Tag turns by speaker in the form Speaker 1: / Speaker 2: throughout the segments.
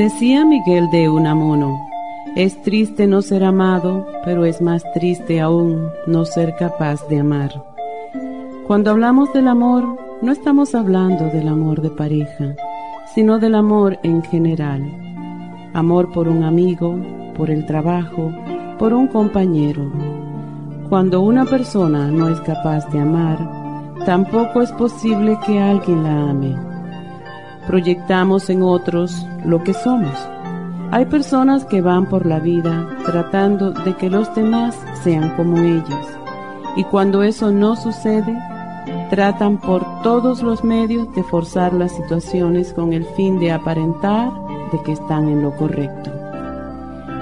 Speaker 1: Decía Miguel de Unamuno, es triste no ser amado, pero es más triste aún no ser capaz de amar. Cuando hablamos del amor, no estamos hablando del amor de pareja, sino del amor en general. Amor por un amigo, por el trabajo, por un compañero. Cuando una persona no es capaz de amar, tampoco es posible que alguien la ame proyectamos en otros lo que somos. Hay personas que van por la vida tratando de que los demás sean como ellos. Y cuando eso no sucede, tratan por todos los medios de forzar las situaciones con el fin de aparentar de que están en lo correcto.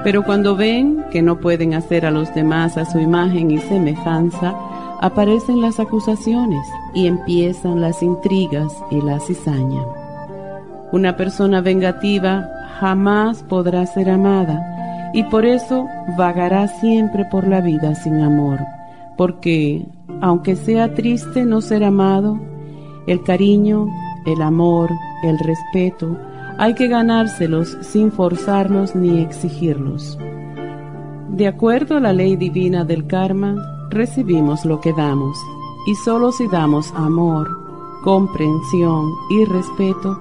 Speaker 1: Pero cuando ven que no pueden hacer a los demás a su imagen y semejanza, aparecen las acusaciones y empiezan las intrigas y la cizaña. Una persona vengativa jamás podrá ser amada y por eso vagará siempre por la vida sin amor, porque aunque sea triste no ser amado, el cariño, el amor, el respeto, hay que ganárselos sin forzarlos ni exigirlos. De acuerdo a la ley divina del karma, recibimos lo que damos, y solo si damos amor, comprensión y respeto,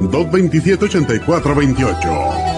Speaker 2: 1-800 227-8428.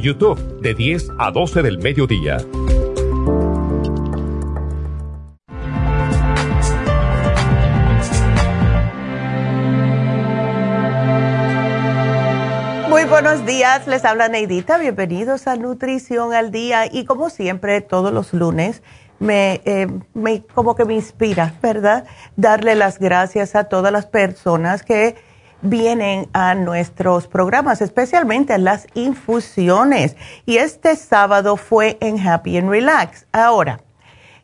Speaker 3: YouTube de 10 a 12 del mediodía.
Speaker 4: Muy buenos días, les habla Neidita, bienvenidos a Nutrición al Día y como siempre todos los lunes me, eh, como que me inspira, ¿verdad? Darle las gracias a todas las personas que vienen a nuestros programas, especialmente las infusiones. Y este sábado fue en Happy and Relax. Ahora,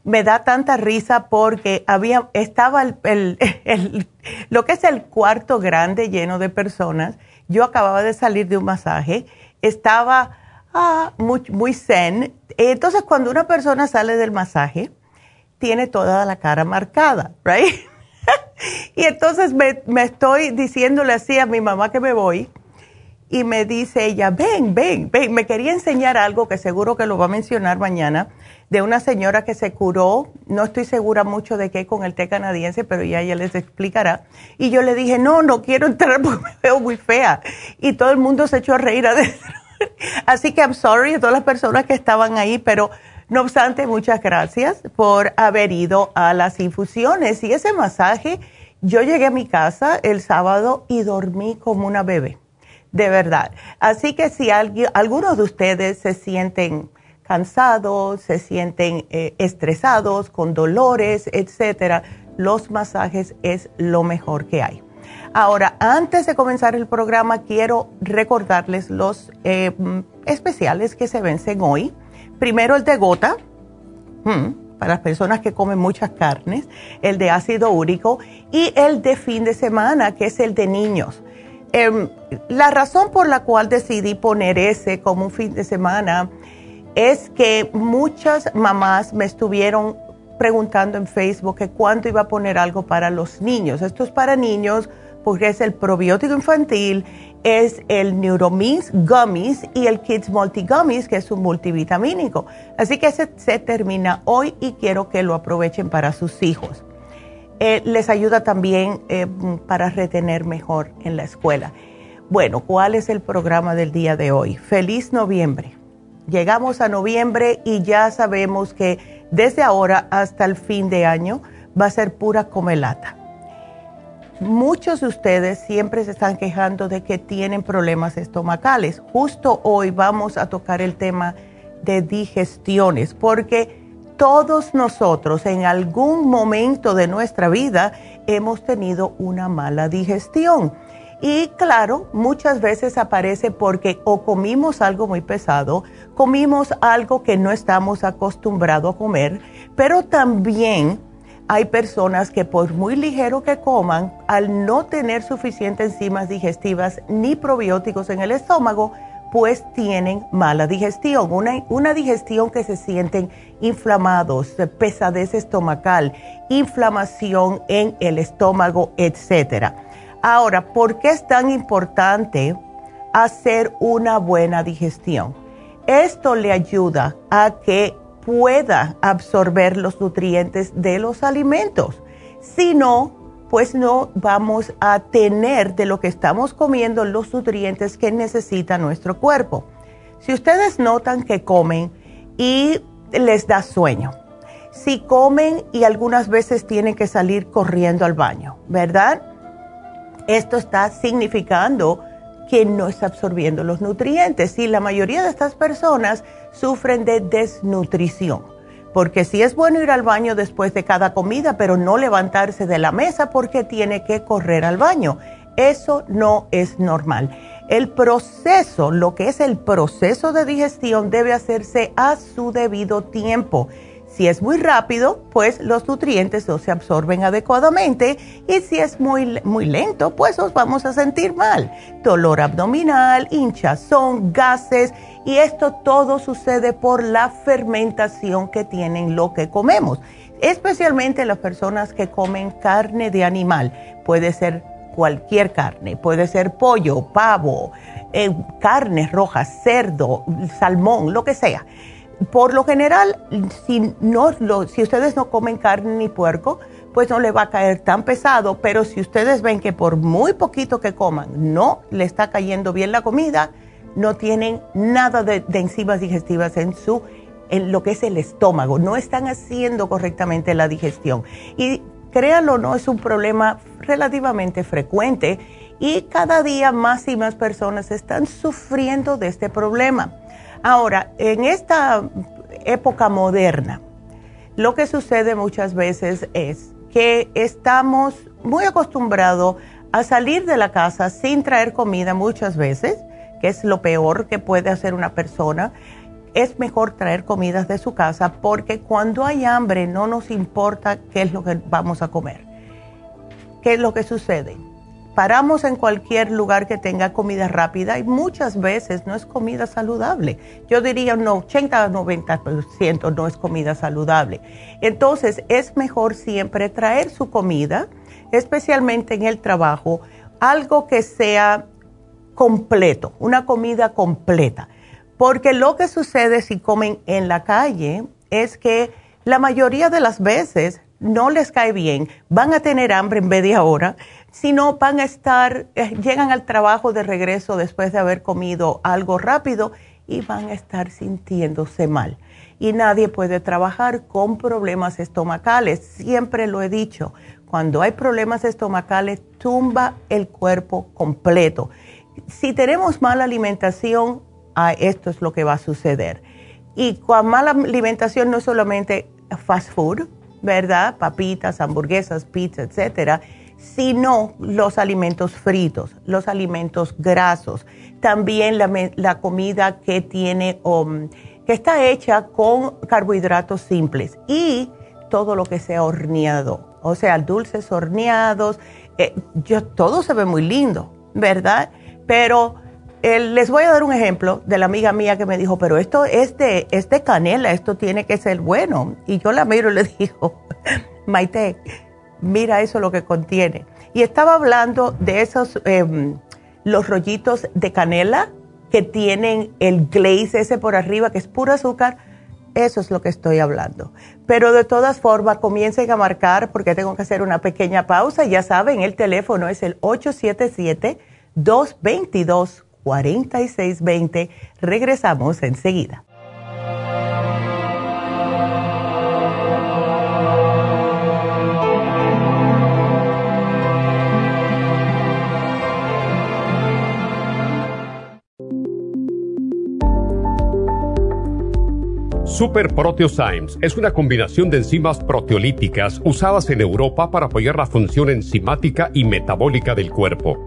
Speaker 4: me da tanta risa porque había, estaba el, lo que es el cuarto grande lleno de personas. Yo acababa de salir de un masaje, estaba ah, muy, muy zen. Entonces, cuando una persona sale del masaje, tiene toda la cara marcada, ¿right? y entonces me, estoy diciéndole así a mi mamá que me voy y me dice ella, ven, ven, ven, me quería enseñar algo que seguro que lo va a mencionar mañana, de una señora que se curó, no estoy segura mucho de qué con el té canadiense, pero ya ella les explicará. Y yo le dije, no, no quiero entrar porque me veo muy fea. Y todo el mundo se echó a reír adentro. Así que I'm sorry a todas las personas que estaban ahí, pero no obstante, muchas gracias por haber ido a las infusiones y ese masaje. Yo llegué a mi casa el sábado y dormí como una bebé, de verdad. Así que si alguien, algunos de ustedes se sienten cansados, se sienten eh, estresados, con dolores, etcétera, los masajes es lo mejor que hay. Ahora, antes de comenzar el programa, quiero recordarles los eh, especiales que se vencen hoy. Primero el de gota, hmm, para las personas que comen muchas carnes, el de ácido úrico y el de fin de semana, que es el de niños. Em, la razón por la cual decidí poner ese como un fin de semana es que muchas mamás me estuvieron preguntando en Facebook que cuándo iba a poner algo para los niños. Esto es para niños porque es el probiótico infantil es el Neuromins Gummies y el Kids Multi Gummies, que es un multivitamínico. Así que ese se termina hoy y quiero que lo aprovechen para sus hijos. Eh, les ayuda también eh, para retener mejor en la escuela. Bueno, ¿cuál es el programa del día de hoy? Feliz noviembre. Llegamos a noviembre y ya sabemos que desde ahora hasta el fin de año va a ser pura comelata Muchos de ustedes siempre se están quejando de que tienen problemas estomacales. Justo hoy vamos a tocar el tema de digestiones, porque todos nosotros en algún momento de nuestra vida hemos tenido una mala digestión. Y claro, muchas veces aparece porque o comimos algo muy pesado, comimos algo que no estamos acostumbrados a comer, pero también hay personas que por muy ligero que coman, al no tener suficientes enzimas digestivas ni probióticos en el estómago, pues tienen mala digestión, una, una digestión que se sienten inflamados, pesadez estomacal, inflamación en el estómago, etc. Ahora, ¿por qué es tan importante hacer una buena digestión? Esto le ayuda a que pueda absorber los nutrientes de los alimentos. Si no, pues no vamos a tener de lo que estamos comiendo los nutrientes que necesita nuestro cuerpo. Si ustedes notan que comen y les da sueño, si comen y algunas veces tienen que salir corriendo al baño, ¿verdad? Esto está significando que no está absorbiendo los nutrientes y la mayoría de estas personas sufren de desnutrición. Porque sí es bueno ir al baño después de cada comida, pero no levantarse de la mesa porque tiene que correr al baño. Eso no es normal. El proceso, lo que es el proceso de digestión, debe hacerse a su debido tiempo si es muy rápido, pues los nutrientes no se absorben adecuadamente y si es muy, muy lento, pues nos vamos a sentir mal. Dolor abdominal, hinchazón, gases y esto todo sucede por la fermentación que tienen lo que comemos, especialmente las personas que comen carne de animal. Puede ser cualquier carne, puede ser pollo, pavo, eh, carne roja, cerdo, salmón, lo que sea por lo general, si, no, si ustedes no comen carne ni puerco, pues no le va a caer tan pesado, pero si ustedes ven que por muy poquito que coman no le está cayendo bien la comida, no tienen nada de, enzimas digestivas en su en lo que es el estómago, no están haciendo correctamente la digestión. Y créanlo, no es un problema relativamente frecuente y cada día más y más personas están sufriendo de este problema. Ahora, en esta época moderna, lo que sucede muchas veces es que estamos muy acostumbrados a salir de la casa sin traer comida muchas veces, que es lo peor que puede hacer una persona. Es mejor traer comidas de su casa porque cuando hay hambre no nos importa qué es lo que vamos a comer. ¿Qué es lo que sucede? Paramos en cualquier lugar que tenga comida rápida y muchas veces no es comida saludable. Yo diría un 80-90% no es comida saludable. Entonces es mejor siempre traer su comida, especialmente en el trabajo, algo que sea completo, una comida completa. Porque lo que sucede si comen en la calle es que la mayoría de las veces no les cae bien, van a tener hambre en media hora si no van a estar, eh, llegan al trabajo de regreso después de haber comido algo rápido y van a estar sintiéndose mal. Y nadie puede trabajar con problemas estomacales. Siempre lo he dicho, cuando hay problemas estomacales tumba el cuerpo completo. Si tenemos mala alimentación, esto es lo que va a suceder. Y con mala alimentación no solamente fast food, ¿verdad? Papitas, hamburguesas, pizza, etcétera, sino los alimentos fritos, los alimentos grasos, también la, comida que tiene, um, que está hecha con carbohidratos simples y todo lo que sea horneado, o sea, dulces horneados, eh, yo, todo se ve muy lindo, ¿verdad? Pero les voy a dar un ejemplo de la amiga mía que me dijo, pero esto es de, canela, esto tiene que ser bueno. Y yo la miro y le digo, Maite, mira eso lo que contiene. Y estaba hablando de esos, em, los rollitos de canela que tienen el glaze ese por arriba, que es puro azúcar. Eso es lo que estoy hablando. Pero de todas formas, comiencen a marcar porque tengo que hacer una pequeña pausa. Ya saben, el teléfono es el 877-222-4620. Regresamos enseguida.
Speaker 3: Super Proteosymes es una combinación de enzimas proteolíticas usadas en Europa para apoyar la función enzimática y metabólica del cuerpo.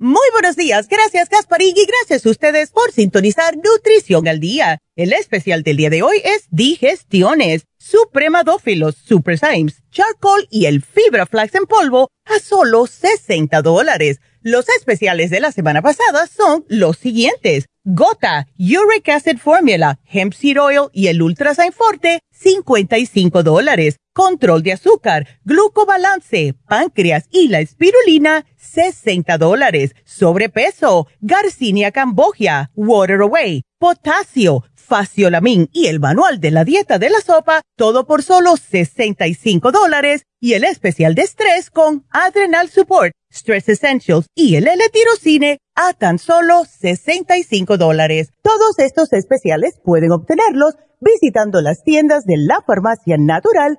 Speaker 5: Muy buenos días, gracias Gasparín y gracias a ustedes por sintonizar Nutrición al Día. El especial del día de hoy es Digestiones, Supremadófilos, Super Symes, Charcoal y el Fibra Flax en polvo a solo 60 dólares. Los especiales de la semana pasada son los siguientes Gota, Uric Acid Formula, Hemp Seed Oil y el Ultrasign Forte, 55 dólares. Control de azúcar, glucobalance, páncreas y la espirulina, 60 dólares. Sobrepeso, Garcinia Cambogia, Water Away, potasio, faciolamin y el manual de la dieta de la sopa, todo por solo 65 dólares. Y el especial de estrés con Adrenal Support, Stress Essentials y el L-Tirocine a tan solo 65 dólares. Todos estos especiales pueden obtenerlos visitando las tiendas de la farmacia natural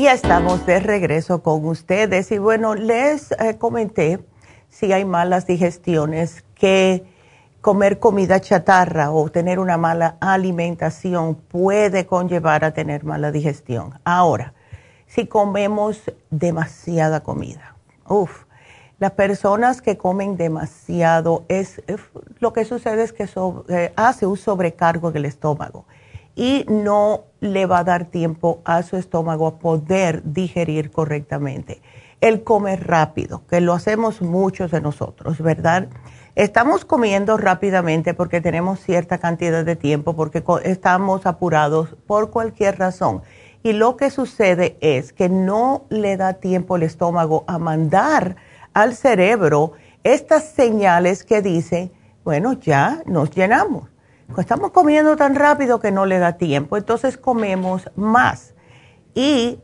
Speaker 4: Y estamos de regreso con ustedes. Y bueno, les eh, comenté si hay malas digestiones que comer comida chatarra o tener una mala alimentación puede conllevar a tener mala digestión. Ahora, si comemos demasiada comida, uff, las personas que comen demasiado, es, lo que sucede es que eh, hace un sobrecargo en el estómago y no le va a dar tiempo a su estómago a poder digerir correctamente. El comer rápido, que lo hacemos muchos de nosotros, ¿verdad? Estamos comiendo rápidamente porque tenemos cierta cantidad de tiempo, porque estamos apurados por cualquier razón. Y lo que sucede es que no le da tiempo el estómago a mandar al cerebro estas señales que dicen, bueno, ya nos llenamos. Estamos comiendo tan rápido que no le da tiempo, entonces comemos más. Y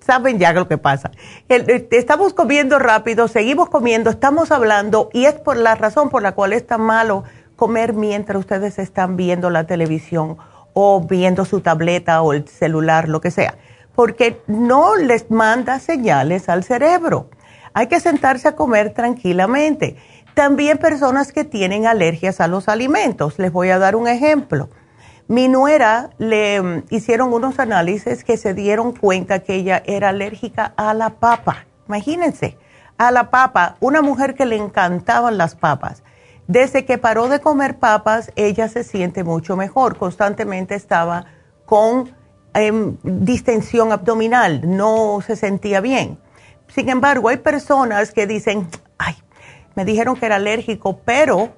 Speaker 4: saben ya lo que pasa. estamos comiendo rápido, seguimos comiendo, estamos hablando y es por la razón por la cual es tan malo comer mientras ustedes están viendo la televisión o viendo su tableta o el celular, lo que sea, porque no les manda señales al cerebro. Hay que sentarse a comer tranquilamente. También personas que tienen alergias a los alimentos. Les voy a dar un ejemplo. Mi nuera le mm, hicieron unos análisis que se dieron cuenta que ella era alérgica a la papa. Imagínense, a la papa, una mujer que le encantaban las papas. Desde que paró de comer papas, ella se siente mucho mejor. Constantemente estaba con em, distensión abdominal, no se sentía bien. Sin embargo, hay personas que dicen, ay, me dijeron que era alérgico, pero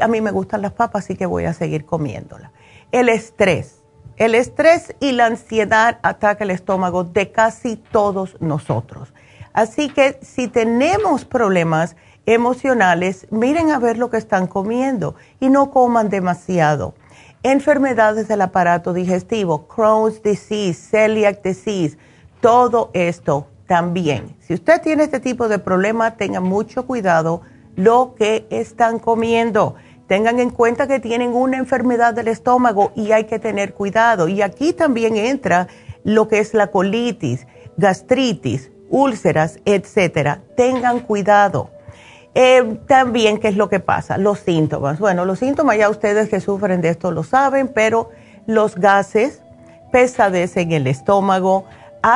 Speaker 4: a mí me gustan las papas, así que voy a seguir comiéndolas. El estrés. El estrés y la ansiedad ataca el estómago de casi todos nosotros. Así que si tenemos problemas emocionales, miren a ver lo que están comiendo y no coman demasiado. Enfermedades del aparato digestivo, Crohn's disease, celiac disease, todo esto también. Si usted tiene este tipo de problema, tenga mucho cuidado lo que están comiendo. Tengan en cuenta que tienen una enfermedad del estómago y hay que tener cuidado. Y aquí también entra lo que es la colitis, gastritis, úlceras, etcétera. Tengan cuidado. Eh, también, ¿qué es lo que pasa? Los síntomas. Bueno, los síntomas ya ustedes que sufren de esto lo saben, pero los gases, pesadez en el estómago,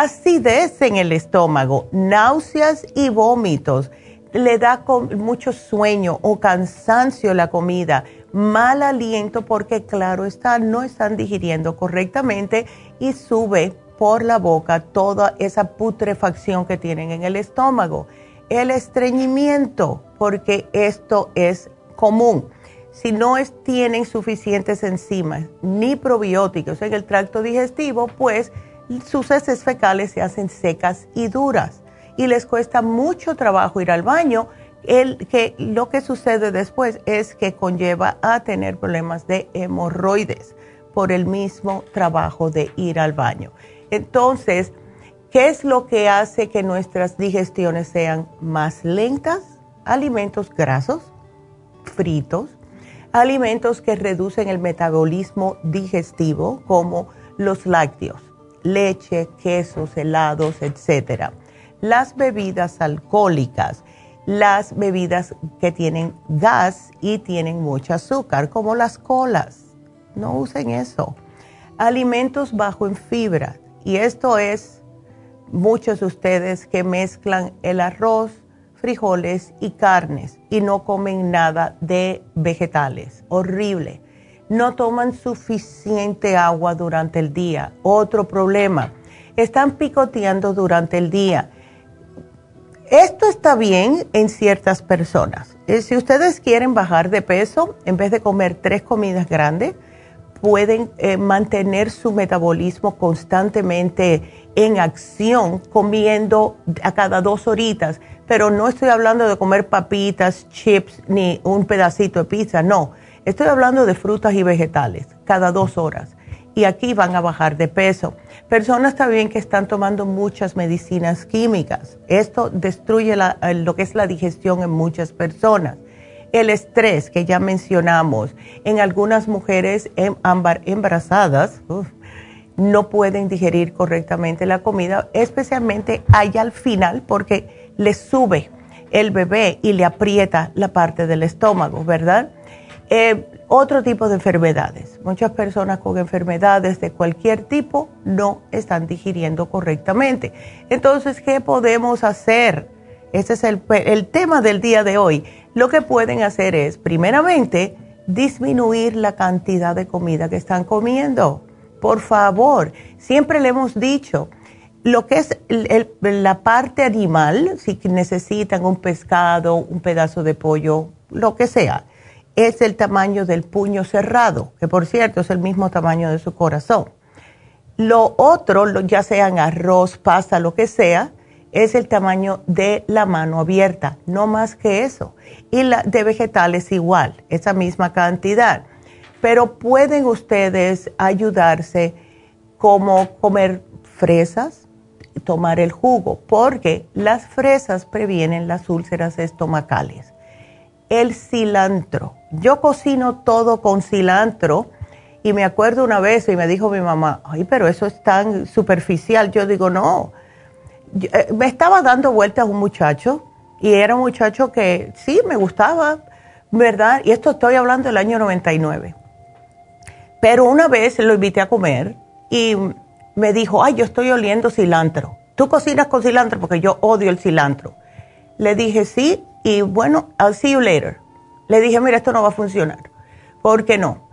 Speaker 4: acidez en el estómago, náuseas y vómitos. Le da mucho sueño o cansancio la comida, mal aliento porque claro está, no están digiriendo correctamente y sube por la boca toda esa putrefacción que tienen en el estómago. El estreñimiento, porque esto es común. Si no tienen suficientes enzimas ni probióticos en el tracto digestivo, pues sus heces fecales se hacen secas y duras y les cuesta mucho trabajo ir al baño. El, que lo que sucede después es que conlleva a tener problemas de hemorroides por el mismo trabajo de ir al baño. Entonces, ¿qué es lo que hace que nuestras digestiones sean más lentas? Alimentos grasos, fritos, alimentos que reducen el metabolismo digestivo, como los lácteos, leche, quesos, helados, etc. Las bebidas alcohólicas, las bebidas que tienen gas y tienen mucho azúcar, como las colas. No usen eso. Alimentos bajo en fibra. Y esto es muchos de ustedes que mezclan el arroz, frijoles y carnes y no comen nada de vegetales. Horrible. No toman suficiente agua durante el día. Otro problema. Están picoteando durante el día. Esto está bien en ciertas personas. Eh, si ustedes quieren bajar de peso, en vez de comer tres comidas grandes, pueden eh, mantener su metabolismo constantemente en acción comiendo a cada dos horitas pero no estoy hablando de comer papitas, chips ni un pedacito de pizza, no. Estoy hablando de frutas y vegetales cada dos horas. Y aquí van a bajar de peso. Personas también que están tomando muchas medicinas químicas. Esto destruye lo que es la digestión en muchas personas. El estrés que ya mencionamos. En algunas mujeres em, embarazadas no pueden digerir correctamente la comida, especialmente allá al final porque le sube el bebé y le aprieta la parte del estómago, ¿verdad? Eh, otro tipo de enfermedades. Muchas personas con enfermedades de cualquier tipo no están digiriendo correctamente. Entonces, ¿qué podemos hacer? Ese es el, el tema del día de hoy. Lo que pueden hacer es, primeramente, disminuir la cantidad de comida que están comiendo. Por favor, siempre le hemos dicho, lo que es la parte animal, si necesitan un pescado, un pedazo de pollo, lo que sea, es el tamaño del puño cerrado, que por cierto es el mismo tamaño de su corazón. Lo otro, ya sean arroz, pasta, lo que sea, es el tamaño de la mano abierta, no más que eso. Y la de vegetales igual, esa misma cantidad. Pero pueden ustedes ayudarse como comer fresas, tomar el jugo, porque las fresas previenen las úlceras estomacales. El cilantro. Yo cocino todo con cilantro y me acuerdo una vez y me dijo mi mamá, ay, pero eso es tan superficial. Yo digo, no. Eh, me estaba dando vueltas un muchacho y era un muchacho que sí me gustaba, ¿verdad? Y esto estoy hablando del año 99. Pero una vez lo invité a comer y me dijo, ay, yo estoy oliendo cilantro. ¿Tú cocinas con cilantro? Porque yo odio el cilantro. Le dije sí y bueno, I'll see you later. Le dije, mira, esto no va a funcionar. ¿Por qué no?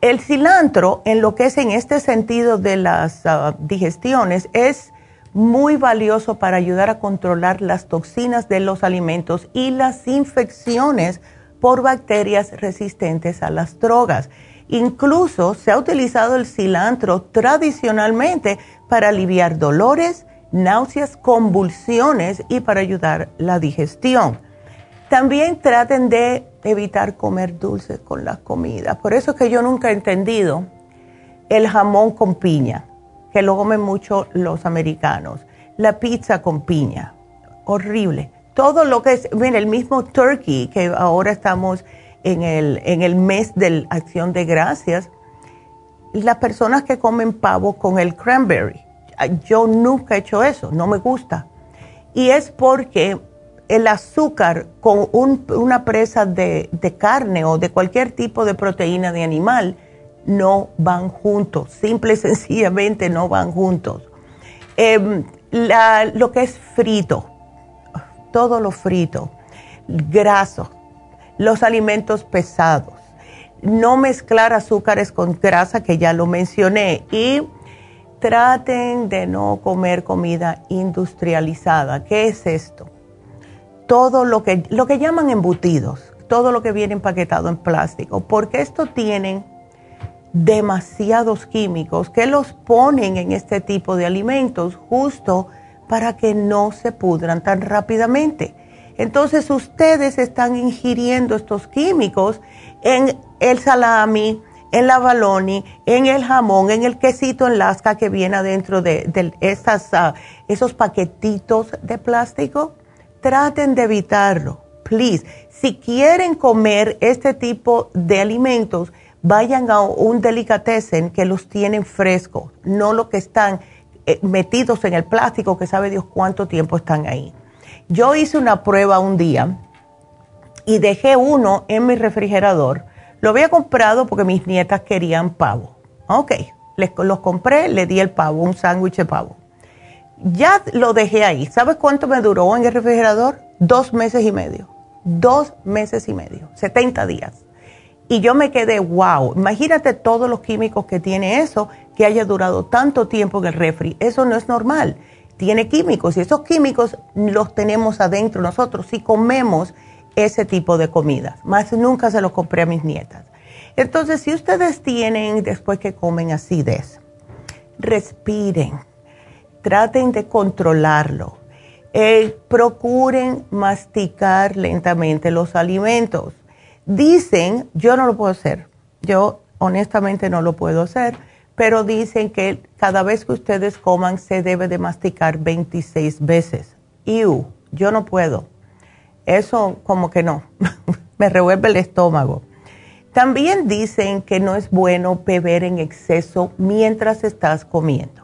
Speaker 4: El cilantro, en lo que es en este sentido de las ah, digestiones, es muy valioso para ayudar a controlar las toxinas de los alimentos y las infecciones por bacterias resistentes a las drogas. Incluso se ha utilizado el cilantro tradicionalmente para aliviar dolores, náuseas, convulsiones y para ayudar la digestión. También traten de evitar comer dulces con la comida. Por eso es que yo nunca he entendido el jamón con piña, que lo comen mucho los americanos. La pizza con piña, horrible. Todo lo que es, mire, el mismo turkey que ahora estamos en el, en el mes de acción de gracias, las personas que comen pavo con el cranberry. Yo nunca he hecho eso, no me gusta. Y es porque el azúcar con una presa de, carne o de cualquier tipo de proteína de animal no van juntos, simple y sencillamente no van juntos. Em, lo que es frito, todo lo frito, graso, los alimentos pesados, no mezclar azúcares con grasa, que ya lo mencioné, y traten de no comer comida industrializada. ¿Qué es esto? Todo lo que, lo que llaman embutidos, todo lo que viene empaquetado en plástico, porque esto tienen demasiados químicos que los ponen en este tipo de alimentos justo para que no se pudran tan rápidamente. Entonces ustedes están ingiriendo estos químicos en el salami, en la baloni, en el jamón, en el quesito en lasca que viene adentro de, ah, esos paquetitos de plástico. Traten de evitarlo, please, si quieren comer este tipo de alimentos, vayan a un delicatessen que los tienen frescos, no los que están eh, metidos en el plástico que sabe Dios cuánto tiempo están ahí. Yo hice una prueba un día y dejé uno en mi refrigerador. Lo había comprado porque mis nietas querían pavo. Ok, les, los compré, le di el pavo, un sándwich de pavo. Ya lo dejé ahí. ¿Sabes cuánto me duró en el refrigerador? Dos meses y medio. Dos meses y medio, 70 días. Y yo me quedé, wow, imagínate todos los químicos que tiene eso, que haya durado tanto tiempo en el refri. Eso no es normal. Tiene químicos y esos químicos los tenemos adentro nosotros si comemos ese tipo de comida. Más nunca se los compré a mis nietas. Entonces, si ustedes tienen, después que comen acidez, respiren, traten de controlarlo. Eh, procuren masticar lentamente los alimentos. Dicen, yo no lo puedo hacer, yo honestamente no lo puedo hacer, pero dicen que cada vez que ustedes coman se debe de masticar 26 veces. Iu, yo no puedo. Eso como que no, me revuelve el estómago. También dicen que no es bueno beber en exceso mientras estás comiendo,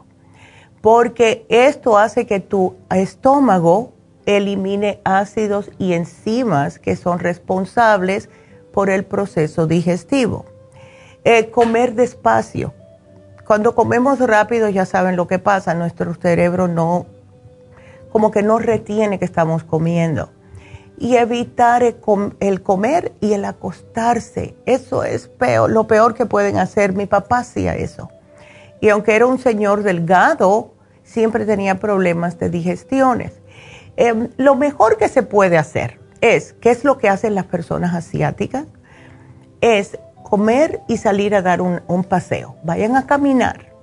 Speaker 4: porque esto hace que tu estómago elimine ácidos y enzimas que son responsables por el proceso digestivo. Eh, comer despacio. Cuando comemos rápido ya saben lo que pasa, nuestro cerebro no, como que no retiene que estamos comiendo. Y evitar el, comer y el acostarse. Eso es peor, lo peor que pueden hacer. Mi papá hacía eso. Y aunque era un señor delgado, siempre tenía problemas de digestiones. Em, lo mejor que se puede hacer es, ¿qué es lo que hacen las personas asiáticas? Es comer y salir a dar un, paseo. Vayan a caminar,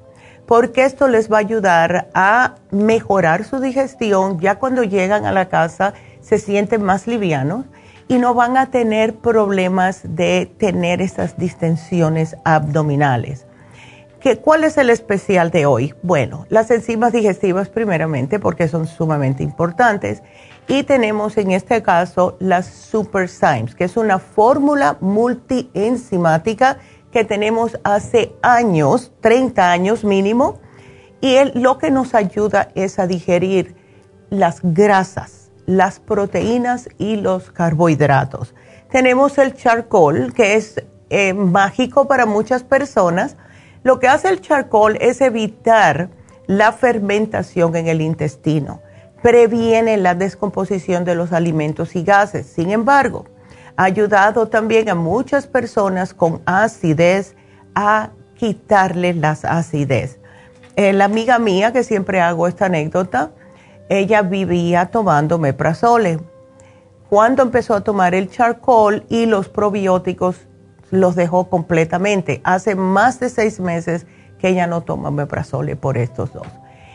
Speaker 4: porque esto les va a ayudar a mejorar su digestión. Ya cuando llegan a la casa se sienten más livianos y no van a tener problemas de tener esas distensiones abdominales. ¿Qué, ¿Cuál es el especial de hoy? Bueno, las enzimas digestivas primeramente porque son sumamente importantes y tenemos en este caso las Super Symes, que es una fórmula multienzimática que tenemos hace años, 30 años mínimo, y lo que nos ayuda es a digerir las grasas, las proteínas y los carbohidratos. Tenemos el charcoal, que es eh, mágico para muchas personas. Lo que hace el charcoal es evitar la fermentación en el intestino previene la descomposición de los alimentos y gases. Sin embargo, ha ayudado también a muchas personas con acidez a quitarle las acidez. Eh, la amiga mía, que siempre hago esta anécdota, ella vivía tomando meprazole. Cuando empezó a tomar el charcoal y los probióticos, los dejó completamente. Hace más de seis meses que ella no toma meprazole por estos dos.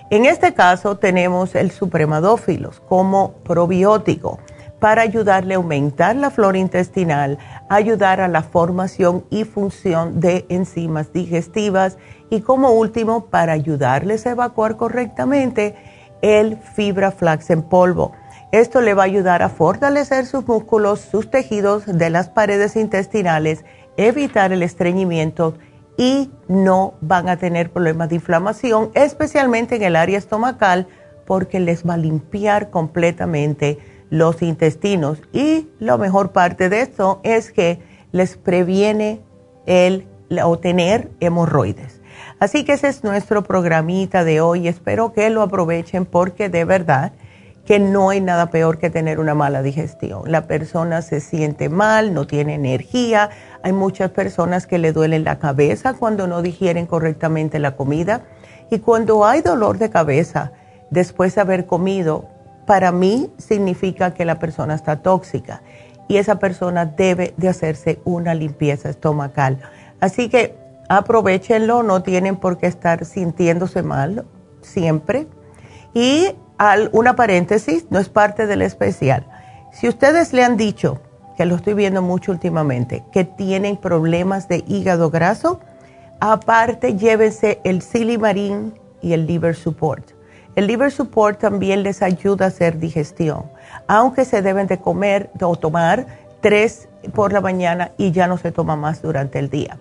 Speaker 4: En este caso tenemos el supremadófilos como probiótico para ayudarle a aumentar la flora intestinal, ayudar a la formación y función de enzimas digestivas y como último para ayudarles a evacuar correctamente el fibra flax en polvo. Esto le va a ayudar a fortalecer sus músculos, sus tejidos de las paredes intestinales, evitar el estreñimiento y no van a tener problemas de inflamación, especialmente en el área estomacal, porque les va a limpiar completamente los intestinos. Y la mejor parte de esto es que les previene el obtener hemorroides. Así que ese es nuestro programita de hoy. Espero que lo aprovechen porque de verdad que no hay nada peor que tener una mala digestión. La persona se siente mal, no tiene energía. Hay muchas personas que le duelen la cabeza cuando no digieren correctamente la comida. Y cuando hay dolor de cabeza después de haber comido, para mí significa que la persona está tóxica y esa persona debe de hacerse una limpieza estomacal. Así que aprovechenlo, no tienen por qué estar sintiéndose mal siempre. Y una paréntesis, no es parte del especial. Si ustedes le han dicho, que lo estoy viendo mucho últimamente, que tienen problemas de hígado graso, aparte llévense el silimarín y el liver support. El liver support también les ayuda a hacer digestión. aunque se deben de comer o tomar tres por la mañana y ya no se toma más durante el día.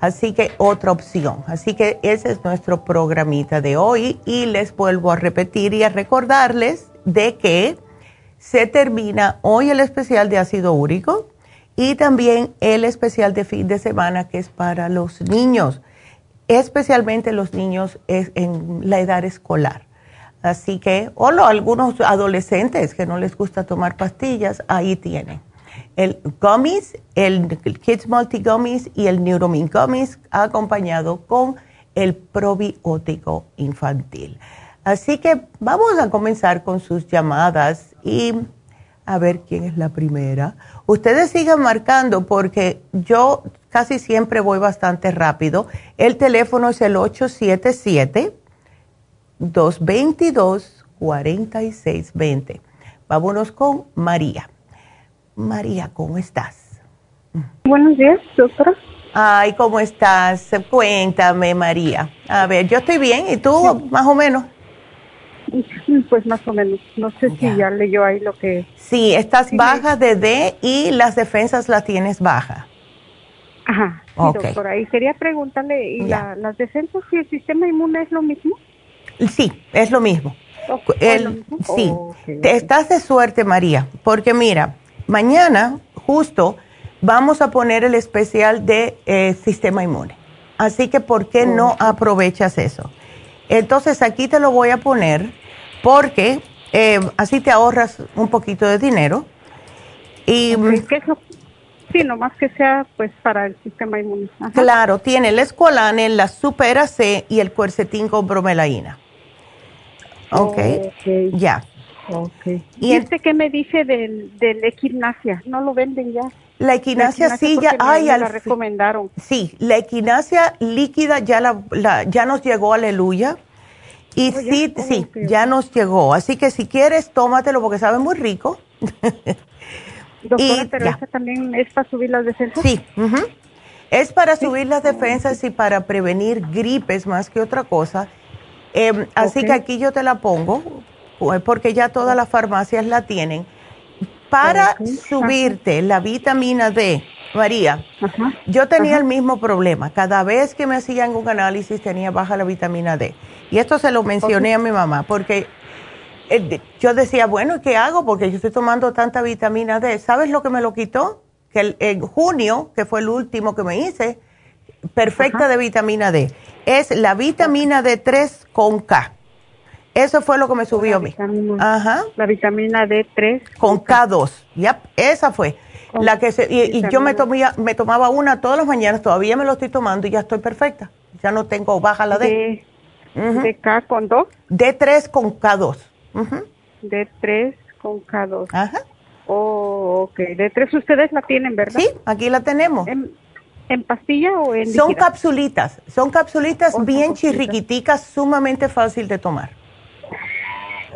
Speaker 4: Así que otra opción. Así que ese es nuestro programita de hoy y les vuelvo a repetir y a recordarles de que se termina hoy el especial de ácido úrico y también el especial de fin de semana que es para los niños, especialmente los niños en la edad escolar. Así que, o algunos adolescentes que no les gusta tomar pastillas, ahí tienen el gummies, el Kids Multi Gummies y el Neuromin Gummies acompañado con el probiótico infantil. Así que vamos a comenzar con sus llamadas y a ver quién es la primera. Ustedes sigan marcando porque yo casi siempre voy bastante rápido. El teléfono es el 877-222-4620. Vámonos con María. María, ¿cómo estás?
Speaker 6: Buenos días, doctora.
Speaker 4: Ay, ¿cómo estás? Cuéntame, María. A ver, yo estoy bien, ¿y tú más o menos?
Speaker 6: Pues más o menos. No sé si ya leyó ahí lo que...
Speaker 4: Sí, estás baja de D y las defensas las tienes baja.
Speaker 6: Ajá, sí, doctora. Y quería preguntarle, ¿y las defensas y el sistema inmune es lo mismo?
Speaker 4: Sí, es lo mismo. Sí, estás de suerte, María, porque mira, Mañana, justo, vamos a poner el especial de eh, sistema inmune. Así que, ¿por qué no aprovechas eso? Entonces, aquí te lo voy a poner porque eh, así te ahorras un poquito de dinero. Y,
Speaker 6: ¿Qué es lo? Sí, nomás que sea pues para el sistema inmune.
Speaker 4: Claro, tiene el escolane, la supera C y el cuercetín con bromelaína. Ok, ya.
Speaker 6: Okay. ¿Y, este qué me dice del, del equinacia? ¿No lo venden ya?
Speaker 4: La equinacia, sí, ya,
Speaker 6: ay, la recomendaron.
Speaker 4: Sí, la equinacia líquida ya, la, ya nos llegó, aleluya. Y oh, sí, sí, ya nos llegó. Así que si quieres, tómatelo porque sabe muy rico.
Speaker 6: Doctora, pero esa también es para subir las defensas.
Speaker 4: Sí, es para subir las defensas y para prevenir gripes más que otra cosa. Em, así que aquí yo te la pongo porque ya todas las farmacias la tienen. Para subirte la vitamina D, María, yo tenía el mismo problema. Cada vez que me hacían un análisis tenía baja la vitamina D. Y esto se lo mencioné a mi mamá, porque eh, yo decía, bueno, ¿qué hago? Porque yo estoy tomando tanta vitamina D. ¿Sabes lo que me lo quitó? Que en junio, que fue el último que me hice, perfecta de vitamina D. Es la vitamina D3 con K. Eso fue lo que me subió a mí.
Speaker 6: Ajá. La vitamina D3.
Speaker 4: Con K2. Yep, esa fue. la que se, y, yo me, tomía, me tomaba una todas las mañanas, todavía me lo estoy tomando y ya estoy perfecta. Ya no tengo baja la
Speaker 6: D. ¿De, K con 2?
Speaker 4: D3 con K2.
Speaker 6: D3 con K2. Ajá. Oh, ok. D3 ustedes la tienen, ¿verdad?
Speaker 4: Sí, aquí la tenemos.
Speaker 6: ¿En, pastilla o en
Speaker 4: Son capsulitas. Son capsulitas oh, bien chirriquiticas, sumamente fácil de tomar.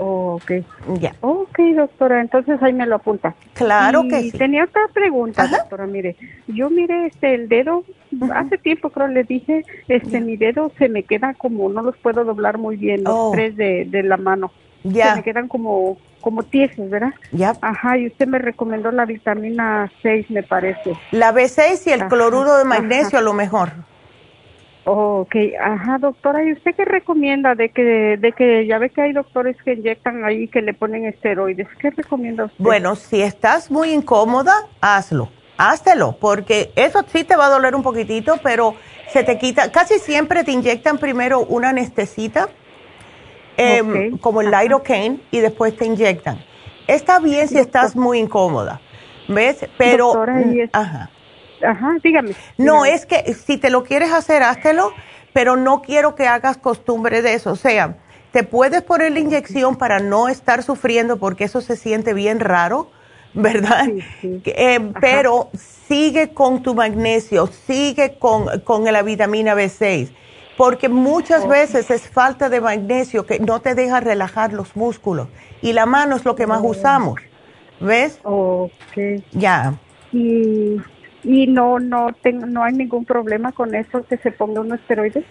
Speaker 6: Oh, ok. Ya. Ok, doctora, entonces ahí me lo apunta.
Speaker 4: Claro que sí.
Speaker 6: Tenía otra pregunta, doctora, mire. Yo mire este el dedo, hace tiempo creo le dije, este mi dedo se me queda como, no los puedo doblar muy bien, los oh. tres de, de la mano. Ya. Se me quedan como como tiesos, ¿verdad?
Speaker 4: Ya.
Speaker 6: Ajá, y usted me recomendó la vitamina 6, me parece.
Speaker 4: La B6 y el cloruro de magnesio a lo mejor.
Speaker 6: Ok, ajá, doctora, ¿y usted qué recomienda de que, de que ya ve que hay doctores que inyectan ahí que le ponen esteroides? ¿Qué recomienda usted?
Speaker 4: Bueno, si estás muy incómoda, hazlo, háztelo, porque eso sí te va a doler un poquitito, pero se te quita, casi siempre te inyectan primero una anestesita, em, como el lidocaine, y después te inyectan. Está bien si estás muy incómoda, ¿ves? Pero, doctora, ajá
Speaker 6: Ajá, dígame,
Speaker 4: No, es que si te lo quieres hacer, háztelo, pero no quiero que hagas costumbre de eso. O sea, te puedes poner la inyección para no estar sufriendo porque eso se siente bien raro, ¿verdad? Eh, pero sigue con tu magnesio, sigue con, la vitamina B6, porque muchas veces es falta de magnesio que no te deja relajar los músculos y la mano es lo que más oh. usamos, ¿ves?
Speaker 6: Ok.
Speaker 4: Ya.
Speaker 6: Y y no no tengo, no hay ningún problema con eso que se ponga unos esteroides.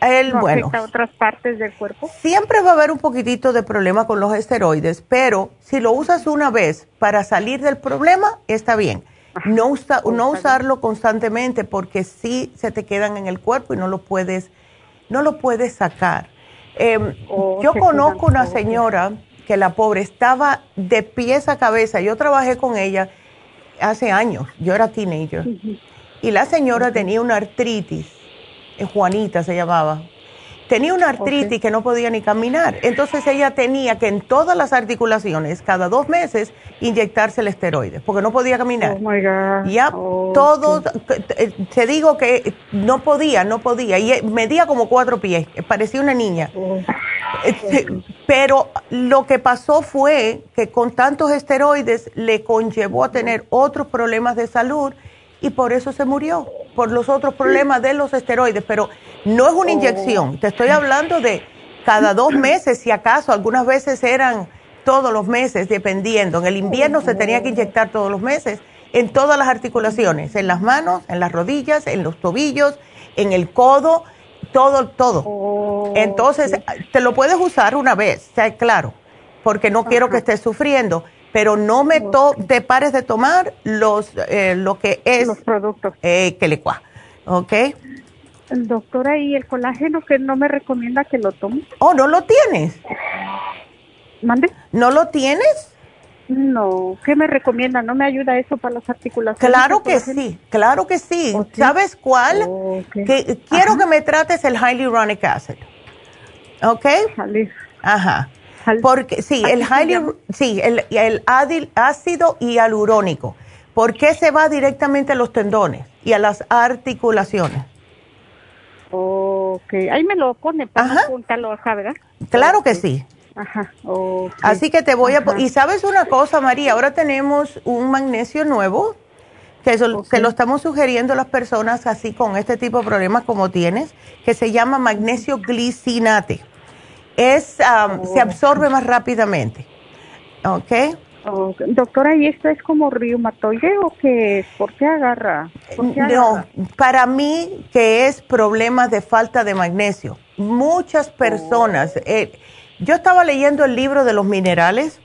Speaker 4: el, bueno,
Speaker 7: afecta a otras partes del cuerpo?
Speaker 4: Siempre va a haber un poquitito de problema con los esteroides, pero si lo usas una vez para salir del problema, está bien. no, no usarlo constantemente porque sí se te quedan en el cuerpo y no lo puedes, no lo puedes sacar. Em, oh, yo conozco una señora que la pobre estaba de pies a cabeza. Yo trabajé con ella hace años, yo era teenager. Y la señora tenía una artritis, eh, Juanita se llamaba. Tenía una artritis que no podía ni caminar. Entonces ella tenía que en todas las articulaciones, cada dos meses, inyectarse el esteroide, porque no podía caminar.
Speaker 7: Oh my God.
Speaker 4: Ya todo, eh, te digo que no podía, no podía. Y eh, medía como cuatro pies, parecía una niña. Oh. Pero lo que pasó fue que con tantos esteroides le conllevó a tener otros problemas de salud y por eso se murió, por los otros problemas de los esteroides, pero no es una inyección, te estoy hablando de cada dos meses, si acaso, algunas veces eran todos los meses, dependiendo. En el invierno se tenía que inyectar todos los meses, en todas las articulaciones, en las manos, en las rodillas, en los tobillos, en el codo, todo, todo. Entonces, te lo puedes usar una vez, claro, porque no quiero que estés sufriendo pero no me to te pares de tomar los eh, lo que es
Speaker 7: los productos
Speaker 4: eh, que le cua, ¿ok?
Speaker 7: Doctora, ¿y el colágeno que no me recomienda que lo tome?
Speaker 4: Oh, ¿no lo tienes?
Speaker 7: ¿Mande?
Speaker 4: ¿No lo tienes?
Speaker 7: No, ¿qué me recomienda? ¿No me ayuda eso para las articulaciones?
Speaker 4: Claro que sí, claro que sí. ¿Sabes cuál? Que, quiero que me trates el hyaluronic acid. ¿Ok? Ajá. Porque sí, el sí, el, el ácido hialurónico. ¿Por qué se va directamente a los tendones y a las articulaciones?
Speaker 7: Ok, ahí me lo pone para apuntarlo acá, ¿verdad?
Speaker 4: Claro que sí.
Speaker 7: Ajá,
Speaker 4: Así que te voy a... Y sabes una cosa, María, ahora tenemos un magnesio nuevo, que se lo estamos sugiriendo a las personas así con este tipo de problemas como tienes, que se llama magnesio glicinate es, se absorbe más rápidamente. ¿Ok?
Speaker 7: Doctora, ¿y esto es como reumatoide o qué es? ¿Por qué agarra?
Speaker 4: no, para mí que es problema de falta de magnesio. Muchas personas, oh. eh, yo estaba leyendo el libro de los minerales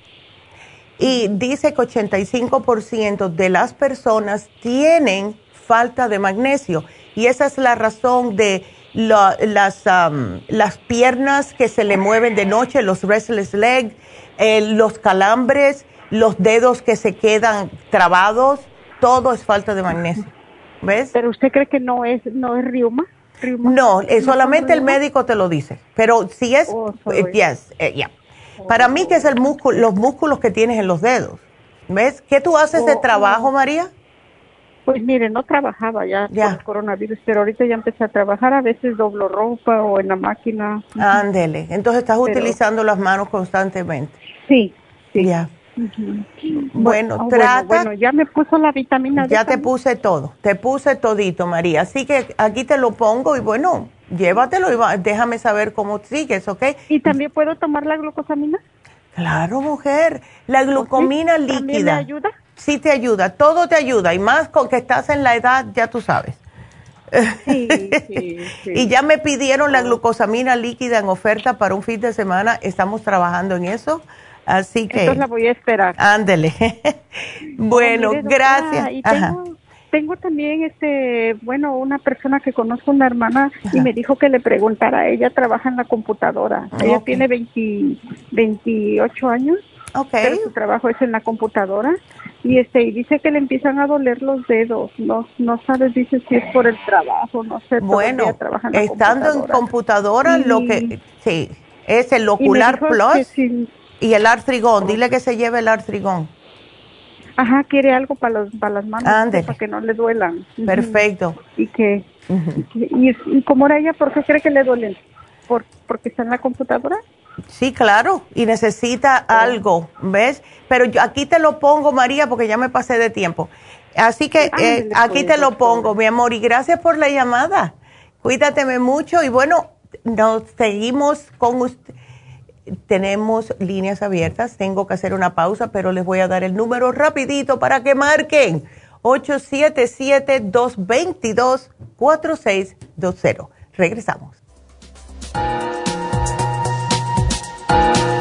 Speaker 4: y dice que 85% de las personas tienen falta de magnesio y esa es la razón de las, las piernas que se le mueven de noche, los restless legs, los calambres, los dedos que se quedan trabados, todo es falta de magnesio. ¿Ves?
Speaker 7: Pero usted cree que no es no es riuma?
Speaker 4: No, es solamente el médico te lo dice. Pero si es, oh, eh, yes, eh, Para mí que es el músculo, los músculos que tienes en los dedos. ¿Ves? ¿Qué tú haces de oh, trabajo. María?
Speaker 7: Pues mire, no trabajaba ya, con el coronavirus, pero ahorita ya empecé a trabajar, a veces doblo ropa o en la máquina.
Speaker 4: Ándele, entonces estás utilizando las manos constantemente.
Speaker 7: Sí, sí.
Speaker 4: Ya. Bueno, trata.
Speaker 7: Bueno, ya me puso la vitamina
Speaker 4: D. Ya te puse todo, te puse todito, María. Así que aquí te lo pongo y bueno, llévatelo y déjame saber cómo sigues, ¿ok?
Speaker 7: ¿Y también puedo tomar la glucosamina?
Speaker 4: Claro, mujer. La glucomina líquida. ¿También me
Speaker 7: ayuda?
Speaker 4: Sí te ayuda, todo te ayuda, y más con que estás en la edad, ya tú sabes.
Speaker 7: Sí, sí,
Speaker 4: y ya me pidieron la glucosamina líquida en oferta para un fin de semana, estamos trabajando en eso, así que...
Speaker 7: Entonces la voy a esperar.
Speaker 4: Ándele. bueno, gracias.
Speaker 7: tengo, también, este, bueno, una persona que conozco, una hermana, y me dijo que le preguntara, ella trabaja en la computadora, ella tiene 20, 28 años.
Speaker 4: Okay.
Speaker 7: Pero su trabajo es en la computadora. Y este y dice que le empiezan a doler los dedos. No no sabes dice si es por el trabajo no sé
Speaker 4: bueno estando en computadora. lo que sí es el ocular plus y el artrigón. Dile que se lleve el artrigón.
Speaker 7: Ajá quiere algo para los para las manos para que no le duelan.
Speaker 4: Perfecto.
Speaker 7: Y que y, y, como era ella por qué cree que le duelen por porque está en la computadora
Speaker 4: Sí, claro, y necesita algo, ¿ves? Pero yo aquí te lo pongo, María, porque ya me pasé de tiempo. Así que eh, aquí te lo pongo, mi amor, y gracias por la llamada. Cuídateme mucho y bueno, nos seguimos con usted. Tenemos líneas abiertas, tengo que hacer una pausa, pero les voy a dar el número rapidito para que marquen 877-222-4620. Regresamos. Bye.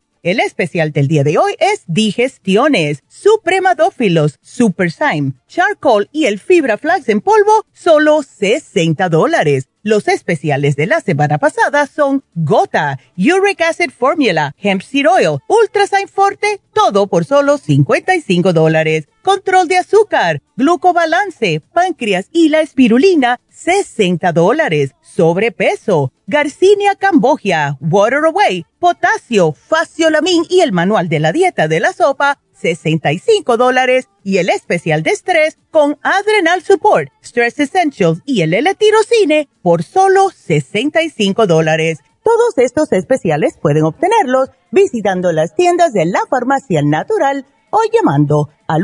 Speaker 5: El especial del día de hoy es Digestiones, Supremadófilos, Super Syme, Charcoal y el Fibra Flax en polvo, solo 60 dólares. Los especiales de la semana pasada son Gota, Uric Acid Formula, Hemp Seed Oil, Ultrasign Forte, todo por solo 55 dólares. Control de azúcar, glucobalance, páncreas y la espirulina, 60 dólares. Sobrepeso, Garcinia Cambogia, Water Away, potasio, faciolamin y el manual de la dieta de la sopa, 65 dólares y el especial de estrés con Adrenal Support, Stress Essentials y el L-Tirocine por solo 65 dólares. Todos estos especiales pueden obtenerlos visitando las tiendas de la farmacia natural o llamando al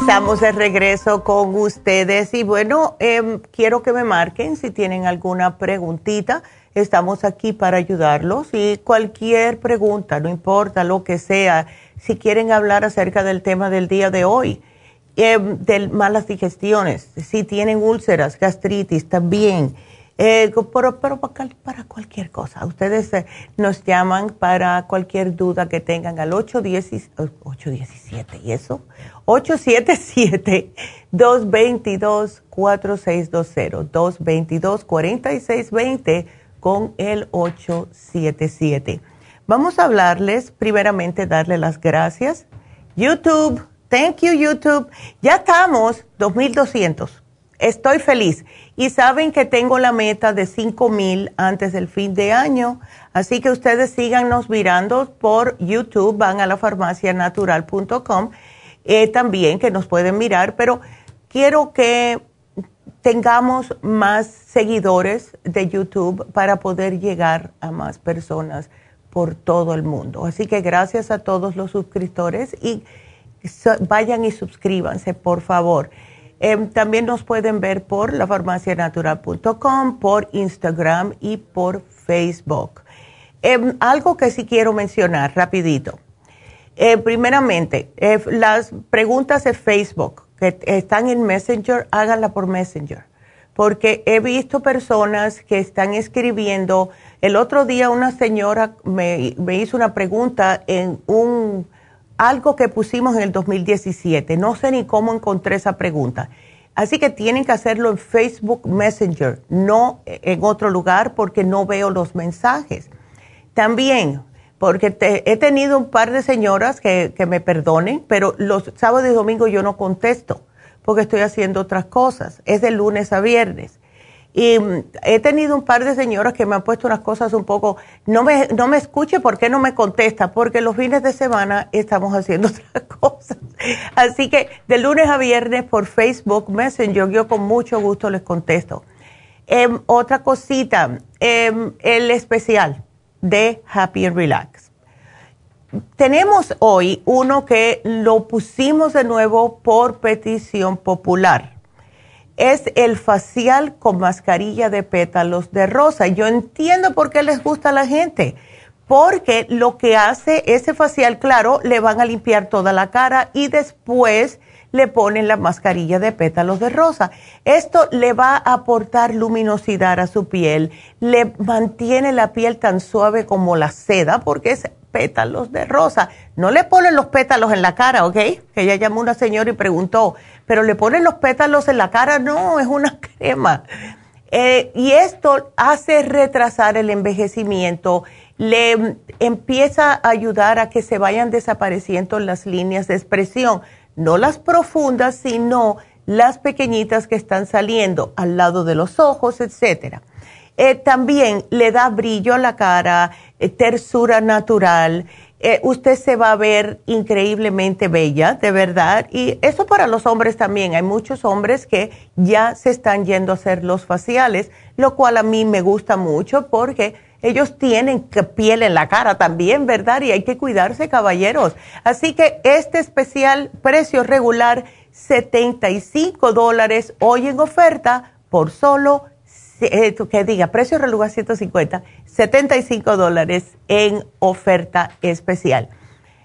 Speaker 4: Estamos de regreso con ustedes y bueno, em, quiero que me marquen si tienen alguna preguntita. Estamos aquí para ayudarlos y cualquier pregunta, no importa lo que sea, si quieren hablar acerca del tema del día de hoy, eh, de malas digestiones, si tienen úlceras, gastritis también, eh, pero, para, cualquier cosa. Ustedes eh, nos llaman para cualquier duda que tengan al 817 y eso, 877-222-4620, 222-4620 con el 877. Vamos a hablarles, primeramente, darle las gracias. YouTube, thank you YouTube. Ya estamos 2200. Estoy feliz. Y saben que tengo la meta de 5000 antes del fin de año. Así que ustedes síganos mirando por YouTube, van a la farmacianatural.com. Eh, también que nos pueden mirar, pero quiero que tengamos más seguidores de YouTube para poder llegar a más personas por todo el mundo. Así que gracias a todos los suscriptores y vayan y suscríbanse, por favor. Em, también nos pueden ver por lafarmacianatural.com, por Instagram y por Facebook. Em, algo que sí quiero mencionar rapidito. Eh, primeramente, eh, las preguntas de Facebook que están en Messenger, háganla por Messenger. Porque he visto personas que están escribiendo. El otro día una señora me, hizo una pregunta en un algo que pusimos en el 2017. No sé ni cómo encontré esa pregunta. Así que tienen que hacerlo en Facebook Messenger, no en otro lugar porque no veo los mensajes. También, porque he tenido un par de señoras que, me perdonen, pero los sábados y domingos yo no contesto porque estoy haciendo otras cosas. Es de lunes a viernes. Y mm, he tenido un par de señoras que me han puesto unas cosas un poco, no me, no me escuche, ¿por qué no me contesta? Porque los fines de semana estamos haciendo otras cosas. Así que de lunes a viernes por Facebook Messenger, yo con mucho gusto les contesto. Em, otra cosita, em, el especial de Happy and Relax. Tenemos hoy uno que lo pusimos de nuevo por petición popular es el facial con mascarilla de pétalos de rosa. Yo entiendo por qué les gusta a la gente, porque lo que hace ese facial, claro, le van a limpiar toda la cara y después le ponen la mascarilla de pétalos de rosa. Esto le va a aportar luminosidad a su piel, le mantiene la piel tan suave como la seda, porque es pétalos de rosa. No le ponen los pétalos en la cara, ¿ok? Que ella llamó una señora y preguntó, pero le ponen los pétalos en la cara, no, es una crema. Eh, y esto hace retrasar el envejecimiento, le empieza a ayudar a que se vayan desapareciendo las líneas de expresión, no las profundas, sino las pequeñitas que están saliendo al lado de los ojos, etcétera. Eh, también le da brillo a la cara, eh, tersura natural, eh, usted se va a ver increíblemente bella, de verdad. Y eso para los hombres también. Hay muchos hombres que ya se están yendo a hacer los faciales, lo cual a mí me gusta mucho porque ellos tienen piel en la cara también, ¿verdad? Y hay que cuidarse, caballeros. Así que este especial precio regular, 75 dólares, hoy en oferta por solo eh, que diga, precio regular 150, 75 dólares en oferta especial.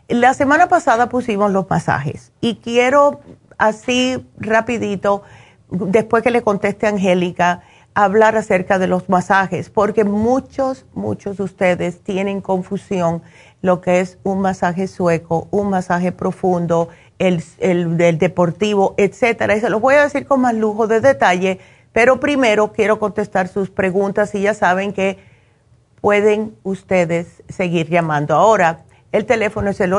Speaker 4: La semana pasada pusimos los masajes y quiero así rapidito, después que le conteste a Angélica, hablar acerca de los masajes, porque muchos, muchos de ustedes tienen confusión lo que es un masaje sueco, un masaje profundo, el, el deportivo, etcétera. Y se los voy a decir con más lujo de detalle pero primero quiero contestar sus preguntas y ya saben que pueden ustedes seguir llamando. Ahora, el teléfono es el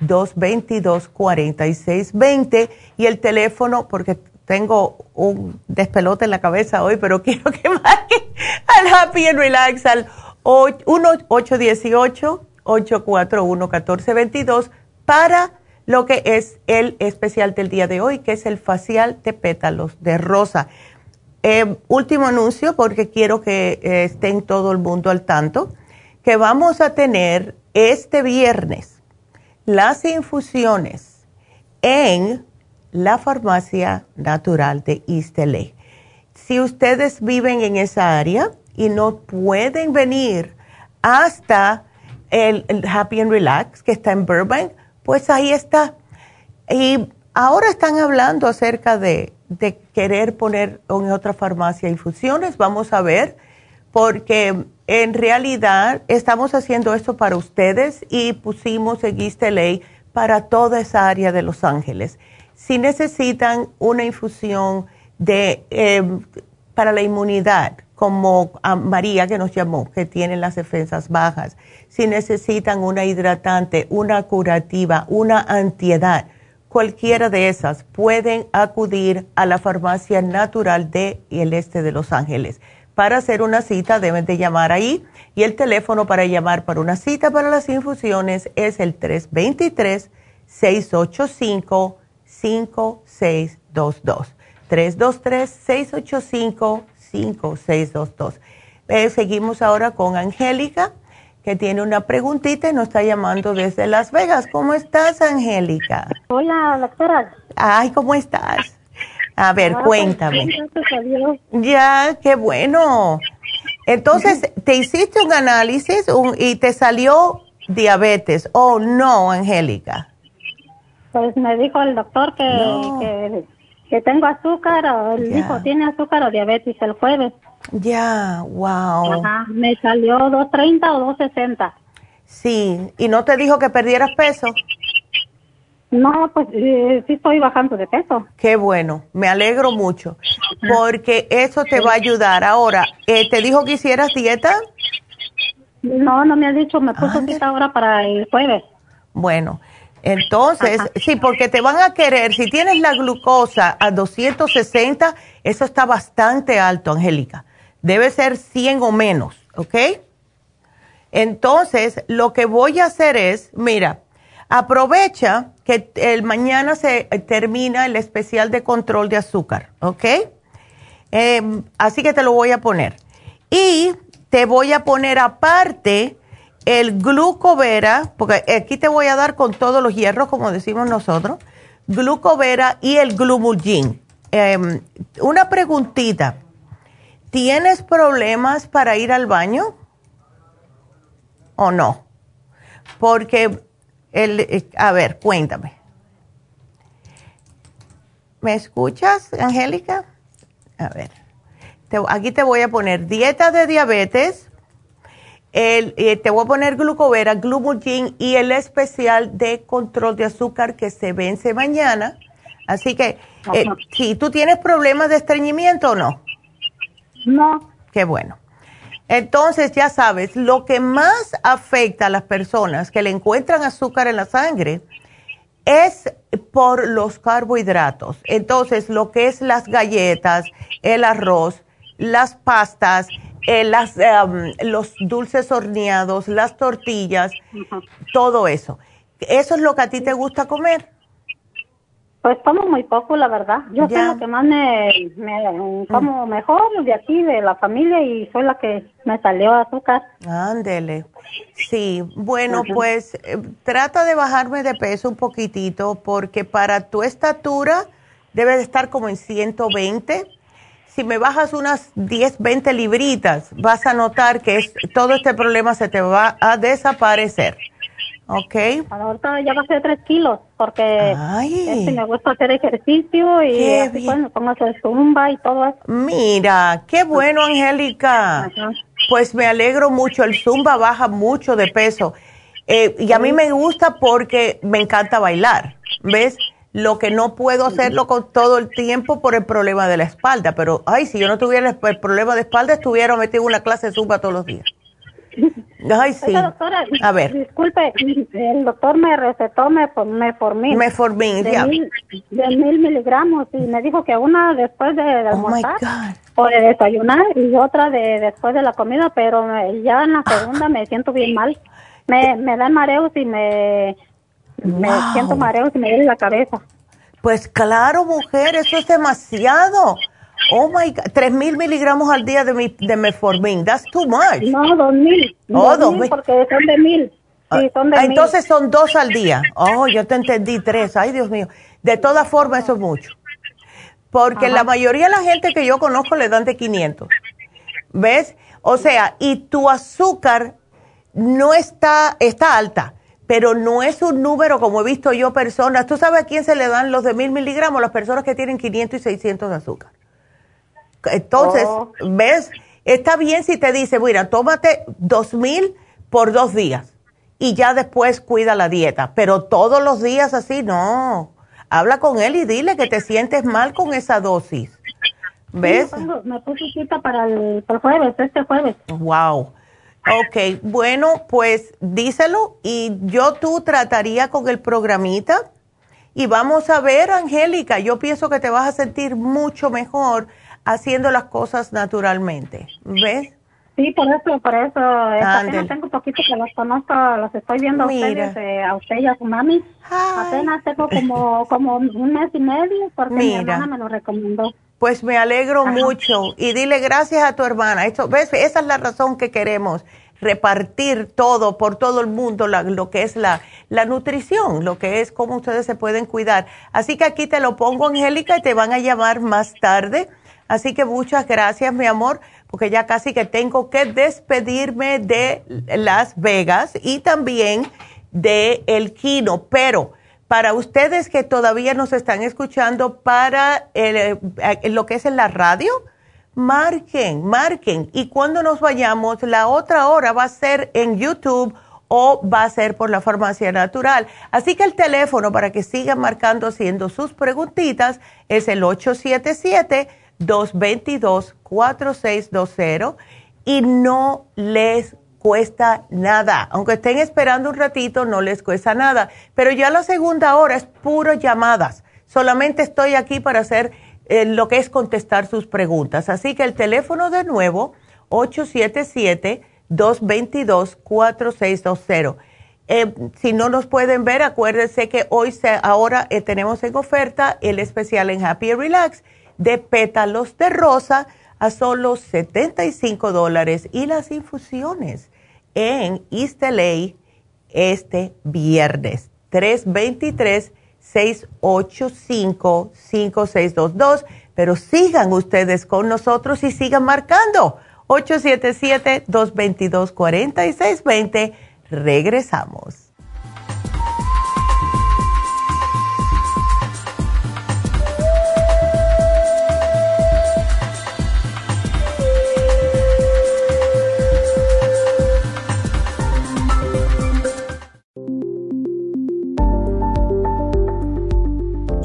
Speaker 4: 877-222-4620 y el teléfono, porque tengo un despelote en la cabeza hoy, pero quiero que marquen al Happy and Relax al 818-841-1422 para lo que es el especial del día de hoy, que es el facial de pétalos de rosa. Eh, último anuncio, porque quiero que eh, estén todo el mundo al tanto, que vamos a tener este viernes las infusiones en la farmacia natural de East Si ustedes viven en esa área y no pueden venir hasta el Happy and Relax, que está en Burbank, pues ahí está. Y ahora están hablando acerca de, querer poner en otra farmacia infusiones. Vamos a ver, porque en realidad estamos haciendo esto para ustedes y pusimos en East para toda esa área de Los Ángeles. Si necesitan una infusión de, em, para la inmunidad, como a María que nos llamó, que tiene las defensas bajas, si necesitan una hidratante, una curativa, una antiedad, cualquiera de esas, pueden acudir a la farmacia natural de el este de Los Ángeles. Para hacer una cita deben de llamar ahí y el teléfono para llamar para una cita para las infusiones es el 323-685-5622. 323-685-5622. Eh, seguimos ahora con Angélica que tiene una preguntita y nos está llamando desde Las Vegas. ¿Cómo estás, Angélica?
Speaker 8: Hola, doctora.
Speaker 4: Ay, ¿cómo estás? A ver, ah, cuéntame. Ya, qué bueno. Entonces, ¿te hiciste un análisis y te salió diabetes? Oh, no, Angélica.
Speaker 8: Pues me dijo el doctor que, que, tengo azúcar, o él dijo, tiene azúcar o diabetes el jueves.
Speaker 4: Ya, wow.
Speaker 8: Ajá, me salió 230 o 260.
Speaker 4: Sí, ¿y no te dijo que perdieras peso?
Speaker 8: No, pues eh, sí estoy bajando de peso.
Speaker 4: Qué bueno, me alegro mucho, porque eso te va a ayudar. Ahora, eh, ¿te dijo que hicieras dieta?
Speaker 8: No, no me ha dicho, me puso cita ahora para el jueves.
Speaker 4: Bueno, Entonces, sí, porque te van a querer, si tienes la glucosa a 260, eso está bastante alto, Angélica. Debe ser 100 o menos, ¿ok? Entonces, lo que voy a hacer es, mira, aprovecha que el mañana se termina el especial de control de azúcar, ¿ok? Em, así que te lo voy a poner. Y te voy a poner aparte el glucovera, porque aquí te voy a dar con todos los hierros, como decimos nosotros, glucovera y el glumulgin. Em, una preguntita, ¿tienes problemas para ir al baño o no? Porque, el, eh, a ver, cuéntame. ¿Me escuchas, Angélica? A ver, aquí te voy a poner dieta de diabetes, el, eh, te voy a poner glucovera, glumulgin y el especial de control de azúcar que se vence mañana. Así que, eh, si tú tienes problemas de estreñimiento o no.
Speaker 8: No.
Speaker 4: Qué bueno. Entonces, ya sabes, lo que más afecta a las personas que le encuentran azúcar en la sangre es por los carbohidratos. Entonces, lo que es las galletas, el arroz, las pastas, eh, las, em, los dulces horneados, las tortillas, todo eso. ¿Eso es lo que a ti te gusta comer?
Speaker 8: Pues como muy poco, la verdad. Yo soy lo que más me, me como mejor de aquí, de la familia, y soy la que me salió azúcar.
Speaker 4: Ándele. Sí, bueno, pues eh, trata de bajarme de peso un poquitito, porque para tu estatura debe de estar como en 120 si me bajas unas 10, 20 libritas, vas a notar que es, todo este problema se te va a desaparecer. ¿Ok?
Speaker 8: Ahorita ya bajé 3 kilos porque este, me gusta hacer ejercicio y así pues me pongo zumba y todo eso.
Speaker 4: Mira, qué bueno, Angélica. Pues me alegro mucho. El zumba baja mucho de peso. Eh, y a mí me gusta porque me encanta bailar. ¿Ves? Lo que no puedo hacerlo con todo el tiempo por el problema de la espalda. Pero, ay, si yo no tuviera el, problema de espalda, estuviera metido en una clase de zumba todos los días. Ay, sí.
Speaker 8: doctora, a ver. Disculpe, el doctor me recetó me
Speaker 4: me Meformin,
Speaker 8: de, mil, de mil miligramos y me dijo que una después de, de oh almorzar o de desayunar y otra de después de la comida, pero ya en la segunda me siento bien mal. Me, me dan mareos y me me siento mareo y me duele la cabeza.
Speaker 4: Pues claro, mujer, eso es demasiado. Oh my God, 3000 miligramos al día de, mi, de metformin, that's too much.
Speaker 8: No, 2000. Oh, 2000 porque son de mil. Sí, son de
Speaker 4: ah, entonces son dos al día. Oh, yo te entendí tres. Ay, Dios mío. De todas formas, eso es mucho. Porque la mayoría de la gente que yo conozco le dan de 500. ¿Ves? O sea, y tu azúcar no está, está alta pero no es un número como he visto yo personas. ¿Tú sabes a quién se le dan los de mil miligramos? Las personas que tienen 500 y 600 de azúcar. Entonces, oh. ¿ves? Está bien si te dice, mira, tómate 2000 por dos días y ya después cuida la dieta, pero todos los días así, no. Habla con él y dile que te sientes mal con esa dosis. ¿Ves?
Speaker 8: me puse cita para el, para el jueves, este jueves.
Speaker 4: Wow. Ok, bueno, pues díselo y yo tú trataría con el programita y vamos a ver, Angélica, yo pienso que te vas a sentir mucho mejor haciendo las cosas naturalmente, ¿ves?
Speaker 8: Sí, por eso, por eso, apenas tengo poquito que las conozco, las estoy viendo a ustedes, eh, a usted y a su mami. Apenas tengo como, como un mes y medio porque mi hermana me lo recomendó.
Speaker 4: Pues me alegro mucho y dile gracias a tu hermana. Esto, ¿ves? Esa es la razón que queremos, repartir todo por todo el mundo, lo que es la, la nutrición, lo que es cómo ustedes se pueden cuidar. Así que aquí te lo pongo, Angélica, y te van a llamar más tarde. Así que muchas gracias, mi amor, porque ya casi que tengo que despedirme de Las Vegas y también de El Quino, pero para ustedes que todavía nos están escuchando para eh, lo que es en la radio, marquen, marquen. Y cuando nos vayamos, la otra hora va a ser en YouTube o va a ser por la farmacia natural. Así que el teléfono para que sigan marcando haciendo sus preguntitas es el 877-222-4620 y no les
Speaker 9: cuesta nada. Aunque estén esperando un ratito, no les cuesta nada. Pero ya la segunda hora es puro llamadas. Solamente estoy aquí para hacer eh, lo que es contestar sus preguntas. Así que el teléfono de nuevo, 877-222-4620. Eh, si no nos pueden ver, acuérdense que hoy se, ahora eh, tenemos en oferta el especial en Happy Relax de pétalos de rosa a solo 75 dólares y las infusiones en East LA este viernes 323-685-5622. Pero sigan ustedes con nosotros y sigan marcando 877-222-4620. Regresamos.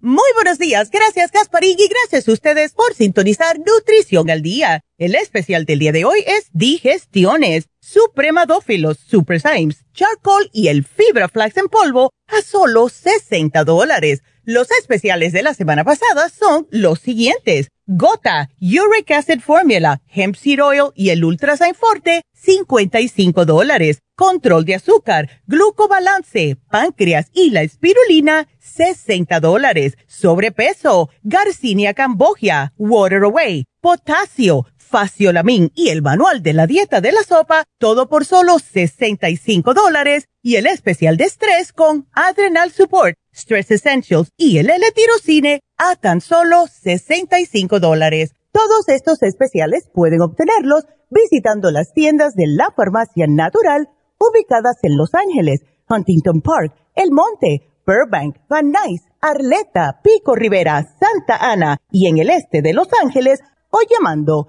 Speaker 4: Muy buenos días, gracias Gasparín y gracias a ustedes por sintonizar Nutrición al Día. El especial del día de hoy es Digestiones, Supremadófilos, Super Symes, Charcoal y el Fibra Flax en polvo a solo 60 dólares. Los especiales de la semana pasada son los siguientes. Gota, Uric Acid Formula, Hemp Seed Oil y el Ultrasign Forte, 55 dólares. Control de azúcar, glucobalance, páncreas y la espirulina, 60 dólares. Sobrepeso, Garcinia Cambogia, Water Away, potasio, faciolamin y el manual de la dieta de la sopa, todo por solo 65 dólares. Y el especial de estrés con Adrenal Support Stress Essentials y el L-Tirocine a tan solo 65 dólares. Todos estos especiales pueden obtenerlos visitando las tiendas de la Farmacia Natural ubicadas en Los Ángeles, Huntington Park, El Monte, Burbank, Van Nuys, Arleta, Pico Rivera, Santa Ana y en el este de Los Ángeles o llamando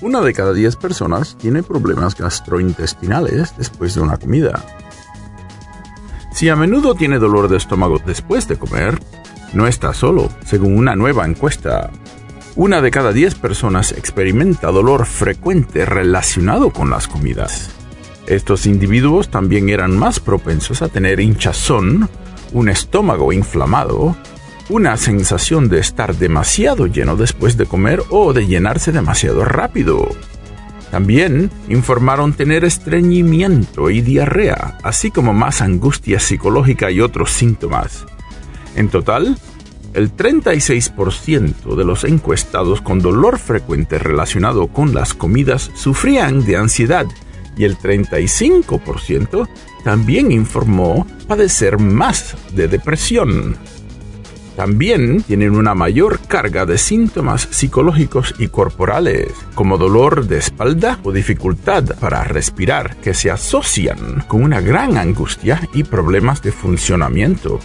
Speaker 10: Una de cada 10 personas tiene problemas gastrointestinales después de una comida. Si a menudo tiene dolor de estómago después de comer, No está solo, según una nueva encuesta. Una de cada diez personas experimenta dolor frecuente relacionado con las comidas. Estos individuos también eran más propensos a tener hinchazón, un estómago inflamado, una sensación de estar demasiado lleno después de comer o de llenarse demasiado rápido. También informaron tener estreñimiento y diarrea, así como más angustia psicológica y otros síntomas. En total, el 36% de los encuestados con dolor frecuente relacionado con las comidas sufrían de ansiedad y el 35% también informó padecer más de depresión. También tienen una mayor carga de síntomas psicológicos y corporales, como dolor de espalda o dificultad para respirar, que se asocian con una gran angustia y problemas de funcionamiento.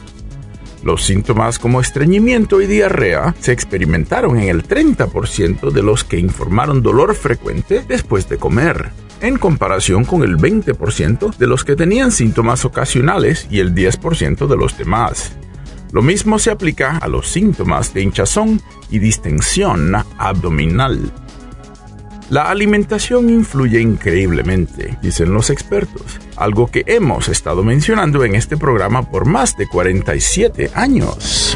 Speaker 10: Los síntomas como estreñimiento y diarrea se experimentaron en el 30% de los que informaron dolor frecuente después de comer, en comparación con el 20% de los que tenían síntomas ocasionales y el 10% de los demás. Lo mismo se aplica a los síntomas de hinchazón y distensión abdominal. La alimentación influye increíblemente, dicen los expertos, algo que hemos estado mencionando en este programa por más de 47 años.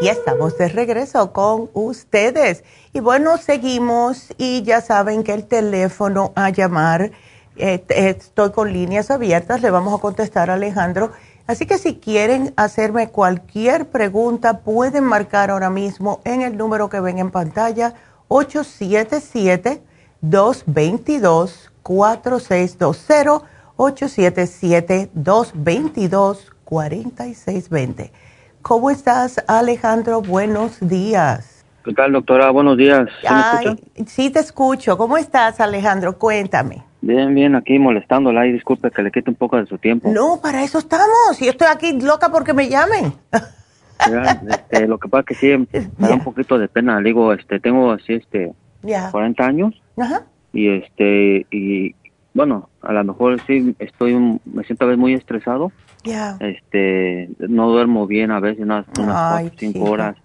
Speaker 4: Y estamos de regreso con ustedes. Y bueno, seguimos y ya saben que el teléfono a llamar, eh, estoy con líneas abiertas, le vamos a contestar a Alejandro. Así que si quieren hacerme cualquier pregunta, pueden marcar ahora mismo en el número que ven en pantalla, 877-222-4620, 877-222-4620. ¿Cómo estás, Alejandro? Buenos días.
Speaker 11: ¿Qué tal, doctora? Buenos días.
Speaker 4: sí, te escucho. ¿Cómo estás, Alejandro? Cuéntame.
Speaker 11: Bien, bien, aquí molestándola y disculpe que le quite un poco de su tiempo.
Speaker 4: No, para eso estamos. Y estoy aquí loca porque me llamen.
Speaker 11: Este, lo que pasa es que sí, me da un poquito de pena. Digo, este, tengo así, este, 40 años. Ajá. Y este, y bueno, a lo mejor sí estoy, me siento a veces muy estresado este, no duermo bien a veces, unas, unas cinco horas.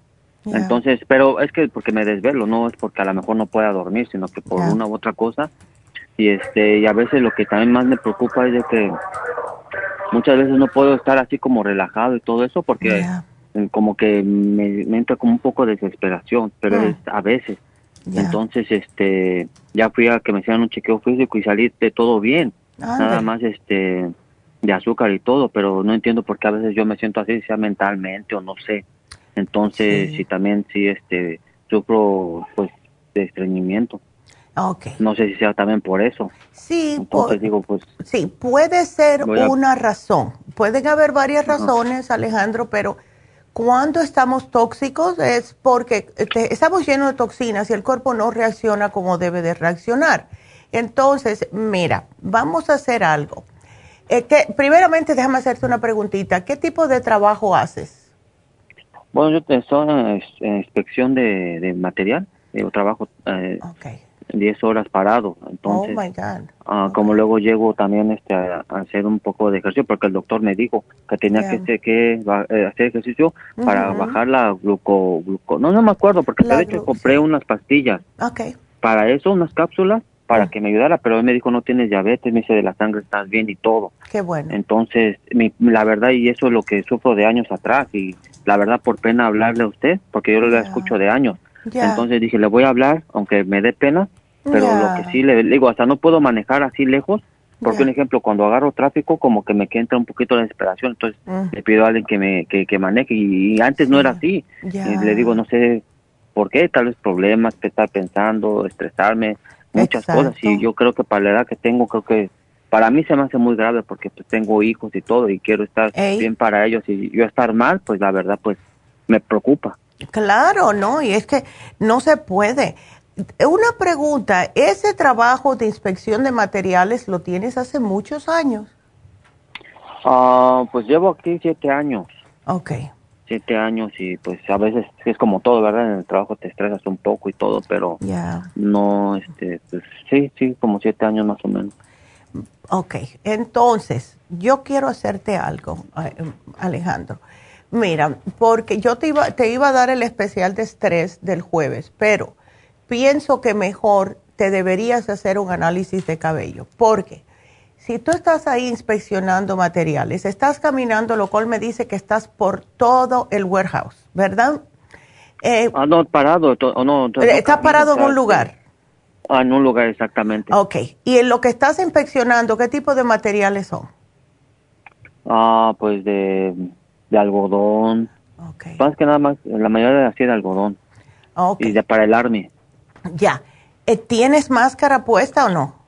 Speaker 11: Entonces, pero es que porque me desvelo, no es porque a lo mejor no pueda dormir, sino que por una u otra cosa. Y este, y a veces lo que también más me preocupa es de que muchas veces no puedo estar así como relajado y todo eso porque como que me, entra como un poco de desesperación, pero es a veces. Entonces, este, ya fui a que me hicieran un chequeo físico y salí de todo bien. Nada más, este, de azúcar y todo, pero no entiendo por qué a veces yo me siento así, sea mentalmente o no sé. Entonces, si también sí este sufro pues de estreñimiento.
Speaker 4: Okay.
Speaker 11: No sé si sea también por eso.
Speaker 4: Sí, digo, pues, sí puede ser una razón. Pueden haber varias razones, Alejandro, pero cuando estamos tóxicos es porque estamos llenos de toxinas y el cuerpo no reacciona como debe de reaccionar. Entonces, mira, vamos a hacer algo. Eh, que, primeramente, déjame hacerte una preguntita. ¿Qué tipo de trabajo haces?
Speaker 11: Bueno, yo estoy en, inspección de, material. Yo trabajo eh, 10 horas parado. Entonces, oh ah, como luego llego también este, a, hacer un poco de ejercicio, porque el doctor me dijo que tenía que, que eh, hacer ejercicio para bajar la gluco, No, no me acuerdo, porque de hecho compré unas pastillas. Para eso, unas cápsulas para que me ayudara, pero él me dijo no tienes diabetes, me dice de la sangre estás bien y todo.
Speaker 4: Qué bueno.
Speaker 11: Entonces, mi, la verdad, y eso es lo que sufro de años atrás, y la verdad por pena hablarle a usted, porque yo lo escucho de años. Entonces dije, le voy a hablar, aunque me dé pena, pero lo que sí le, digo, hasta no puedo manejar así lejos, porque un ejemplo, cuando agarro tráfico, como que me entra un poquito de desesperación, entonces le pido a alguien que me que, que maneje, y, antes no era así. Y le digo, no sé por qué, tal vez problemas estar pensando, estresarme, muchas cosas y yo creo que para la edad que tengo creo que para mí se me hace muy grave porque pues tengo hijos y todo y quiero estar bien para ellos y yo estar mal pues la verdad pues me preocupa.
Speaker 4: Claro no y es que no se puede. Una pregunta ese trabajo de inspección de materiales lo tienes hace muchos años
Speaker 11: ah pues llevo aquí siete años.
Speaker 4: Okay
Speaker 11: siete años y pues a veces es como todo, ¿verdad? En el trabajo te estresas un poco y todo, pero no, este, pues sí, sí, como siete años más o menos.
Speaker 4: Ok, entonces yo quiero hacerte algo, eh, Alejandro. Mira, porque yo te iba, te iba a dar el especial de estrés del jueves, pero pienso que mejor te deberías hacer un análisis de cabello. porque si tú estás ahí inspeccionando materiales, estás caminando, lo cual me dice que estás por todo el warehouse, ¿verdad?
Speaker 11: Eh, ah, no, parado. no,
Speaker 4: ¿Estás parado en un lugar?
Speaker 11: Ah, en un lugar exactamente.
Speaker 4: Ok. ¿Y en lo que estás inspeccionando, qué tipo de materiales son?
Speaker 11: Ah, pues de, algodón. Ok. Más que nada más, la mayoría de así de algodón. Ok. Y de para el army.
Speaker 4: Ya. Eh, ¿Tienes máscara puesta o no?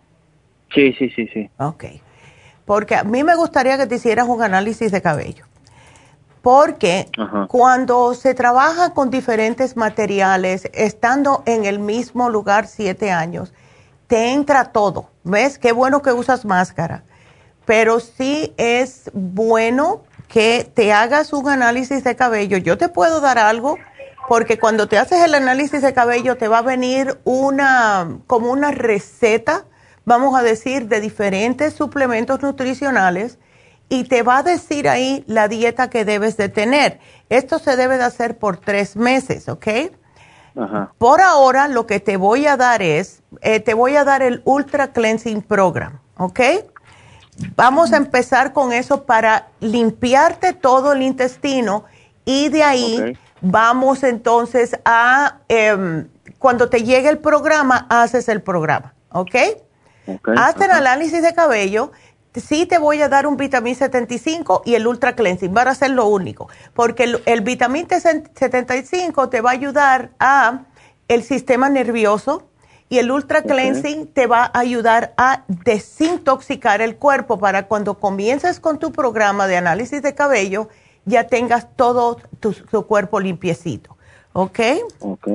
Speaker 11: Sí, sí, sí, sí.
Speaker 4: Ok. Porque a mí me gustaría que te hicieras un análisis de cabello. Porque cuando se trabaja con diferentes materiales, estando en el mismo lugar siete años, te entra todo. ¿Ves? Qué bueno que usas máscara. Pero sí es bueno que te hagas un análisis de cabello. Yo te puedo dar algo porque cuando te haces el análisis de cabello te va a venir una como una receta vamos a decir, de diferentes suplementos nutricionales y te va a decir ahí la dieta que debes de tener. Esto se debe de hacer por tres meses, ¿ok? Por ahora lo que te voy a dar es, eh, te voy a dar el Ultra Cleansing Program, ¿ok? Vamos a empezar con eso para limpiarte todo el intestino y de ahí vamos entonces a, em, cuando te llegue el programa, haces el programa, ¿ok? Hazte el análisis de cabello. Sí te voy a dar un vitamín 75 y el Ultra Cleansing. Van a ser lo único. Porque el, el vitamín 75 te va a ayudar a el sistema nervioso y el Ultra Cleansing te va a ayudar a desintoxicar el cuerpo para cuando comiences con tu programa de análisis de cabello ya tengas todo tu, tu cuerpo limpiecito. ¿Ok?
Speaker 11: Ok.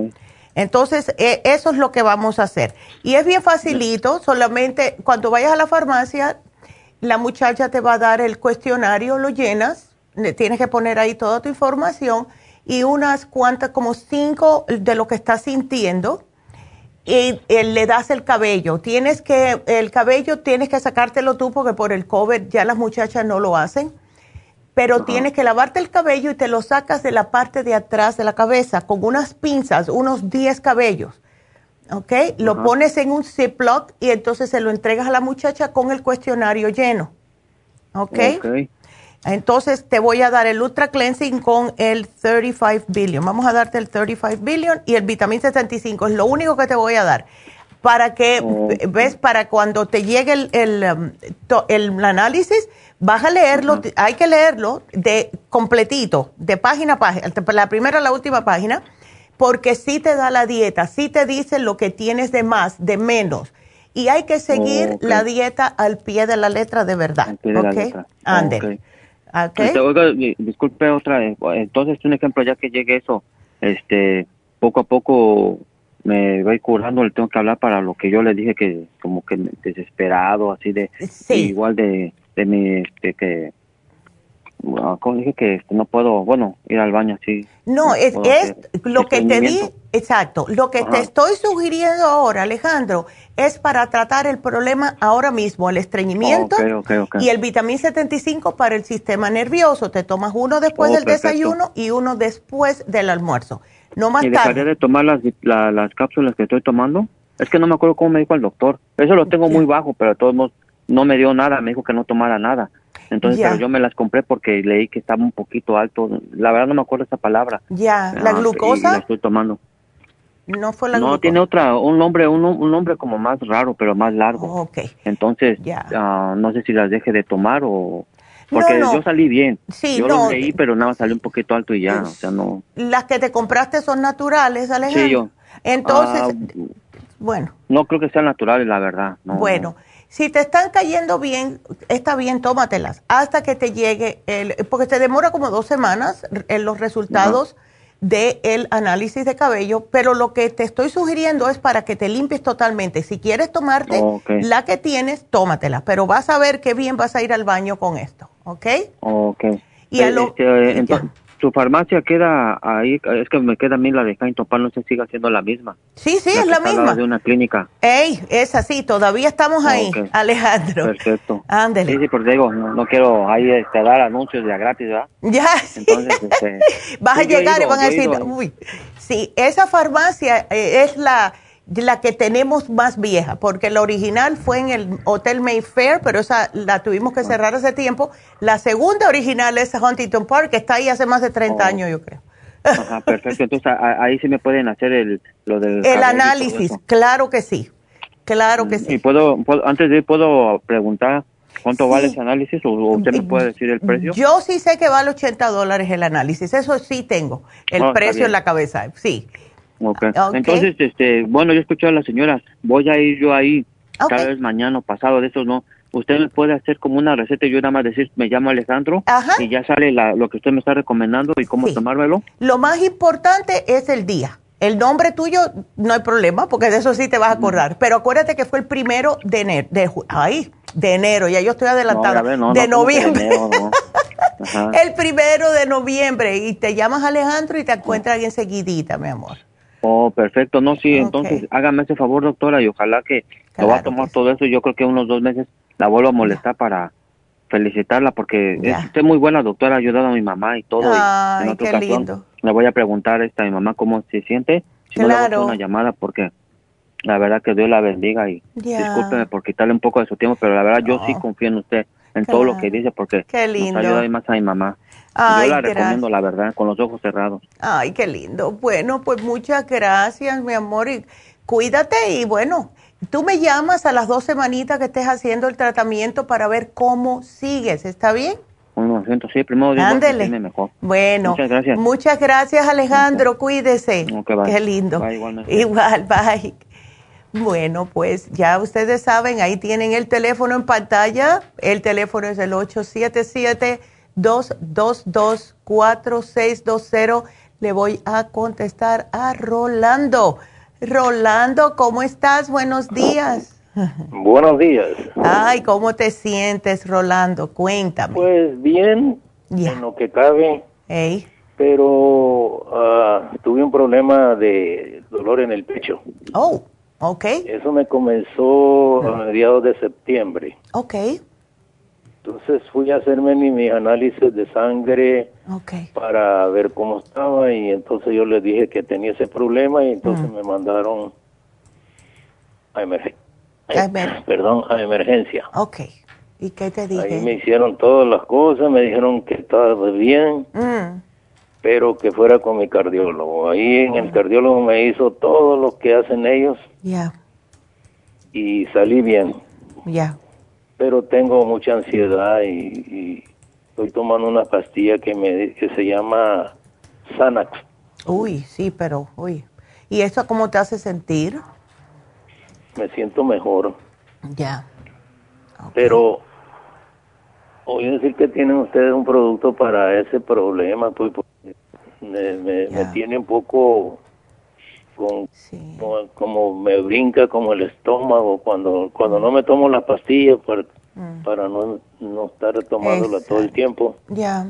Speaker 4: Entonces, e, eso es lo que vamos a hacer. Y es bien facilito, solamente cuando vayas a la farmacia, la muchacha te va a dar el cuestionario, lo llenas, tienes que poner ahí toda tu información y unas cuantas, como cinco de lo que estás sintiendo, y, eh, le das el cabello. Tienes que, el cabello tienes que sacártelo tú porque por el COVID ya las muchachas no lo hacen pero tienes que lavarte el cabello y te lo sacas de la parte de atrás de la cabeza con unas pinzas, unos 10 cabellos. ¿Ok? Lo pones en un Ziploc y entonces se lo entregas a la muchacha con el cuestionario lleno. ¿Ok? Entonces te voy a dar el Ultra Cleansing con el 35 Billion. Vamos a darte el 35 Billion y el Vitamin 75. Es lo único que te voy a dar. Para que, ves, para cuando te llegue el, el, um, el análisis, Vas a leerlo, hay que leerlo de completito, de página a página, la primera a la última página, porque sí te da la dieta, sí te dice lo que tienes de más, de menos. Y hay que seguir la dieta al pie de la letra de verdad. Ande.
Speaker 11: Okay. disculpe otra vez. Entonces, un ejemplo, ya que llegue eso, este, poco a poco me voy curando, le tengo que hablar para lo que yo le dije que como que desesperado, así de, igual de de mi, este, que, ah, como dije que este, no puedo, bueno, ir al baño así.
Speaker 4: No, es, es lo que te di, exacto, lo que te estoy sugiriendo ahora, Alejandro, es para tratar el problema ahora mismo, el estreñimiento y el vitamín 75 para el sistema nervioso. Te tomas uno después oh, del desayuno y uno después del almuerzo. No más
Speaker 11: ¿Y dejaría de tomar las, las cápsulas que estoy tomando? Es que no me acuerdo cómo me dijo el doctor. Eso lo tengo muy bajo, pero de todos modos no me dio nada, me dijo que no tomara nada. Entonces, pero yo me las compré porque leí que estaba un poquito alto. La verdad no me acuerdo esa palabra.
Speaker 4: Ya, ¿la ah, glucosa?
Speaker 11: la estoy tomando.
Speaker 4: No fue la
Speaker 11: No, tiene otra, un nombre, un, un, nombre como más raro, pero más largo.
Speaker 4: Oh, ok.
Speaker 11: Entonces, uh, no sé si las deje de tomar o... Porque yo salí bien.
Speaker 4: Sí,
Speaker 11: yo no, leí, pero nada, salió un poquito alto y ya, o sea, no...
Speaker 4: Las que te compraste son naturales, Alejandro.
Speaker 11: Sí, yo.
Speaker 4: Entonces, ah, bueno.
Speaker 11: No creo que sean naturales, la verdad.
Speaker 4: bueno. Si te están cayendo bien, está bien, tómatelas hasta que te llegue el, porque te demora como dos semanas en los resultados del análisis de cabello, pero lo que te estoy sugiriendo es para que te limpies totalmente. Si quieres tomarte la que tienes, tómatela, pero vas a ver qué bien vas a ir al baño con esto, ¿ok?
Speaker 11: Ok. Y a lo, este, su farmacia queda ahí, es que me queda a mí la de Jaime no sé si sigue siendo la misma.
Speaker 4: Sí, sí, es la misma.
Speaker 11: de una clínica.
Speaker 4: Ey, es así, todavía estamos ahí, Alejandro.
Speaker 11: Perfecto.
Speaker 4: Ándele.
Speaker 11: Sí, sí, porque digo, no, quiero ahí este, dar anuncios de gratis, ¿verdad?
Speaker 4: Ya, Entonces, este, Vas a llegar y van a decir, uy, sí, esa farmacia eh, es la la que tenemos más vieja, porque la original fue en el Hotel Mayfair, pero esa la tuvimos que cerrar hace tiempo. La segunda original es Huntington Park, que está ahí hace más de 30 años, yo creo.
Speaker 11: Ajá, perfecto. Entonces ahí sí me pueden hacer el, lo del...
Speaker 4: El análisis, claro que sí. Claro que sí.
Speaker 11: ¿Y puedo, antes de ir, puedo preguntar cuánto vale ese análisis o usted me puede decir el precio?
Speaker 4: Yo sí sé que vale 80 dólares el análisis, eso sí tengo, el oh, precio en la cabeza, sí.
Speaker 11: Okay. Entonces, este, bueno, yo escuché a la señora, voy a ir yo ahí, tal vez mañana o pasado, de eso no. Usted me puede hacer como una receta y yo nada más decir, me llamo Alejandro y ya sale lo que usted me está recomendando y cómo tomármelo.
Speaker 4: Lo más importante es el día. El nombre tuyo no hay problema porque de eso sí te vas a acordar. Pero acuérdate que fue el primero de enero. De, ay, de enero, ya yo estoy adelantada. de noviembre. el primero de noviembre. Y te llamas Alejandro y te encuentras bien seguidita, mi amor.
Speaker 11: Oh, perfecto. No, sí, entonces hágame ese favor, doctora, y ojalá que lo va a tomar todo eso. Yo creo que unos dos meses la vuelvo a molestar para felicitarla porque es muy buena doctora, ha ayudado a mi mamá y todo.
Speaker 4: Ay, y qué lindo.
Speaker 11: Le voy a preguntar a esta mi mamá cómo se siente. Si no le voy a una llamada porque la verdad que Dios la bendiga y discúlpeme por quitarle un poco de su tiempo, pero la verdad yo sí confío en usted, en todo lo que dice porque
Speaker 4: qué lindo.
Speaker 11: nos ayuda más a mi mamá. Yo la recomiendo, la verdad, con los ojos cerrados.
Speaker 4: Ay, qué lindo. Bueno, pues muchas gracias, mi amor, y cuídate y bueno, tú me llamas a las dos semanitas que estés haciendo el tratamiento para ver cómo sigues, ¿está bien?
Speaker 11: Bueno, siento, sí, primero
Speaker 4: Ándele.
Speaker 11: mejor.
Speaker 4: Bueno, muchas gracias. Muchas gracias, Alejandro, cuídese. qué lindo. Igual, bye. Bueno, pues ya ustedes saben, ahí tienen el teléfono en pantalla. El teléfono es el 877 222-4620. Le voy a contestar a Rolando. Rolando, ¿cómo estás? Buenos días.
Speaker 12: Buenos días.
Speaker 4: Ay, ¿cómo te sientes, Rolando? Cuéntame.
Speaker 12: Pues bien, en lo que cabe. Pero ah, tuve un problema de dolor en el pecho.
Speaker 4: Oh, ok.
Speaker 12: Eso me comenzó a mediados de septiembre.
Speaker 4: Ok.
Speaker 12: Entonces fui a hacerme mi, análisis de sangre para ver cómo estaba y entonces yo les dije que tenía ese problema y entonces mm. me mandaron a emergencia. Perdón, a emergencia.
Speaker 4: Ok. ¿Y qué te dije?
Speaker 12: Ahí me hicieron todas las cosas, me dijeron que estaba bien, mm. pero que fuera con mi cardiólogo. Ahí en el cardiólogo me hizo todo lo que hacen ellos.
Speaker 4: Ya.
Speaker 12: Y salí bien.
Speaker 4: Ya
Speaker 12: pero tengo mucha ansiedad y, estoy tomando una pastilla que me que se llama Xanax.
Speaker 4: Uy, sí, pero uy. ¿Y eso cómo te hace sentir?
Speaker 12: Me siento mejor.
Speaker 4: Ya.
Speaker 12: Pero a decir que tienen ustedes un producto para ese problema, pues, me, me tiene un poco como, me brinca como el estómago cuando cuando no me tomo la pastilla mm. para no, no estar tomándola todo el tiempo.
Speaker 4: Ya.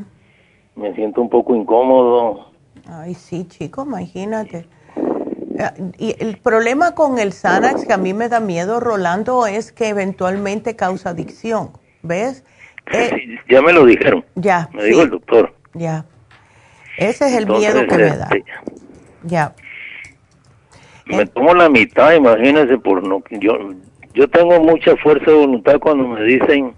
Speaker 12: Me siento un poco incómodo.
Speaker 4: Ay, sí, chico, imagínate. Eh, y el problema con el Xanax que a mí me da miedo, Rolando, es que eventualmente causa adicción. ¿Ves?
Speaker 12: Eh, ya me lo dijeron.
Speaker 4: Ya.
Speaker 12: Me dijo el doctor.
Speaker 4: Ya. Ese es el miedo que me da. Este, ya.
Speaker 12: Me tomo la mitad, imagínese, por no. Yo, yo tengo mucha fuerza de voluntad cuando me dicen.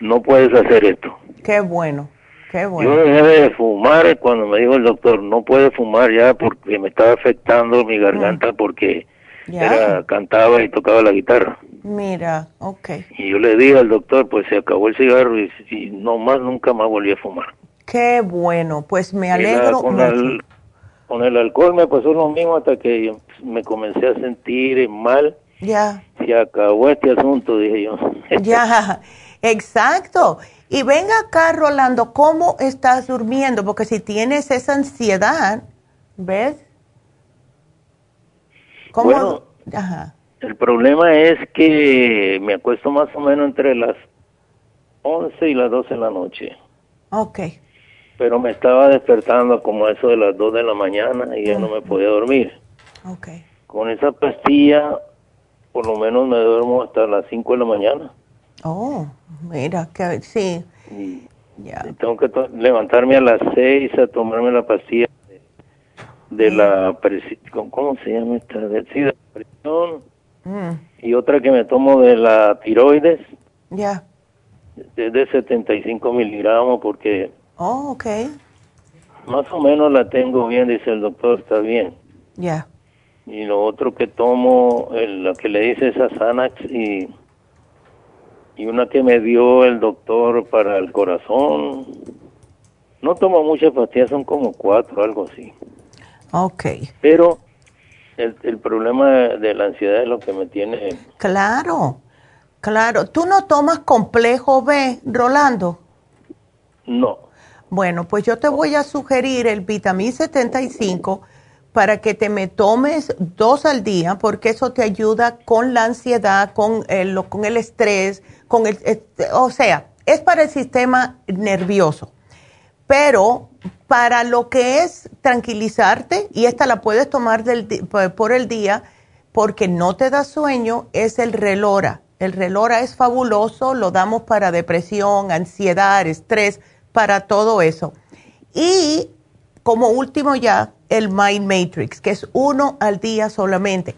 Speaker 12: No puedes hacer esto.
Speaker 4: Qué bueno. Qué bueno.
Speaker 12: Yo dejé de fumar cuando me dijo el doctor, no puede fumar ya porque me estaba afectando mi garganta mm. porque era, cantaba y tocaba la guitarra.
Speaker 4: Mira, ok.
Speaker 12: Y yo le dije al doctor, pues se acabó el cigarro y, no más, nunca más volví a fumar.
Speaker 4: Qué bueno, pues me alegro.
Speaker 12: con, el, con el alcohol me pasó lo mismo hasta que me comencé a sentir mal.
Speaker 4: Ya.
Speaker 12: Se acabó este asunto, dije yo.
Speaker 4: ya, exacto. Y venga acá, Rolando, ¿cómo estás durmiendo? Porque si tienes esa ansiedad, ¿ves?
Speaker 12: ¿Cómo? Ajá. El problema es que me acuesto más o menos entre las 11 y las 12 de la noche.
Speaker 4: Ok.
Speaker 12: Pero me estaba despertando como eso de las 2 de la mañana y ya no me podía dormir.
Speaker 4: Ok.
Speaker 12: Con esa pastilla, por lo menos me duermo hasta las 5 de la mañana.
Speaker 4: Oh, mira, que sí.
Speaker 12: ya. tengo que levantarme a las 6 a tomarme la pastilla de, la presión. ¿Cómo se llama esta? De, sí, de la presión Mm. Y otra que me tomo de la tiroides.
Speaker 4: Ya.
Speaker 12: Es de 75 miligramos porque...
Speaker 4: Oh, ok.
Speaker 12: Más o menos la tengo bien, dice el doctor, está bien.
Speaker 4: Ya.
Speaker 12: Y lo otro que tomo, lo que le dice es a Xanax y, y una que me dio el doctor para el corazón. No tomo muchas pastillas, son como cuatro, algo así.
Speaker 4: Ok.
Speaker 12: Pero el, problema de la ansiedad es lo que me tiene.
Speaker 4: Claro, claro. ¿Tú no tomas complejo B, Rolando?
Speaker 12: No.
Speaker 4: Bueno, pues yo te voy a sugerir el vitamín 75 para que te me tomes dos al día, porque eso te ayuda con la ansiedad, con el, con el estrés, con el, o sea, es para el sistema nervioso. Pero para lo que es tranquilizarte, y esta la puedes tomar del, por el día porque no te da sueño, es el relora. El relora es fabuloso, lo damos para depresión, ansiedad, estrés, para todo eso. Y como último ya, el Mind Matrix, que es uno al día solamente.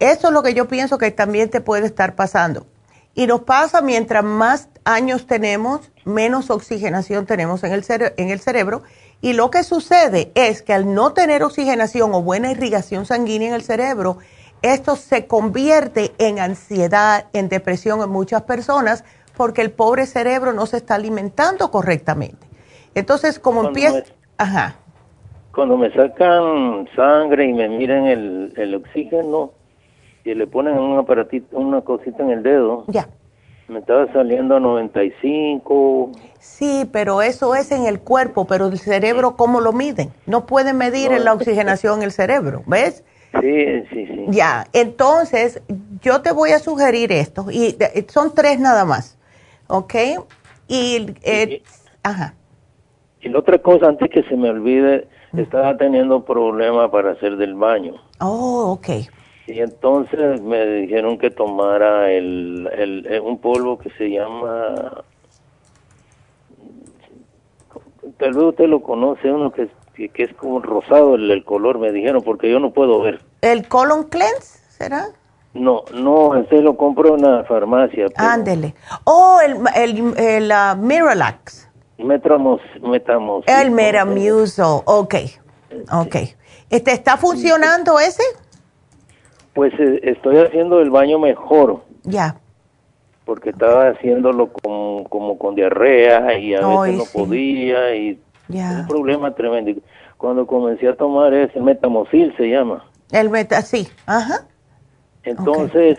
Speaker 4: Eso es lo que yo pienso que también te puede estar pasando. Y nos pasa mientras más años tenemos, menos oxigenación tenemos en el, en el cerebro y lo que sucede es que al no tener oxigenación o buena irrigación sanguínea en el cerebro, esto se convierte en ansiedad, en depresión en muchas personas porque el pobre cerebro no se está alimentando correctamente. Entonces, como empieza... Ajá.
Speaker 12: Cuando me sacan sangre y me miran el, el oxígeno y le ponen un aparatito, una cosita en el dedo.
Speaker 4: Ya
Speaker 12: me estaba saliendo a 95.
Speaker 4: Sí, pero eso es en el cuerpo, pero el cerebro, ¿cómo lo miden? No pueden medir la oxigenación en el cerebro, ¿ves?
Speaker 12: Sí, sí, sí.
Speaker 4: Ya, entonces yo te voy a sugerir esto, y son tres nada más, ¿ok? Y, eh, ajá.
Speaker 12: Y la otra cosa, antes que se me olvide, estaba teniendo problemas para hacer del baño.
Speaker 4: Oh, ok.
Speaker 12: Y entonces me dijeron que tomara el, el, eh, un polvo que se llama, tal vez usted lo conoce, uno que, que, es como rosado el, color, me dijeron, porque yo no puedo ver.
Speaker 4: ¿El Colon Cleanse será?
Speaker 12: No, no, ese lo compro en la farmacia.
Speaker 4: Ándele. Oh, el, el, el uh, Miralax.
Speaker 12: Metramos, metamos.
Speaker 4: El Metamucil, ok, ok. ¿Este, ¿Está funcionando ese?
Speaker 12: Pues eh, estoy haciendo el baño mejor.
Speaker 4: Ya.
Speaker 12: Porque estaba haciéndolo con, como con diarrea y a veces no podía y un problema tremendo. Cuando comencé a tomar ese metamosil se llama.
Speaker 4: El meta, sí, ajá.
Speaker 12: Entonces,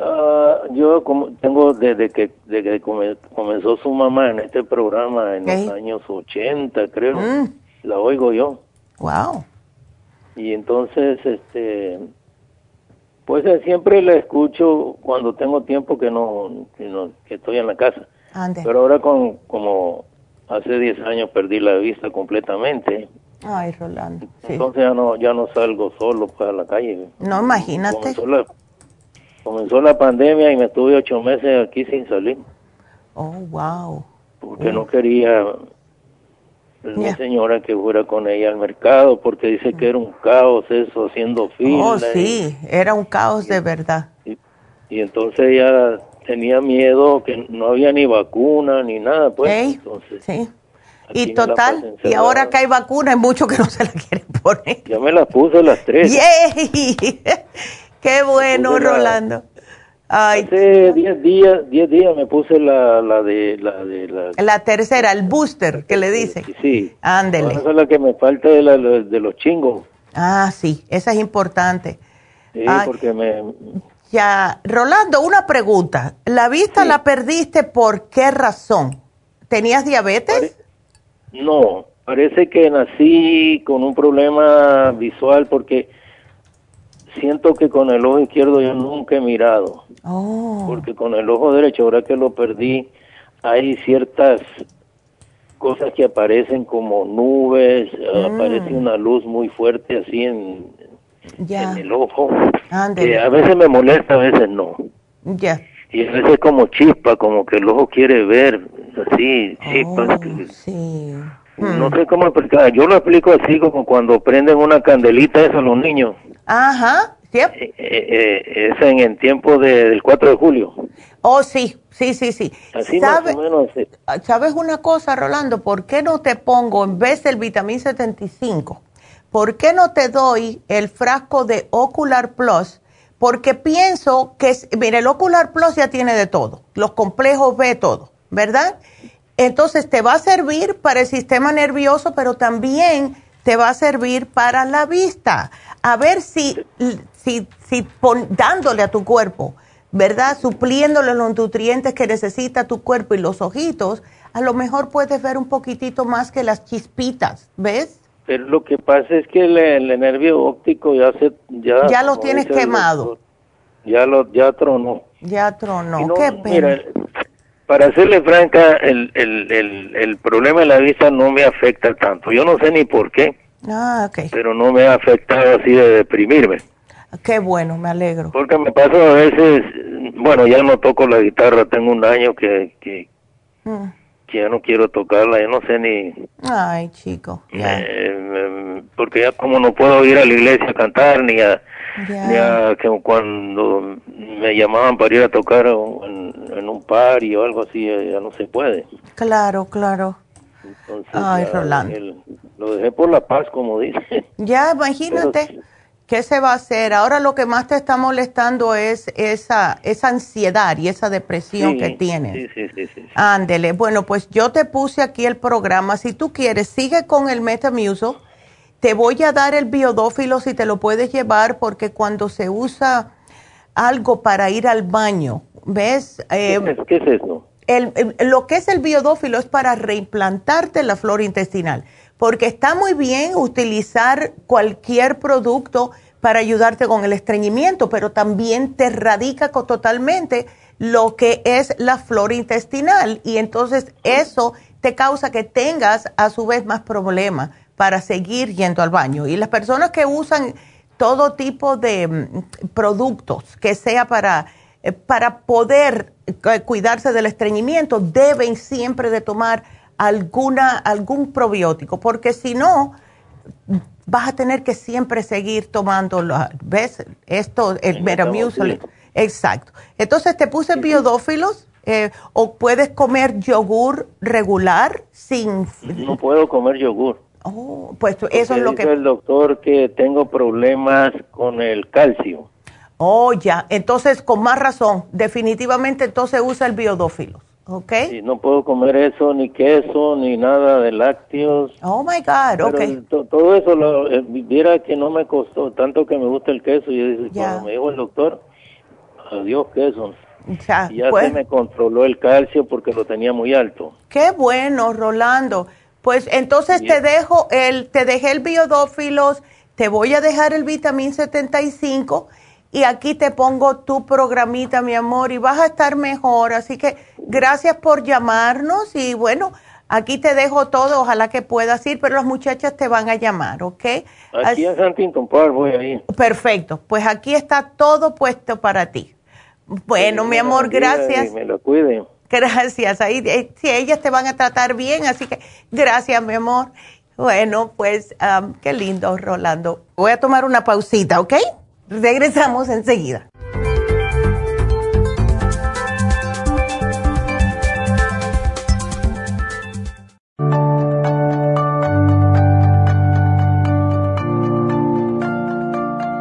Speaker 12: ah, yo como tengo desde que, desde que comenzó su mamá en este programa en los años 80, creo, mm. la oigo yo.
Speaker 4: Wow.
Speaker 12: Y entonces, este, Pues eh, siempre la escucho cuando tengo tiempo que no, que, estoy en la casa. Pero ahora con como hace 10 años perdí la vista completamente.
Speaker 4: Ay, Rolando.
Speaker 12: Entonces ya no ya no salgo solo para la calle.
Speaker 4: No, imagínate.
Speaker 12: Comenzó la, pandemia y me estuve ocho meses aquí sin salir.
Speaker 4: Oh, wow.
Speaker 12: Porque no quería mi señora que fuera con ella al mercado porque dice que era un caos eso haciendo fila.
Speaker 4: Oh, sí, era un caos de verdad.
Speaker 12: Y, entonces ella tenía miedo que no había ni vacuna ni nada, pues. entonces,
Speaker 4: sí. Y total, y ahora que hay vacuna, hay muchos que no se la quieren poner.
Speaker 12: Ya me la puse las tres.
Speaker 4: ¡Yay! ¡Qué bueno, Rolando!
Speaker 12: Hace 10 días, 10 días me puse la, la de la de
Speaker 4: la, tercera, el booster que le dice.
Speaker 12: Sí.
Speaker 4: Ándele.
Speaker 12: Esa es la que me falta de, la, de los chingos.
Speaker 4: Ah, sí, esa es importante.
Speaker 12: Sí, porque me
Speaker 4: Ya, Rolando, una pregunta. ¿La vista la perdiste por qué razón? ¿Tenías diabetes?
Speaker 12: no, parece que nací con un problema visual porque siento que con el ojo izquierdo yo nunca he mirado.
Speaker 4: Oh.
Speaker 12: Porque con el ojo derecho, ahora que lo perdí, hay ciertas cosas que aparecen como nubes, mm. aparece una luz muy fuerte así en, en el ojo. Que a veces me molesta, a veces no.
Speaker 4: Ya.
Speaker 12: Y a veces como chispa, como que el ojo quiere ver, así, chispas.
Speaker 4: Oh, sí.
Speaker 12: No sé cómo explicar. Yo lo explico así como cuando prenden una candelita eso a los niños.
Speaker 4: Ajá,
Speaker 12: ¿sí? Eh, eh, es en el tiempo del 4 de julio.
Speaker 4: Oh, sí, sí, sí, sí.
Speaker 12: Así más o menos.
Speaker 4: Ah, ¿Sabes una cosa, Rolando? ¿Por qué no te pongo, en vez del vitamín 75, por qué no te doy el frasco de Ocular Plus? Porque pienso que, mire, el Ocular Plus ya tiene de todo, los complejos ve todo, ¿verdad? Entonces te va a servir para el sistema nervioso, pero también te va a servir para la vista a ver si, si, si dándole a tu cuerpo, ¿verdad? Supliéndole los nutrientes que necesita tu cuerpo y los ojitos, a lo mejor puedes ver un poquitito más que las chispitas, ¿ves?
Speaker 12: Pero lo que pasa es que el, nervio óptico ya se... Ya,
Speaker 4: ya lo tienes quemado.
Speaker 12: ya lo ya tronó.
Speaker 4: Ya tronó, qué pena.
Speaker 12: Para serle franca, el, el, el, el problema de la vista no me afecta tanto. Yo no sé ni por qué
Speaker 4: Ah, ok.
Speaker 12: Pero no me ha afectado así de deprimirme.
Speaker 4: Qué bueno, me alegro.
Speaker 12: Porque me pasa a veces, bueno, ya no toco la guitarra, tengo un año que, que, mm. ya no quiero tocarla, ya no sé ni...
Speaker 4: Ay, chico.
Speaker 12: porque ya como no puedo ir a la iglesia a cantar, ni a, ni a que cuando me llamaban para ir a tocar en, en un party o algo así, ya no se puede.
Speaker 4: Claro, claro. Ay, Rolando.
Speaker 12: lo dejé por la paz, como dice.
Speaker 4: Ya, imagínate. ¿Qué se va a hacer? Ahora lo que más te está molestando es esa, esa ansiedad y esa depresión que tienes.
Speaker 12: Sí, sí, sí,
Speaker 4: Ándele. Bueno, pues yo te puse aquí el programa. Si tú quieres, sigue con el Metamucil. Te voy a dar el biodófilo si te lo puedes llevar porque cuando se usa algo para ir al baño, ¿ves?
Speaker 12: ¿Qué, es, ¿Qué es eso?
Speaker 4: lo que es el biodófilo es para reimplantarte la flora intestinal, porque está muy bien utilizar cualquier producto para ayudarte con el estreñimiento, pero también te radica totalmente lo que es la flora intestinal y entonces eso te causa que tengas a su vez más problemas para seguir yendo al baño. Y las personas que usan todo tipo de mm, productos que sea para eh, para poder eh, cuidarse del estreñimiento, deben siempre de tomar alguna, algún probiótico, porque si no, vas a tener que siempre seguir tomando, ¿ves? Esto, el Metamucil. Exacto. Entonces te puse biodófilos. Eh, o puedes comer yogur regular sin...
Speaker 12: No puedo comer yogur.
Speaker 4: Oh, pues eso es lo que...
Speaker 12: el doctor que tengo problemas con el calcio.
Speaker 4: Oh, ya. Entonces, con más razón, definitivamente entonces usa el biodófilo. ¿Ok?
Speaker 12: Sí, no puedo comer eso, ni queso, ni nada de lácteos.
Speaker 4: Oh, my God, ok.
Speaker 12: todo eso, lo, eh, viera que no me costó tanto que me gusta el queso. Yo dije, cuando me dijo el doctor, adiós queso. Ya, y ya pues. se me controló el calcio porque lo tenía muy alto.
Speaker 4: Qué bueno, Rolando. Pues entonces te dejo el, te dejé el biodófilos, te voy a dejar el vitamín 75 y aquí te pongo tu programita, mi amor, y vas a estar mejor. Así que gracias por llamarnos y bueno, aquí te dejo todo, ojalá que puedas ir, pero las muchachas te van a llamar, ¿ok?
Speaker 12: Aquí en Huntington Park voy a ir.
Speaker 4: Perfecto, pues aquí está todo puesto para ti. Bueno, mi amor, gracias.
Speaker 12: me lo cuiden.
Speaker 4: Gracias, ahí eh, sí, ellas te van a tratar bien, así que gracias, mi amor. Bueno, pues qué lindo, Rolando. Voy a tomar una pausita, ¿ok? Regresamos enseguida.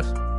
Speaker 3: días.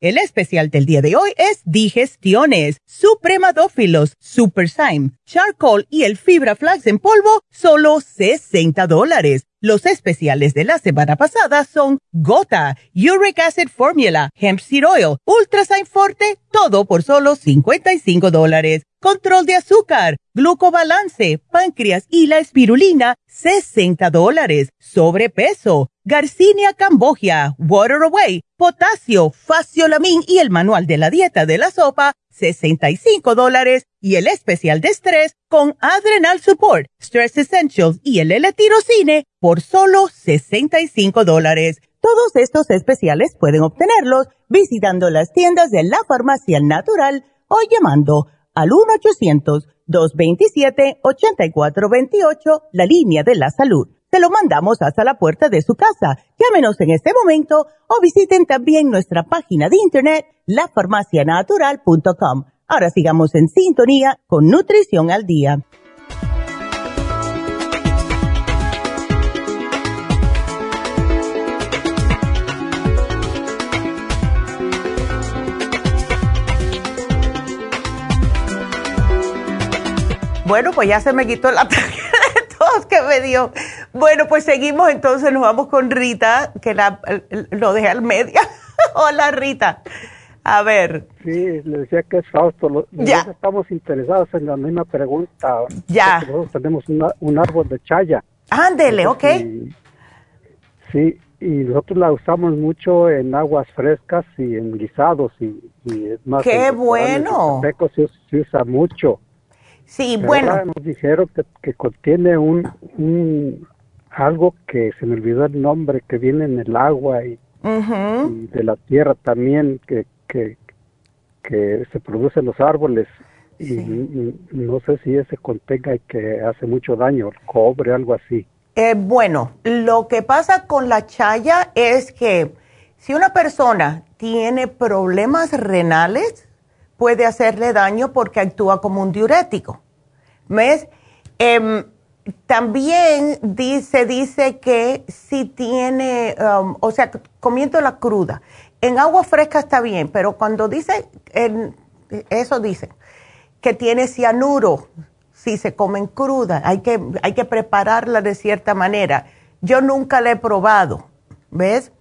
Speaker 5: El especial del día de hoy es Digestiones, Supremadófilos, Super Syme, Charcoal y el Fibra Flax en polvo, solo 60 dólares. Los especiales de la semana pasada son Gota, Uric Acid Formula, Hemp Seed Oil, Ultrasign Forte, todo por solo 55 dólares. Control de azúcar, glucobalance, páncreas y la espirulina, 60 dólares. Sobrepeso, Garcinia Cambogia, Water Away, potasio, faciolamin y el manual de la dieta de la sopa, 65 dólares. Y el especial de estrés con Adrenal Support, Stress Essentials y el L-Tirocine por solo 65 dólares. Todos estos especiales pueden obtenerlos visitando las tiendas de la farmacia natural o llamando al 1-800-227-8428, la línea de la salud se lo mandamos hasta la puerta de su casa. Llámenos en este momento o visiten también nuestra página de internet, lafarmacianatural.com. Ahora sigamos en sintonía con Nutrición al Día.
Speaker 4: Bueno, pues ya se me quitó la que me dio. Bueno, pues seguimos entonces, nos vamos con Rita, que la, lo dejé al medio. Hola Rita. A ver.
Speaker 13: Sí, le decía que es Fausto. ya. Estamos interesados en la misma pregunta.
Speaker 4: Ya.
Speaker 13: Nosotros tenemos un árbol de chaya.
Speaker 4: Ándele, ok.
Speaker 13: sí, y nosotros la usamos mucho en aguas frescas y en guisados y, es más.
Speaker 4: ¡Qué bueno!
Speaker 13: Seco se, se usa mucho.
Speaker 4: Sí, bueno.
Speaker 13: Nos dijeron que, contiene un, algo que se me olvidó el nombre, que viene en el agua y, de la tierra también, que, que, que se produce en los árboles. Y, no sé si ese contenga y que hace mucho daño, el cobre, algo así.
Speaker 4: Eh, bueno, lo que pasa con la chaya es que si una persona tiene problemas renales, puede hacerle daño porque actúa como un diurético. ¿Ves? Em, también dice, dice que si tiene, um, o sea, comiendo la cruda, en agua fresca está bien, pero cuando dice, eso dice, que tiene cianuro, si se comen cruda, hay que, hay que prepararla de cierta manera. Yo nunca la he probado, ¿ves?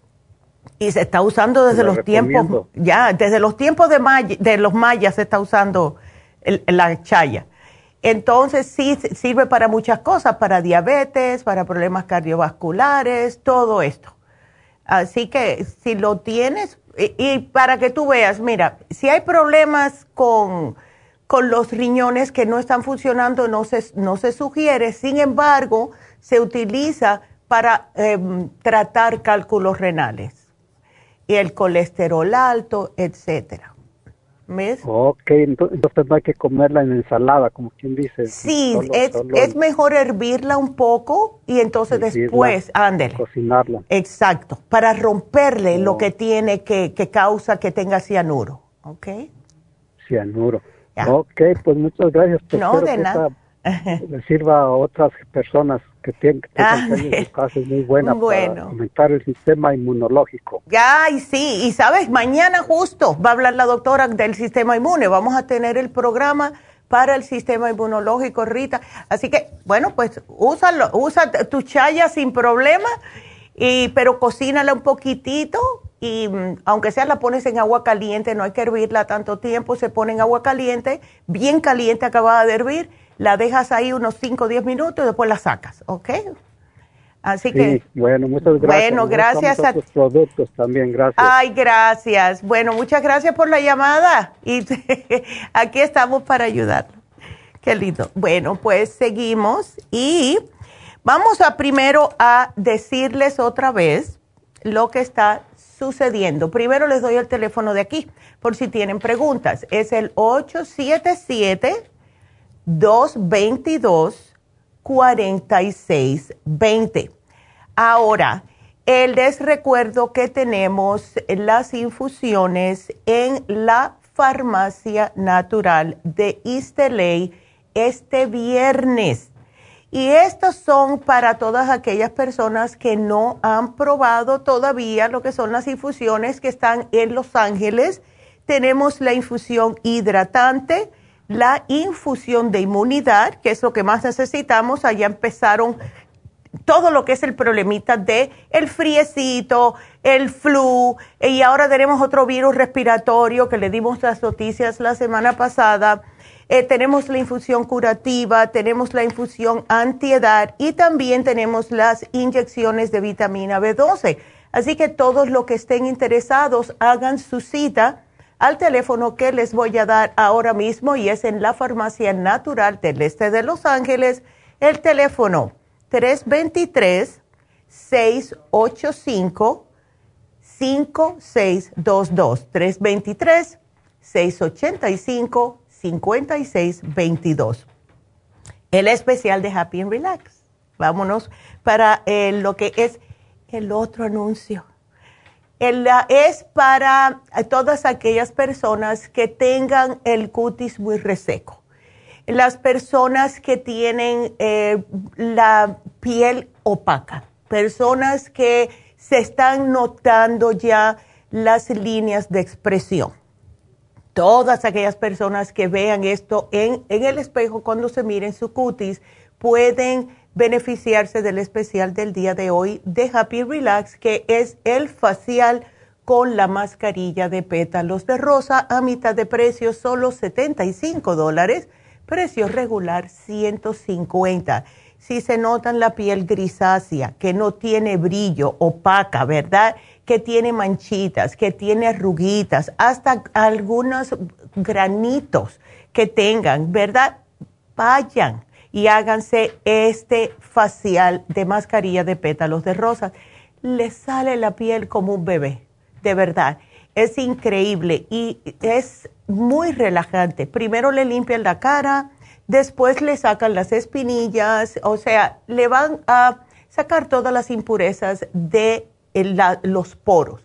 Speaker 4: Y se está usando desde los tiempos, ya, desde los tiempos de, de los mayas se está usando la chaya. Entonces sí sirve para muchas cosas, para diabetes, para problemas cardiovasculares, todo esto. Así que si lo tienes, y, para que tú veas, mira, si hay problemas con, con, los riñones que no están funcionando, no se, no se sugiere, sin embargo, se utiliza para em, tratar cálculos renales el colesterol alto, etcétera.
Speaker 13: ¿Ves? Ok, entonces no hay que comerla en ensalada, como quien dice.
Speaker 4: Sí, es, mejor hervirla un poco y entonces después, ándele.
Speaker 13: Cocinarla.
Speaker 4: Exacto, para romperle lo que tiene que, que causa que tenga cianuro, ¿ok?
Speaker 13: Cianuro. Ok, pues muchas gracias.
Speaker 4: no, de nada.
Speaker 13: le sirva a otras personas que tienen, que ah, en su casa es muy buena para aumentar el sistema inmunológico.
Speaker 4: Ya, y sí, y sabes, mañana justo va a hablar la doctora del sistema inmune, vamos a tener el programa para el sistema inmunológico, Rita. Así que, bueno, pues úsalo, usa tu chaya sin problema, y, pero cocínala un poquitito y mm, aunque sea la pones en agua caliente, no hay que hervirla tanto tiempo, se pone en agua caliente, bien caliente acabada de hervir la dejas ahí unos 5 o 10 minutos y después la sacas, ¿ok? Así que.
Speaker 13: Bueno, muchas gracias.
Speaker 4: Bueno, gracias a,
Speaker 13: tus productos también, gracias.
Speaker 4: Ay, gracias. Bueno, muchas gracias por la llamada y aquí estamos para ayudar. Qué lindo. Bueno, pues seguimos y vamos a primero a decirles otra vez lo que está sucediendo. Primero les doy el teléfono de aquí por si tienen preguntas. Es el 877 222-4620. Ahora, el desrecuerdo que tenemos las infusiones en la farmacia natural de Isteley este viernes. Y estos son para todas aquellas personas que no han probado todavía lo que son las infusiones que están en Los Ángeles. Tenemos la infusión hidratante, la infusión de inmunidad, que es lo que más necesitamos. Allá empezaron todo lo que es el problemita de el friecito, el flu, y ahora tenemos otro virus respiratorio que le dimos las noticias la semana pasada. Eh, tenemos la infusión curativa, tenemos la infusión antiedad y también tenemos las inyecciones de vitamina B12. Así que todos los que estén interesados hagan su cita al teléfono que les voy a dar ahora mismo y es en la Farmacia Natural del Este de Los Ángeles, el teléfono 323-685-5622. 323-685-5622. El especial de Happy and Relax. Vámonos para eh, lo que es el otro anuncio es para todas aquellas personas que tengan el cutis muy reseco. Las personas que tienen eh, la piel opaca, personas que se están notando ya las líneas de expresión. Todas aquellas personas que vean esto en el espejo cuando se miren su cutis pueden beneficiarse del especial del día de hoy de Happy Relax, que es el facial con la mascarilla de pétalos de rosa a mitad de precio, solo 75 dólares, precio regular 150. Si se notan la piel grisácea, que no tiene brillo, opaca, ¿verdad? Que tiene manchitas, que tiene arruguitas, hasta algunos granitos que tengan, ¿verdad? Vayan y háganse este facial de mascarilla de pétalos de rosa. Les sale la piel como un bebé, de verdad. Es increíble y es muy relajante. Primero le limpian la cara, después le sacan las espinillas, o sea, le van a sacar todas las impurezas de los poros.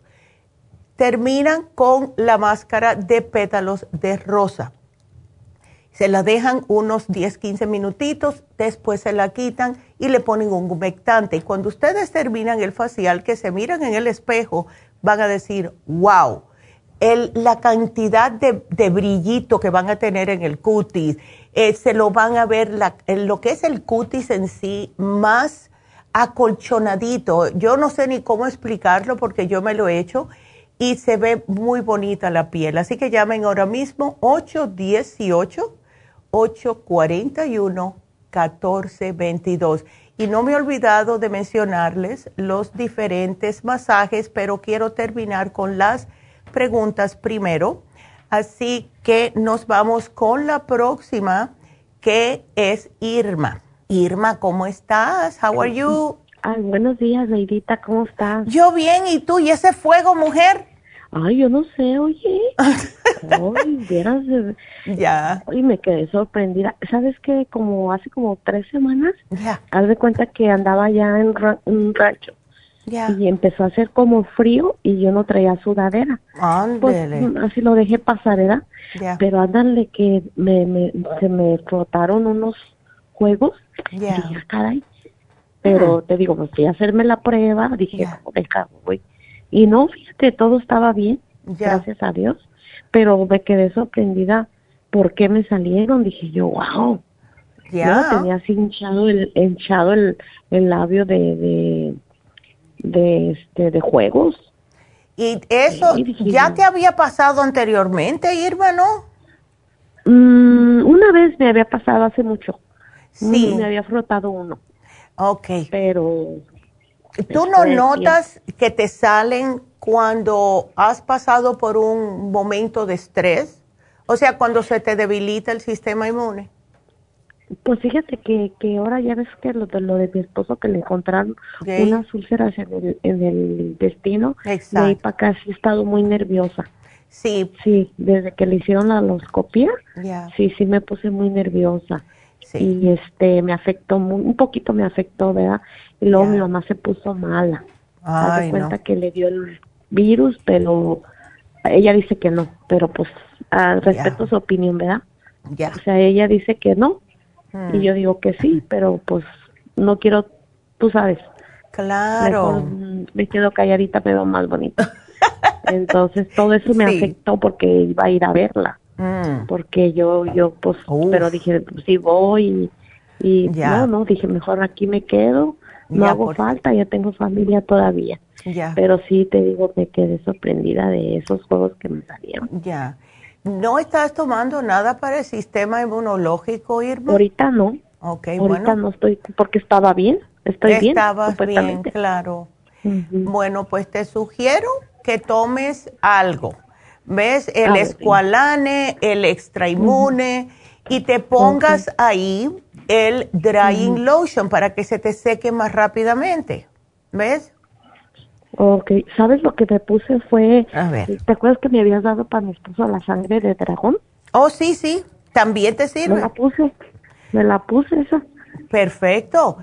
Speaker 4: terminan con la máscara de pétalos de rosa. Se la dejan unos 10, 15 minutitos, después se la quitan y le ponen un humectante. Y cuando ustedes terminan el facial, que se miran en el espejo, van a decir, wow, el, la cantidad de, brillito que van a tener en el cutis, eh, se lo van a ver, lo que es el cutis en sí, más acolchonadito. Yo no sé ni cómo explicarlo porque yo me lo he hecho y se ve muy bonita la piel. Así que llamen ahora mismo 818-841-1422. Y no me he olvidado de mencionarles los diferentes masajes, pero quiero terminar con las preguntas primero. Así que nos vamos con la próxima, que es Irma. Irma, ¿cómo estás? How are you?
Speaker 14: Ay, buenos días, Leidita, ¿cómo estás?
Speaker 4: Yo bien, ¿y tú? ¿Y ese fuego, mujer?
Speaker 14: Ay, yo no sé, oye. Ay, vieras.
Speaker 4: Ya.
Speaker 14: Y me quedé sorprendida. ¿Sabes qué? Como hace como tres semanas, ya. haz de cuenta que andaba ya en un rancho. Ya. Y empezó a hacer como frío y yo no traía sudadera. Pues, así lo dejé pasar, ¿verdad? Ya. Pero ándale que me, me, se me flotaron unos juegos ya. Y caray. Pero te digo, pues fui a hacerme la prueba, dije, deja, güey. Y no, fíjate, todo estaba bien, gracias a Dios. Pero me quedé sorprendida por qué me salieron. Dije yo, wow. Ya. tenía así hinchado el, hinchado el, el labio de, de, de, este, de juegos.
Speaker 4: ¿Y eso ya te había pasado anteriormente, Irma, no?
Speaker 14: Mm, una vez me había pasado hace mucho. Sí. Me había frotado uno.
Speaker 4: Ok.
Speaker 14: Pero...
Speaker 4: ¿Tú no notas que te salen cuando has pasado por un momento de estrés? O sea, cuando se te debilita el sistema inmune.
Speaker 14: Pues fíjate que, que ahora ya ves que lo de, lo de mi esposo que le encontraron unas úlceras en el, en el destino. Exacto. De ahí para acá sí he estado muy nerviosa.
Speaker 4: Sí.
Speaker 14: Sí, desde que le hicieron la loscopia, sí, sí me puse muy nerviosa y este me afectó un poquito me afectó verdad y luego mi mamá se puso mala. Ay, cuenta que le dio el virus pero ella dice que no pero pues respeto su opinión verdad ya. o sea ella dice que no y hmm. yo digo que sí pero pues no quiero tú sabes.
Speaker 4: Claro.
Speaker 14: Me quedo calladita pero más bonito entonces todo eso me afectó porque iba a ir a verla Mm. porque yo, yo, pues, pero dije, pues sí voy y, no, no, dije, mejor aquí me quedo, no hago falta, ya tengo familia todavía. Ya. Pero sí, te digo, me quedé sorprendida de esos juegos que me salieron.
Speaker 4: Ya. ¿No estás tomando nada para el sistema inmunológico, Irma?
Speaker 14: Ahorita no.
Speaker 4: Ok,
Speaker 14: Ahorita no estoy, porque estaba bien, estoy bien.
Speaker 4: Estabas bien, claro. Bueno, pues te sugiero que tomes algo ¿Ves? El ah, escualane, el extrainmune y te pongas ahí el drying lotion para que se te seque más rápidamente. ¿Ves?
Speaker 14: Ok, ¿sabes lo que me puse fue... A ver. ¿Te acuerdas que me habías dado para mi esposo la sangre de dragón?
Speaker 4: Oh, sí, sí. ¿También te sirve?
Speaker 14: Me la puse. Me la puse esa.
Speaker 4: Perfecto.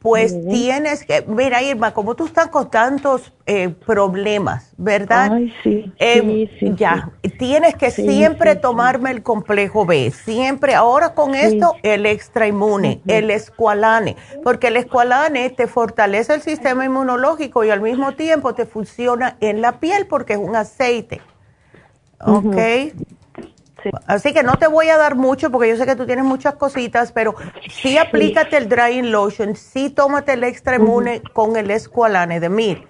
Speaker 4: Pues tienes que, mira Irma, como tú estás con tantos eh, problemas, ¿verdad?
Speaker 14: Ay, sí,
Speaker 4: eh, sí, Ya, tienes que siempre tomarme el complejo B, siempre, ahora con esto, el extra inmune, el escualane, porque el escualane te fortalece el sistema inmunológico y al mismo tiempo te funciona en la piel porque es un aceite. ¿Ok? Así que no te voy a dar mucho porque yo sé que tú tienes muchas cositas, pero sí aplícate el drying lotion, sí tómate el extra inmune con el escualane de mil.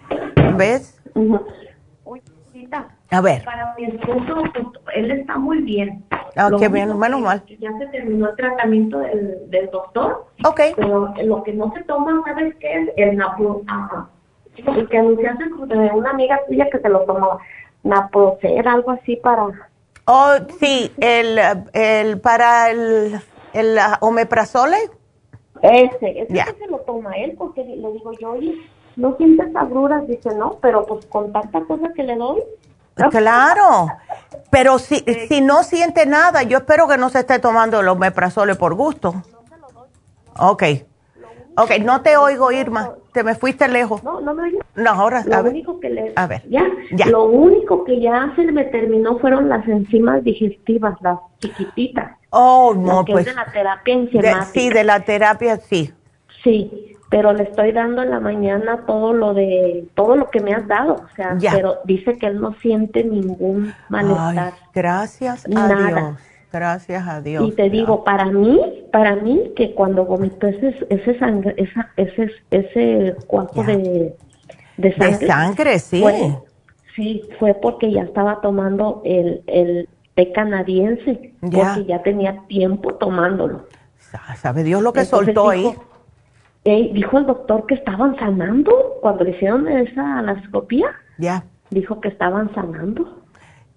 Speaker 4: ¿Ves? a ver.
Speaker 14: Para mi esposo, pues, él está muy bien.
Speaker 4: Ah, qué bien, menos mal.
Speaker 14: Ya se terminó el tratamiento del, del doctor.
Speaker 4: Ok.
Speaker 14: Pero lo que no se toma, ¿sabes qué es? El napo... El que anunciaste de una amiga tuya que se lo tomaba. Naprocer, algo así para
Speaker 4: Oh, sí, el, el para el, el omeprazole.
Speaker 14: Ese, ese que se lo toma él, porque le digo yo, oye, ¿no sientes agruras? Dice, no, pero pues con tanta cosa que le doy.
Speaker 4: Claro, pero si, si no siente nada, yo espero que no se esté tomando el omeprazole por gusto. No se lo doy. Ok, Ok, no te oigo, Irma. Te me fuiste lejos.
Speaker 14: No, no me oigo.
Speaker 4: No, ahora,
Speaker 14: lo
Speaker 4: a ver.
Speaker 14: Único que le,
Speaker 4: a ver.
Speaker 14: Ya, ya. Lo único que ya se me terminó fueron las enzimas digestivas, las chiquititas.
Speaker 4: Oh, no, pues.
Speaker 14: de la terapia enzimática.
Speaker 4: sí, de la terapia, sí.
Speaker 14: Sí, pero le estoy dando en la mañana todo lo de, todo lo que me has dado. O sea, pero dice que él no siente ningún malestar.
Speaker 4: gracias a Dios. Gracias a Dios.
Speaker 14: Y te digo, para mí, para mí, que cuando vomitó ese, ese sangre, esa, ese, ese cuarto de, de sangre.
Speaker 4: De sangre, sí.
Speaker 14: sí, fue porque ya estaba tomando el, el té canadiense, porque ya tenía tiempo tomándolo.
Speaker 4: ¿Sabe Dios lo que soltó ahí?
Speaker 14: dijo el doctor que estaban sanando cuando le hicieron esa anoscopía.
Speaker 4: Ya.
Speaker 14: Dijo que estaban sanando.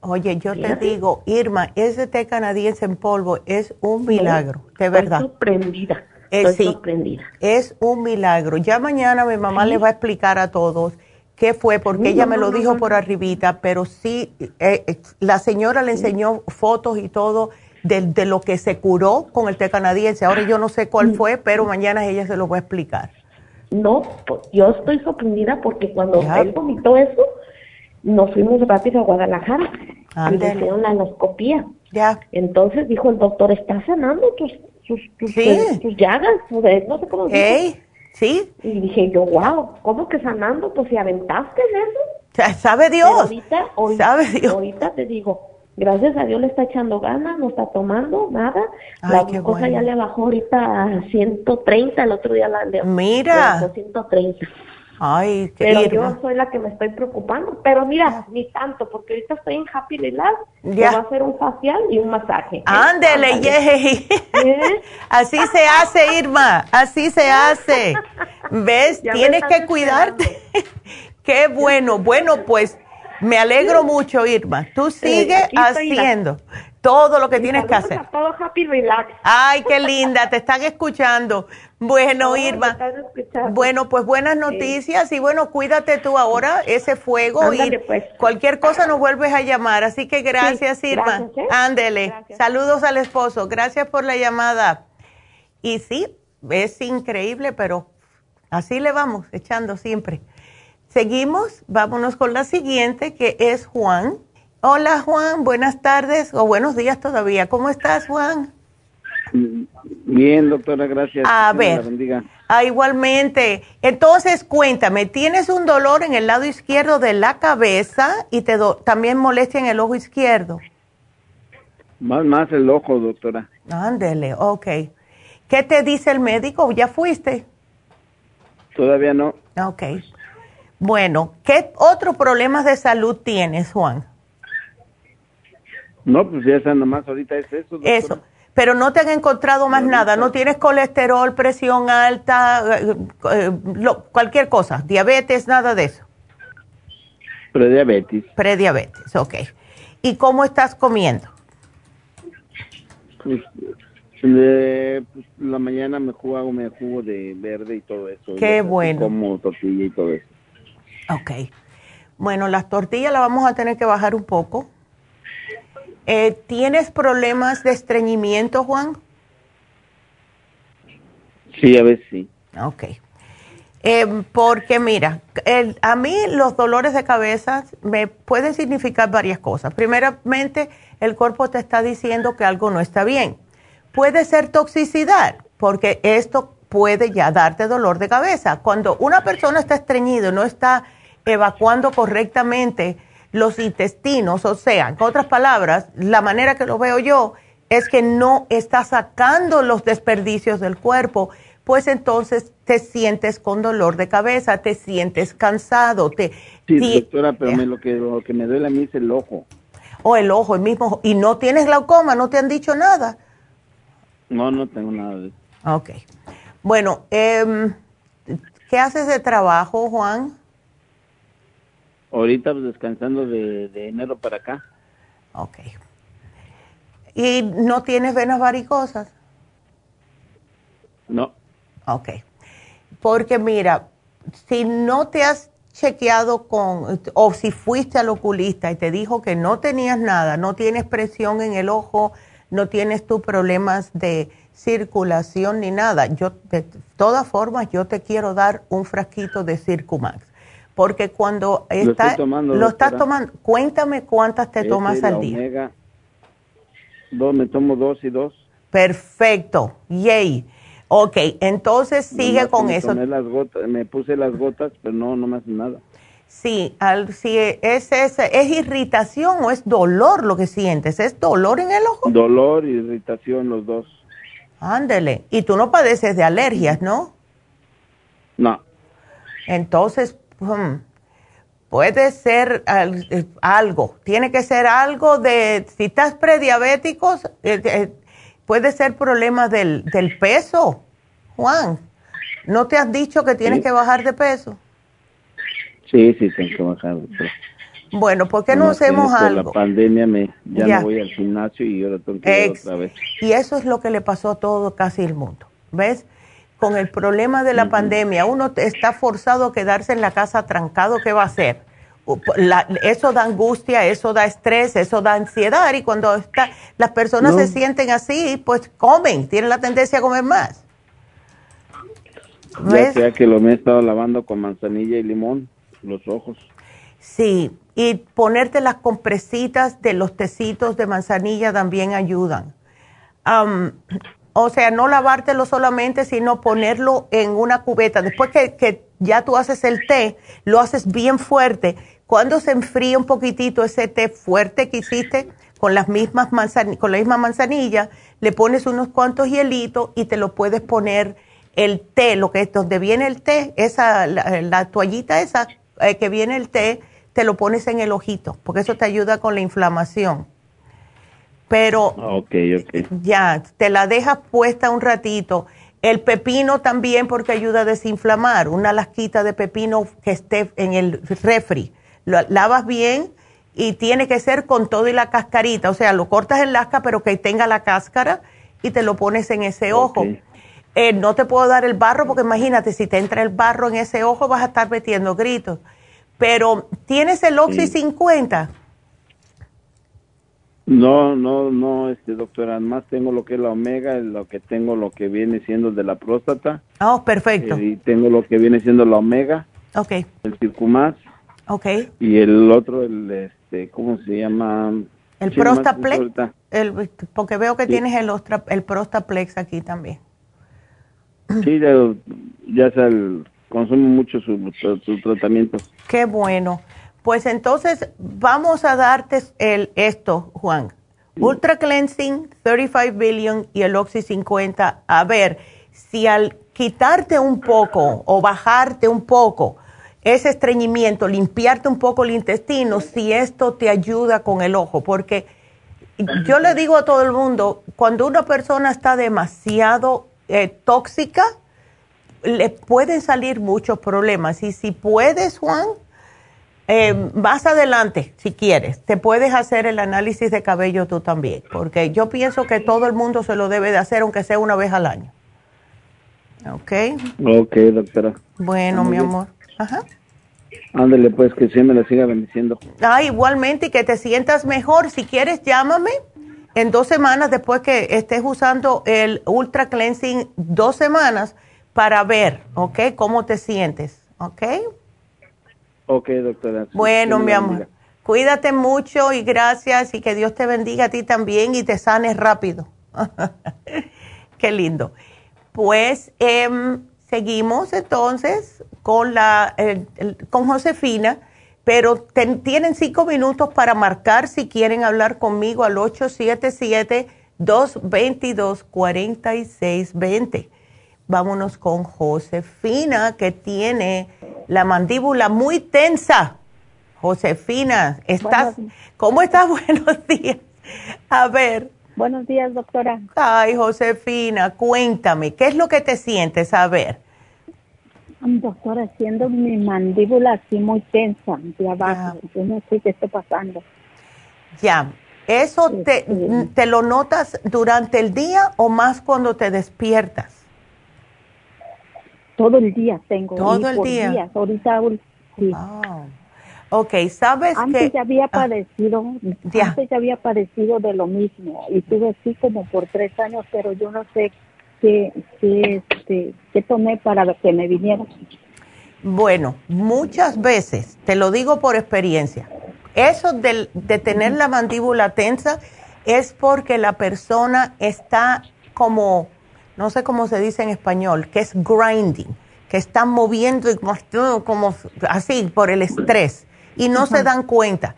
Speaker 4: Oye, yo te digo, Irma, ese té canadiense en polvo es un milagro, de verdad.
Speaker 14: Estoy sorprendida. Eh, estoy sorprendida.
Speaker 4: Es un milagro. Ya mañana mi mamá le va a explicar a todos qué fue, porque ella me lo dijo por arribita, pero sí, eh, eh, la señora le enseñó fotos y todo de, de, lo que se curó con el té canadiense. Ahora yo no sé cuál fue, pero mañana ella se lo va a explicar.
Speaker 14: No, yo estoy sorprendida porque cuando él vomitó eso, nos fuimos rápido a Guadalajara y le hicieron la anoscopía.
Speaker 4: Ya.
Speaker 14: Entonces dijo el doctor, está sanando tus, tus, tus, tus llagas, no sé cómo.
Speaker 4: ¿Sí?
Speaker 14: Y dije yo, wow, ¿cómo que sanando? Pues si aventaste eso.
Speaker 4: ¿Sabe Dios?
Speaker 14: ahorita, ¿Sabe Dios? ahorita te digo, gracias a Dios le está echando ganas, no está tomando nada. la cosa ya le bajó ahorita a 130, el otro día la le
Speaker 4: Mira.
Speaker 14: 130.
Speaker 4: Ay, qué
Speaker 14: Pero yo soy la que me estoy preocupando. Pero mira, ni tanto, porque ahorita estoy en Happy Relax. Ya. va a hacer un facial y un masaje.
Speaker 4: Ándele, ¿Eh? Así se hace, Irma. Así se hace. ¿Ves? Tienes que cuidarte. qué bueno. Bueno, pues me alegro mucho, Irma. Tú sigue haciendo todo lo que tienes que hacer.
Speaker 14: todo happy relax.
Speaker 4: Ay, qué linda, te están escuchando. Bueno, Irma. Bueno, pues buenas noticias y bueno, cuídate tú ahora, ese fuego y pues. cualquier cosa nos vuelves a llamar. Así que gracias, Irma. ¿eh? Ándele. Saludos al esposo. Gracias por la llamada. Y sí, es increíble, pero así le vamos, echando siempre. Seguimos, vámonos con la siguiente, que es Juan. Hola Juan, buenas tardes o buenos días todavía. ¿Cómo estás Juan?
Speaker 15: Bien, doctora, gracias.
Speaker 4: A ver, ah, igualmente. Entonces, cuéntame, ¿tienes un dolor en el lado izquierdo de la cabeza y te también molestia en el ojo izquierdo?
Speaker 15: Más, más el ojo, doctora.
Speaker 4: Ándele, ok. ¿Qué te dice el médico? ¿Ya fuiste?
Speaker 15: Todavía no.
Speaker 4: Ok. Bueno, ¿qué otros problemas de salud tienes, Juan?
Speaker 15: No, pues ya está nomás, ahorita es eso.
Speaker 4: Eso, pero no te han encontrado más nada, no tienes colesterol, presión alta, eh, eh, cualquier cosa, diabetes, nada de eso.
Speaker 15: Prediabetes.
Speaker 4: Prediabetes, ok. ¿Y cómo estás comiendo?
Speaker 15: Pues, pues, la mañana me jugo, me jugo de verde y todo eso.
Speaker 4: Qué bueno.
Speaker 15: Como tortilla y todo eso.
Speaker 4: Ok. Bueno, las tortillas las vamos a tener que bajar un poco. Eh, ¿Tienes problemas de estreñimiento, Juan?
Speaker 15: Sí, a veces sí.
Speaker 4: Ok. Eh, porque mira, a mí los dolores de cabeza me pueden significar varias cosas. Primeramente, el cuerpo te está diciendo que algo no está bien. Puede ser toxicidad, porque esto puede ya darte dolor de cabeza. Cuando una persona está estreñido, no está evacuando correctamente los intestinos, o sea, en otras palabras, la manera que lo veo yo es que no está sacando los desperdicios del cuerpo, pues entonces te sientes con dolor de cabeza, te sientes cansado. Te,
Speaker 15: sí, doctora, pero me, lo, que, lo que me duele a mí es el ojo.
Speaker 4: O el ojo, el mismo. ¿Y no tienes glaucoma? ¿No te han dicho nada?
Speaker 15: No, no tengo nada de eso.
Speaker 4: Ok. Bueno, eh, ¿qué haces de trabajo, Juan?
Speaker 15: Ahorita pues, descansando de, enero para acá.
Speaker 4: Ok. ¿Y no tienes venas varicosas?
Speaker 15: No.
Speaker 4: Ok. Porque mira, si no te has chequeado con, o si fuiste al oculista y te dijo que no tenías nada, no tienes presión en el ojo, no tienes tú problemas de circulación ni nada. Yo, de todas formas, yo te quiero dar un frasquito de Circumax. Porque cuando
Speaker 15: lo,
Speaker 4: está,
Speaker 15: tomando,
Speaker 4: lo estás tomando, cuéntame cuántas te tomas al día.
Speaker 15: Omega, dos, me tomo dos y dos.
Speaker 4: Perfecto, yay. Ok, entonces sigue con
Speaker 15: me
Speaker 4: eso.
Speaker 15: Las gotas, me puse las gotas, pero no, no me hace nada.
Speaker 4: Sí, al, si es, es, es irritación o es dolor lo que sientes, ¿es dolor en el ojo?
Speaker 15: Dolor y irritación los dos.
Speaker 4: Ándele, y tú no padeces de alergias, ¿no?
Speaker 15: No.
Speaker 4: Entonces, hmm, puede ser eh, algo, tiene que ser algo de, si estás prediabéticos, eh, eh, puede ser problema del, del peso, Juan. ¿No te has dicho que tienes
Speaker 15: Sí.
Speaker 4: que bajar de peso?
Speaker 15: Sí, sí, tengo que bajar. pero
Speaker 4: Bueno, ¿por qué no hacemos algo?
Speaker 15: la pandemia me, ya,
Speaker 4: Ya.
Speaker 15: no voy al gimnasio y ahora tengo que ir
Speaker 4: Ex-
Speaker 15: otra vez.
Speaker 4: Y eso es lo que le pasó a todo casi el mundo. ¿Ves? Con el problema de la pandemia, uno está forzado a quedarse en la casa trancado, ¿qué va a hacer? La- eso da angustia, eso da estrés, eso da ansiedad y cuando está, las personas
Speaker 15: No.
Speaker 4: se sienten así, pues comen, tienen la tendencia a comer más.
Speaker 15: Ya sea que lo me he estado lavando con manzanilla y limón, los ojos.
Speaker 4: Sí, y ponerte las compresitas de los tecitos de manzanilla también ayudan. O sea, no lavártelo solamente, sino ponerlo en una cubeta. Después que, que ya tú haces el té, lo haces bien fuerte. Cuando se enfría un poquitito ese té fuerte que hiciste con las mismas manzan- con la misma manzanilla, le pones unos cuantos hielitos y te lo puedes poner el té, lo que es donde viene el té, esa la, la toallita esa eh, que viene el té, te lo pones en el ojito, porque eso te ayuda con la inflamación. Pero
Speaker 15: Ah,
Speaker 4: ya, te la dejas puesta un ratito. El pepino también porque ayuda a desinflamar. Una lasquita de pepino que esté en el refri. Lo lavas bien y tiene que ser con todo y la cascarita. O sea, lo cortas en lasca pero que tenga la cáscara y te lo pones en ese ojo. Eh, no te puedo dar el barro porque imagínate, si te entra el barro en ese ojo vas a estar metiendo gritos. Pero tienes el Oxy 50.
Speaker 15: No, no, no, este doctora, más tengo lo que es la omega, lo que tengo lo que viene siendo de la próstata.
Speaker 4: Oh, perfecto.
Speaker 15: eh, y tengo lo que viene siendo la omega,
Speaker 4: Ok,
Speaker 15: el circumax
Speaker 4: ok.
Speaker 15: y el otro, el este, ¿cómo se llama?
Speaker 4: El Prostaplex. El, porque veo que
Speaker 15: Sí.
Speaker 4: tienes el, ostra- el Prostaplex aquí también.
Speaker 15: Sí, ya, ya se consumo mucho su, su, su tratamiento.
Speaker 4: Qué bueno. Pues entonces vamos a darte el, esto, Juan. Ultra Cleansing, 35 Billion y el Oxy 50. A ver, si al quitarte un poco o bajarte un poco ese estreñimiento, limpiarte un poco el intestino, si esto te ayuda con el ojo, porque yo le digo a todo el mundo, cuando una persona está demasiado eh, tóxica, le pueden salir muchos problemas. Y si puedes, Juan, eh, más adelante, si quieres, te puedes hacer el análisis de cabello tú también, porque yo pienso que todo el mundo se lo debe de hacer, aunque sea una vez al año. ¿Ok?
Speaker 15: Ok, doctora.
Speaker 4: Bueno,
Speaker 15: Muy
Speaker 4: mi
Speaker 15: bien.
Speaker 4: amor. Ajá.
Speaker 15: Ándale, pues, que sí me la siga bendiciendo.
Speaker 4: Ah, igualmente, y que te sientas mejor. Si quieres, llámame en dos semanas después que estés usando el Ultra Cleansing, dos semanas, para ver, ¿ok? Cómo te sientes, ¿ok?
Speaker 15: Ok, doctora.
Speaker 4: Bueno, mi amor.
Speaker 15: bendiga.
Speaker 4: Cuídate mucho y gracias y que Dios te bendiga a ti también y te sanes rápido. Qué lindo. Pues em, seguimos entonces con la con Josefina, pero ten- tienen cinco minutos para marcar si quieren hablar conmigo al 877-222-4620. Vámonos con Josefina, que tiene la mandíbula muy tensa. Josefina, ¿estás? ¿Cómo estás? Buenos días. A ver.
Speaker 7: Buenos días, doctora.
Speaker 4: Ay, Josefina, cuéntame, ¿qué es lo que te sientes? A ver.
Speaker 7: Doctora, siendo mi mandíbula así muy tensa de abajo, yo no sé qué está pasando.
Speaker 4: Ya, ¿eso te, te lo notas durante el día o más cuando te despiertas?
Speaker 7: Todo el día tengo.
Speaker 4: Todo el día.
Speaker 7: días. Ahorita, sí.
Speaker 4: Ok, ¿sabes
Speaker 7: antes ya había ah, padecido, antes ya había padecido de lo mismo y tuve así como por tres años, pero yo no sé qué, qué, este, qué tomé para que me viniera.
Speaker 4: Bueno, muchas veces, te lo digo por experiencia, eso de, de tener la mandíbula tensa es porque la persona está como, no sé cómo se dice en español, que es grinding, que está moviendo como así por el estrés y no se dan cuenta.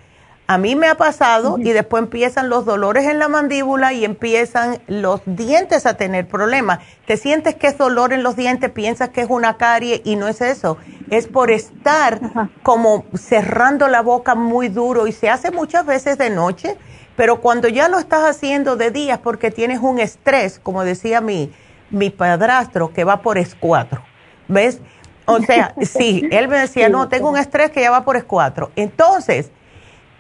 Speaker 4: A mí me ha pasado y después empiezan los dolores en la mandíbula y empiezan los dientes a tener problemas. Te sientes que es dolor en los dientes, piensas que es una carie y no es eso. Es por estar como cerrando la boca muy duro y se hace muchas veces de noche, pero cuando ya lo estás haciendo de día porque tienes un estrés, como decía mi, mi padrastro, que va por escuatro. ¿Ves? O sea, sí, él me decía, no, tengo un estrés que ya va por escuatro. Entonces,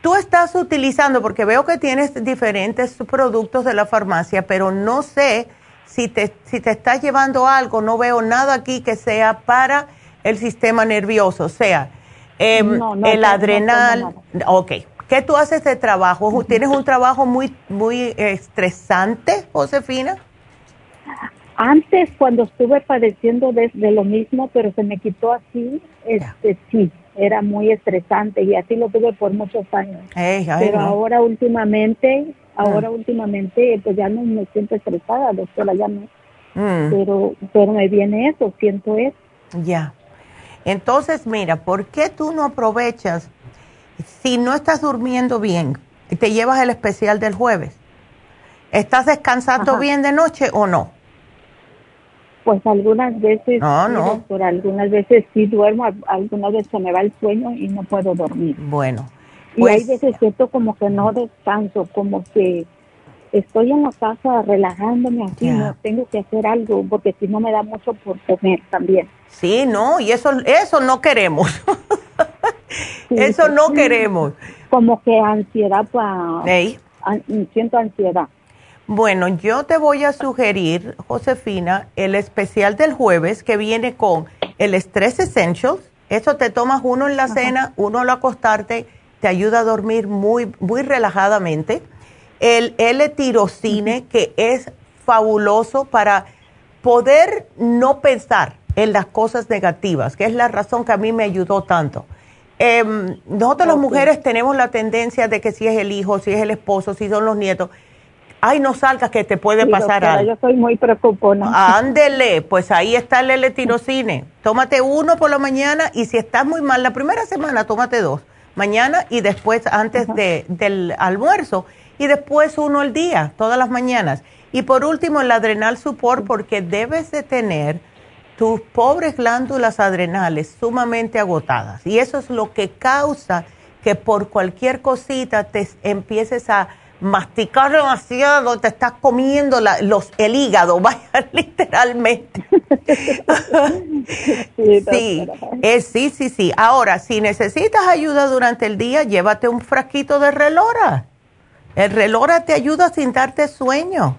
Speaker 4: tú estás utilizando, porque veo que tienes diferentes productos de la farmacia, pero no sé si te, si te estás llevando algo, no veo nada aquí que sea para el sistema nervioso, o sea, em, el adrenal. ok, ¿qué tú haces de trabajo? ¿Tienes un trabajo muy, muy estresante, Josefina?
Speaker 7: Antes, cuando estuve padeciendo de, lo mismo, pero se me quitó así, este, sí, era muy estresante y así lo tuve por muchos años. Pero ahora últimamente, ahora mm. últimamente, pues ya no me siento estresada, doctora, ya no. Mm. Pero, pero me viene eso, siento eso.
Speaker 4: Ya. Entonces, mira, ¿por qué tú no aprovechas, si no estás durmiendo bien, y te llevas el especial del jueves? ¿Estás descansando bien de noche o no?
Speaker 7: Pues algunas veces, no, algunas veces sí duermo, algunas veces se me va el sueño y no puedo dormir.
Speaker 4: Bueno.
Speaker 7: y hay pues veces siento como que no descanso, como que estoy en la casa relajándome así, no tengo que hacer algo porque si no me da mucho por comer también.
Speaker 4: Sí, no, y eso eso no queremos. eso no queremos.
Speaker 7: Como que ansiedad para siento ansiedad.
Speaker 4: Bueno, yo te voy a sugerir, Josefina, el especial del jueves que viene con el Stress Essentials. Eso te tomas uno en la cena, uno al acostarte, te ayuda a dormir muy, muy relajadamente. El L-tirocine, que es fabuloso para poder no pensar en las cosas negativas, que es la razón que a mí me ayudó tanto. Em, nosotros las mujeres tenemos la tendencia de que si es el hijo, si es el esposo, si son los nietos, ay, no salgas que te puede pasar algo.
Speaker 7: Yo soy muy preocupona.
Speaker 4: Ándele, pues ahí está el L-tirocine. Tómate uno por la mañana y si estás muy mal, la primera semana tómate dos. Mañana y después antes de, del almuerzo. Y después uno al día, todas las mañanas. Y por último, el adrenal support, porque debes de tener tus pobres glándulas adrenales sumamente agotadas. Y eso es lo que causa que por cualquier cosita te empieces a masticar demasiado, te estás comiendo los, el hígado, vaya, literalmente. sí, sí, sí, sí. Ahora, si necesitas ayuda durante el día, llévate un frasquito de relora. El relora te ayuda sin darte sueño.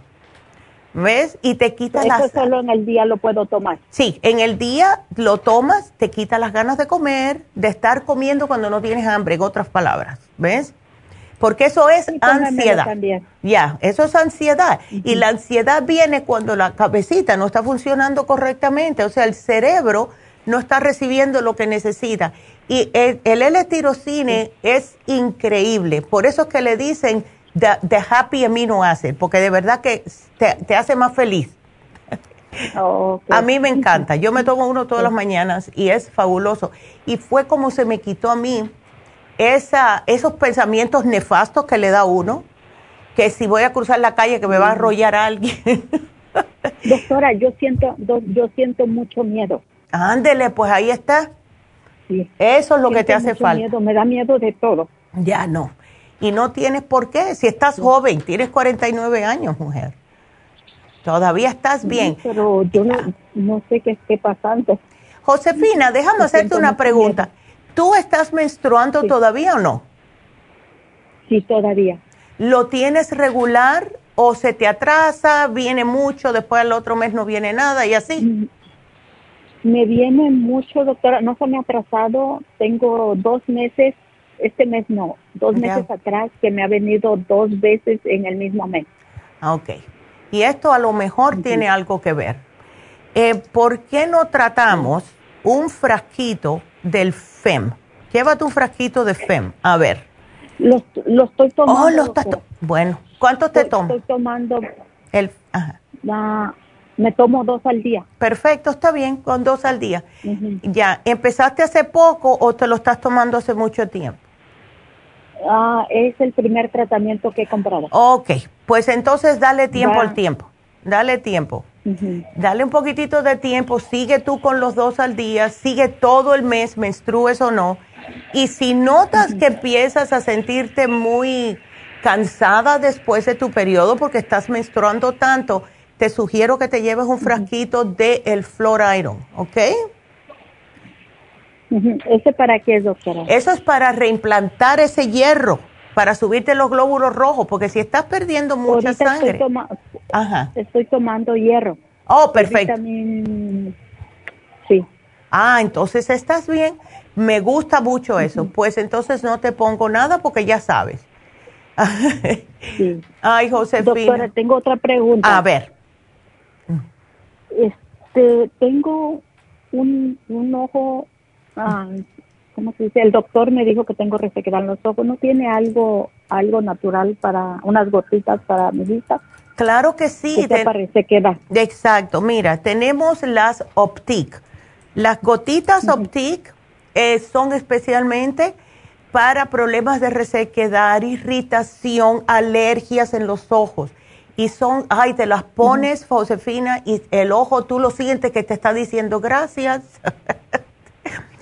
Speaker 4: ¿Ves? Y te quita
Speaker 7: las... Eso solo en el día lo puedo tomar.
Speaker 4: Sí, en el día lo tomas, te quita las ganas de comer, de estar comiendo cuando no tienes hambre, en otras palabras. ¿Ves? Porque eso es ansiedad. Ya, eso es ansiedad. Y la ansiedad viene cuando la cabecita no está funcionando correctamente, o sea, el cerebro no está recibiendo lo que necesita. Y el, L-tirocine es increíble, por eso es que le dicen the, happy amino acid, porque de verdad que te, hace más feliz. A mí me encanta, yo me tomo uno todas las mañanas y es fabuloso. Y fue como se me quitó a mí esa, esos pensamientos nefastos que le da uno, que si voy a cruzar la calle que me va a arrollar alguien.
Speaker 7: Doctora, yo siento, yo siento mucho miedo.
Speaker 4: Ándele, pues ahí está. Eso es lo que te hace falta.
Speaker 7: Miedo, me da miedo de todo.
Speaker 4: Ya no. Y no tienes por qué. Si estás joven, tienes 49 años, mujer. Todavía estás bien.
Speaker 7: pero yo no, sé qué esté pasando.
Speaker 4: Josefina, déjame hacerte una pregunta. ¿Tú estás menstruando todavía o no?
Speaker 7: Sí, todavía.
Speaker 4: ¿Lo tienes regular o se te atrasa, viene mucho, después al otro mes no viene nada y así? Mm,
Speaker 7: me viene mucho, doctora, no se me ha atrasado, tengo dos meses este mes no, dos meses atrás que me ha venido dos veces en el mismo mes.
Speaker 4: Ok. Y esto a lo mejor tiene algo que ver. Eh, ¿Por qué no tratamos un frasquito del FEM? Llévate un frasquito de FEM. A ver.
Speaker 7: Lo, estoy tomando.
Speaker 4: Oh, bueno, ¿cuántos te tomas?
Speaker 7: Estoy tomando.
Speaker 4: El, ajá.
Speaker 7: me tomo dos al día.
Speaker 4: Perfecto, está bien, con dos al día. Ya, ¿empezaste hace poco o te lo estás tomando hace mucho tiempo?
Speaker 7: Ah, es el primer tratamiento que he comprado.
Speaker 4: Ok, pues entonces dale tiempo al tiempo. Dale tiempo. Dale un poquitito de tiempo, sigue tú con los dos al día, sigue todo el mes, menstrues o no. Y si notas que empiezas a sentirte muy cansada después de tu periodo porque estás menstruando tanto, te sugiero que te lleves un frasquito de el Flor Iron, ¿ok?
Speaker 7: ¿Ese para qué es, doctora?
Speaker 4: Eso es para reimplantar ese hierro, para subirte los glóbulos rojos, porque si estás perdiendo mucha sangre.
Speaker 7: Estoy, estoy tomando hierro.
Speaker 4: Oh, perfecto.
Speaker 7: Sí.
Speaker 4: Ah, entonces estás bien. Me gusta mucho eso. Pues entonces no te pongo nada porque ya sabes.
Speaker 7: sí.
Speaker 4: Ay, Josefina.
Speaker 7: Doctora, tengo otra pregunta.
Speaker 4: A ver.
Speaker 7: Este, tengo un, un ojo ah, ¿cómo se dice? El doctor me dijo que tengo resequedad en los ojos. ¿No tiene algo algo natural para unas gotitas para mi vista?
Speaker 4: Claro que sí.
Speaker 7: ¿Qué te resequedad?
Speaker 4: Exacto. Mira, tenemos las Optic. Las gotitas Optic eh, son especialmente para problemas de resequedad, irritación, alergias en los ojos. Y son, ay, te las pones, Josefina, y el ojo tú lo sientes que te está diciendo gracias.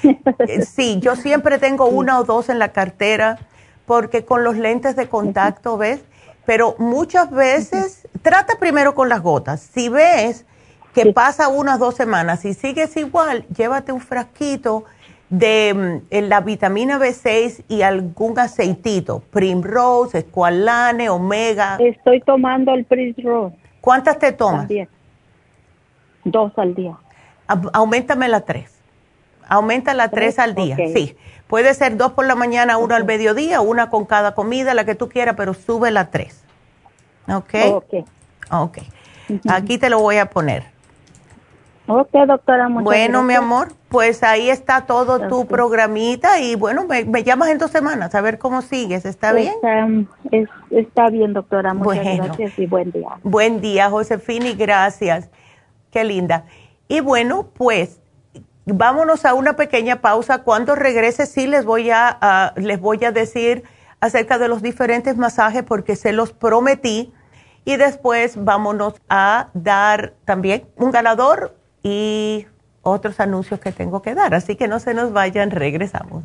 Speaker 4: sí, yo siempre tengo una o dos en la cartera porque con los lentes de contacto, ¿ves? Pero muchas veces, trata primero con las gotas. Si ves que pasa unas dos semanas y sigues igual, llévate un frasquito de mm, la vitamina B6 y algún aceitito, Primrose, Esqualane, Omega.
Speaker 7: Estoy tomando el Primrose.
Speaker 4: ¿Cuántas te tomas?
Speaker 7: Dos al día.
Speaker 4: Aumentame la tres. Aumenta la tres al día, sí. Puede ser dos por la mañana, uno al mediodía, una con cada comida, la que tú quieras, pero sube la tres. ¿Ok?
Speaker 7: Ok.
Speaker 4: Ok. Aquí te lo voy a poner.
Speaker 7: Ok, doctora, muchas
Speaker 4: Bueno, mi amor, pues ahí está todo tu programita y bueno, me, llamas en dos semanas a ver cómo sigues. ¿Está bien?
Speaker 7: Está, bien, doctora. Muchas gracias y buen día.
Speaker 4: Buen día, Josefini, gracias. Qué linda. Y bueno, pues vámonos a una pequeña pausa. Cuando regrese, sí les voy a, les voy a decir acerca de los diferentes masajes porque se los prometí. Y después vámonos a dar también un ganador y otros anuncios que tengo que dar. Así que no se nos vayan, regresamos.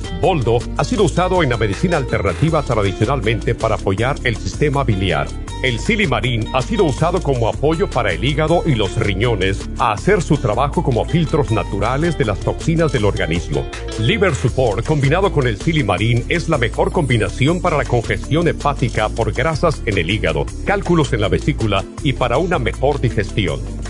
Speaker 3: Boldo ha sido usado en la medicina alternativa tradicionalmente para apoyar el sistema biliar. El silimarín ha sido usado como apoyo para el hígado y los riñones a hacer su trabajo como filtros naturales de las toxinas del organismo. Liver Support combinado con el silimarín es la mejor combinación para la congestión hepática por grasas en el hígado, cálculos en la vesícula y para una mejor digestión.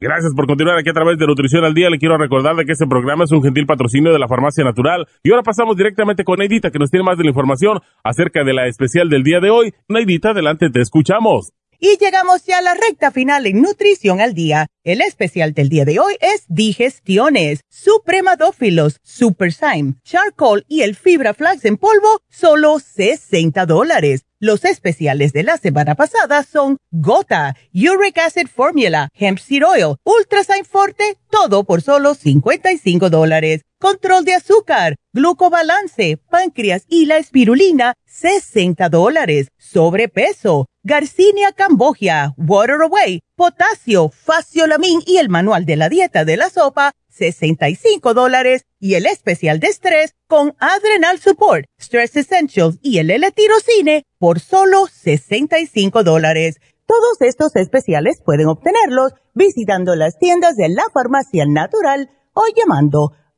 Speaker 16: Gracias por continuar aquí a través de Nutrición al Día. Le quiero recordar de que este programa es un gentil patrocinio de la Farmacia Natural. Y ahora pasamos directamente con Neidita, que nos tiene más de la información acerca de la especial del día de hoy. Neidita, adelante, te escuchamos.
Speaker 5: Y llegamos ya a la recta final en Nutrición al Día. El especial del día de hoy es Digestiones, Supremadófilos, Super Charcoal y el Fibra Flax en polvo, solo 60 dólares
Speaker 4: Los especiales de la semana pasada son Gota, Uric Acid Formula, Hemp Seed Oil, Ultrasign Forte, todo por solo 55 dólares. Control de azúcar, glucobalance, páncreas y la espirulina, 60 dólares. Sobrepeso, Garcinia Cambogia, Water Away, potasio, faciolamin y el manual de la dieta de la sopa, 65 dólares y el especial de estrés con Adrenal Support, Stress Essentials y el L-Tirocine por solo 65 dólares. Todos estos especiales pueden obtenerlos visitando las tiendas de la farmacia natural o llamando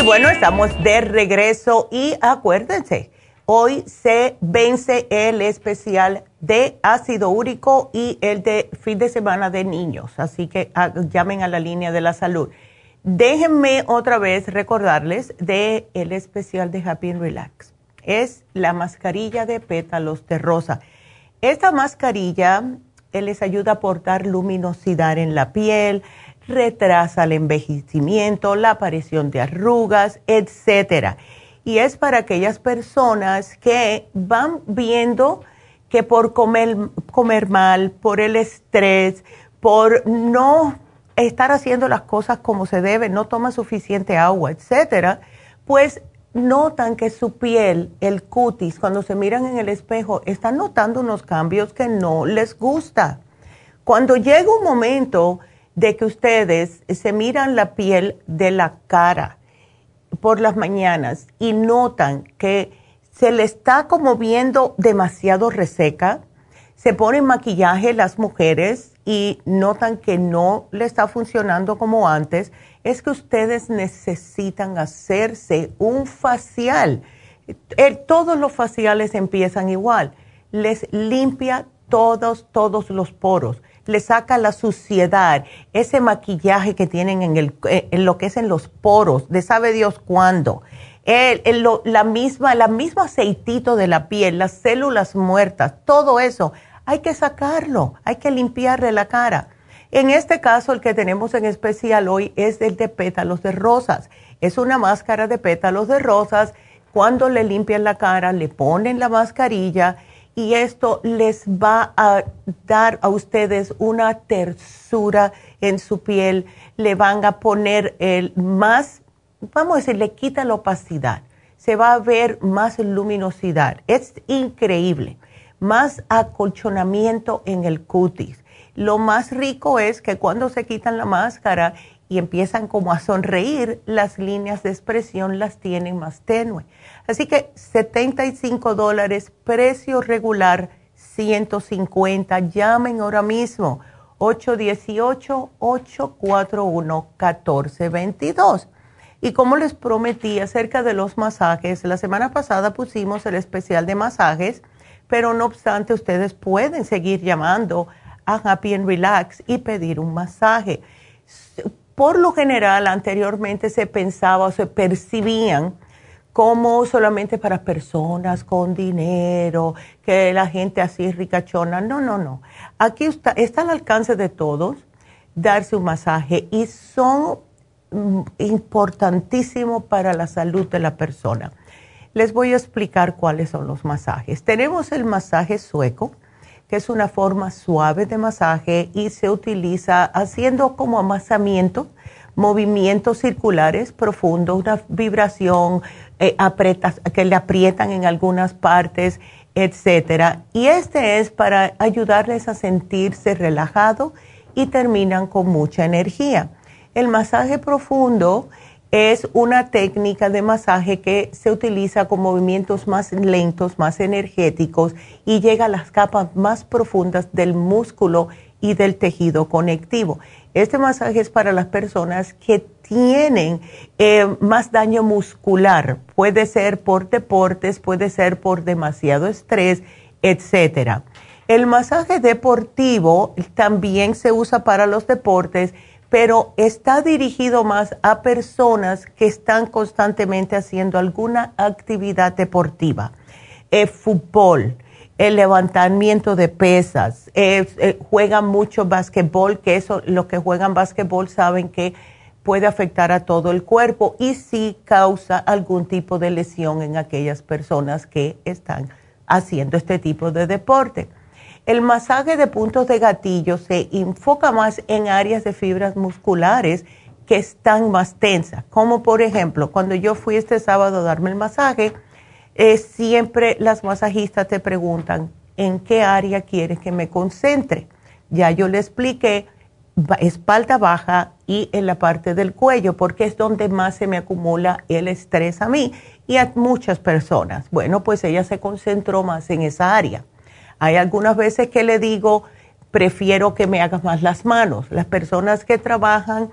Speaker 4: Y bueno, estamos de regreso y acuérdense, hoy se vence el especial de ácido úrico y el de fin de semana de niños, así que ah, llamen a la línea de la salud. Déjenme otra vez recordarles de el especial de Happy and Relax. Es la mascarilla de pétalos de rosa. Esta mascarilla eh, les ayuda a aportar luminosidad en la piel, retrasa el envejecimiento, la aparición de arrugas, etc. Y es para aquellas personas que van viendo que por comer, comer mal, por el estrés, por no estar haciendo las cosas como se debe, no toma suficiente agua, etcétera, pues notan que su piel, el cutis, cuando se miran en el espejo, están notando unos cambios que no les gusta. Cuando llega un momento de que ustedes se miran la piel de la cara por las mañanas y notan que se le está como viendo demasiado reseca, se ponen maquillaje las mujeres y notan que no le está funcionando como antes, es que ustedes necesitan hacerse un facial. todos los faciales empiezan igual. Les limpia todos, todos los poros. Les saca la suciedad, ese maquillaje que tienen en, el, en lo que es en los poros, de sabe Dios cuándo. El, la misma, la misma aceitito de la piel, las células muertas, todo eso hay que sacarlo, hay que limpiarle la cara. En este caso, el que tenemos en especial hoy es el de pétalos de rosas. Es una máscara de pétalos de rosas. Cuando le limpian la cara, le ponen la mascarilla y esto les va a dar a ustedes una tersura en su piel. Le van a poner el más, vamos a decir, le quita la opacidad. Se va a ver más luminosidad. Es increíble más acolchonamiento en el cutis. Lo más rico es que cuando se quitan la máscara y empiezan como a sonreír, las líneas de expresión las tienen más tenue. Así que 75 dólares, precio regular 150. Llamen ahora mismo 818-841-1422. Y como les prometí acerca de los masajes, la semana pasada pusimos el especial de masajes pero no obstante ustedes pueden seguir llamando a Happy and Relax y pedir un masaje. Por lo general, anteriormente se pensaba o se percibían como solamente para personas con dinero, que la gente así ricachona. No, no, no. Aquí está, está al alcance de todos darse un masaje y son mm, importantísimos para la salud de la persona les voy a explicar cuáles son los masajes. Tenemos el masaje sueco, que es una forma suave de masaje y se utiliza haciendo como amasamiento, movimientos circulares profundos, una vibración eh, que le aprietan en algunas partes, etcétera. Y este es para ayudarles a sentirse relajado y terminan con mucha energía. El masaje profundo es una técnica de masaje que se utiliza con movimientos más lentos, más energéticos y llega a las capas más profundas del músculo y del tejido conectivo. Este masaje es para las personas que tienen eh, más daño muscular. Puede ser por deportes, puede ser por demasiado estrés, etcétera. El masaje deportivo también se usa para los deportes, pero está dirigido más a personas que están constantemente haciendo alguna actividad deportiva. Eh, fútbol, el levantamiento de pesas, eh, juegan mucho básquetbol, que eso, los que juegan básquetbol saben que puede afectar a todo el cuerpo y sí causa algún tipo de lesión en aquellas personas que están haciendo este tipo de deporte. El masaje de puntos de gatillo se enfoca más en áreas de fibras musculares que están más tensas, como por ejemplo, cuando yo fui este sábado a darme el masaje, siempre las masajistas te preguntan en qué área quieres que me concentre. Ya yo le expliqué espalda baja y en la parte del cuello, porque es donde más se me acumula el estrés a mí y a muchas personas. Bueno, pues ella se concentró más en esa área. Hay algunas veces que le digo, prefiero que me hagas más las manos. Las personas que trabajan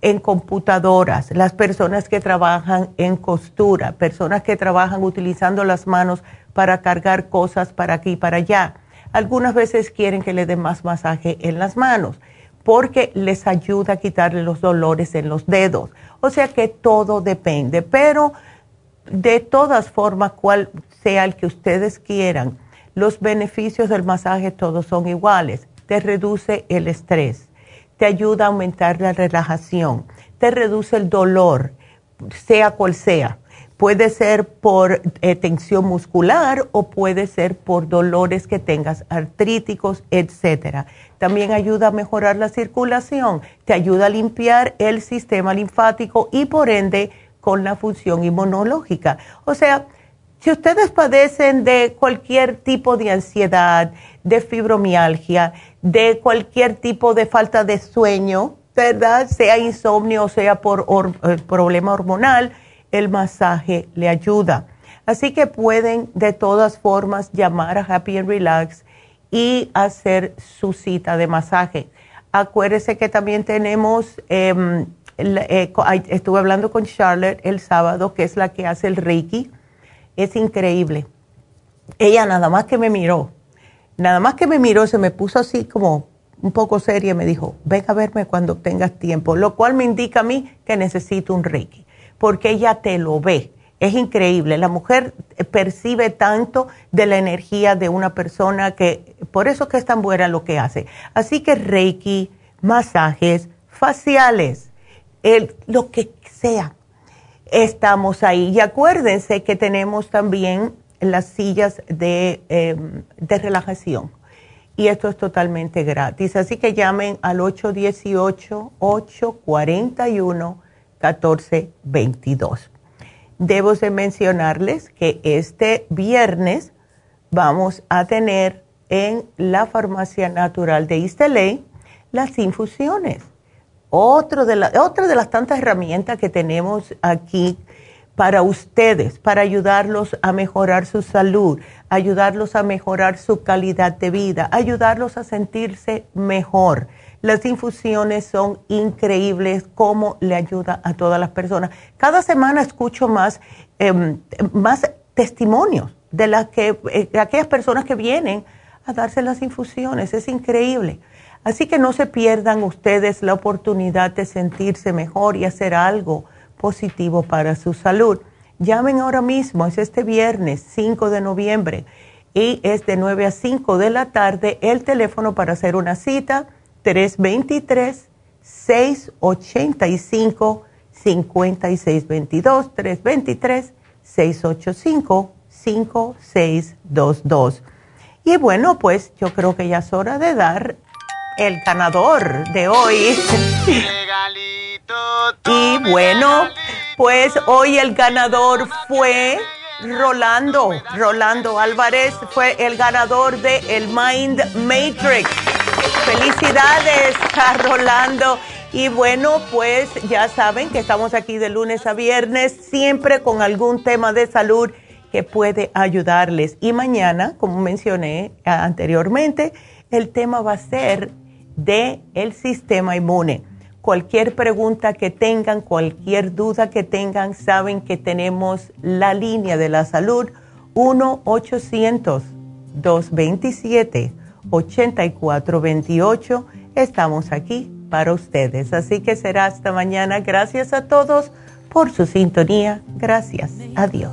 Speaker 4: en computadoras, las personas que trabajan en costura, personas que trabajan utilizando las manos para cargar cosas para aquí y para allá. Algunas veces quieren que le den más masaje en las manos porque les ayuda a quitarle los dolores en los dedos. O sea que todo depende, pero de todas formas, cual sea el que ustedes quieran, los beneficios del masaje todos son iguales. Te reduce el estrés te ayuda a aumentar la relajación, te reduce el dolor, sea cual sea. Puede ser por eh, tensión muscular o puede ser por dolores que tengas artríticos, etcétera. También ayuda a mejorar la circulación, te ayuda a limpiar el sistema linfático y por ende con la función inmunológica. O sea, si ustedes padecen de cualquier tipo de ansiedad, de fibromialgia, de cualquier tipo de falta de sueño, ¿verdad? Sea insomnio o sea por eh, problema hormonal, el masaje le ayuda. Así que pueden de todas formas llamar a Happy and Relax y hacer su cita de masaje. Acuérdese que también tenemos, em, eh, estuve hablando con Charlotte el sábado, que es la que hace el Reiki. Es increíble. Ella nada más que me miró Nada más que me miró, se me puso así como un poco seria y me dijo, ven a verme cuando tengas tiempo, lo cual me indica a mí que necesito un Reiki, porque ella te lo ve. Es increíble, la mujer percibe tanto de la energía de una persona que por eso que es tan buena lo que hace. Así que Reiki, masajes, faciales, el, lo que sea, estamos ahí. Y acuérdense que tenemos también las sillas de, em, de relajación. Y esto es totalmente gratis. Así que llamen al 818-841-1422. Debo de mencionarles que este viernes vamos a tener en la Farmacia Natural de Isteley las infusiones. De otra de las tantas herramientas que tenemos aquí para ustedes, para ayudarlos a mejorar su salud, ayudarlos a mejorar su calidad de vida, ayudarlos a sentirse mejor. Las infusiones son increíbles, cómo le ayuda a todas las personas. Cada semana escucho más, em, más testimonios de, las que, eh, de aquellas personas que vienen a darse las infusiones. Es increíble. Así que no se pierdan ustedes la oportunidad de sentirse mejor y hacer algo positivo para su salud. Llamen ahora mismo, es este viernes 5 de noviembre y es de 9 a 5 de la tarde el teléfono para hacer una cita 323-685-5622, 323-685-5622. Y bueno, pues yo creo que ya es hora de dar el ganador de hoy. Y bueno, pues hoy el ganador fue Rolando. Rolando Álvarez fue el ganador de el Mind Matrix. Felicidades a Rolando. Y bueno, pues ya saben que estamos aquí de lunes a viernes, siempre con algún tema de salud que puede ayudarles. Y mañana, como mencioné anteriormente, el tema va a ser del el sistema inmune. Cualquier pregunta que tengan, cualquier duda que tengan, saben que tenemos la línea de la salud 1-800-227-8428. Estamos aquí para ustedes. Así que será hasta mañana. Gracias a todos por su sintonía. Gracias. Adiós.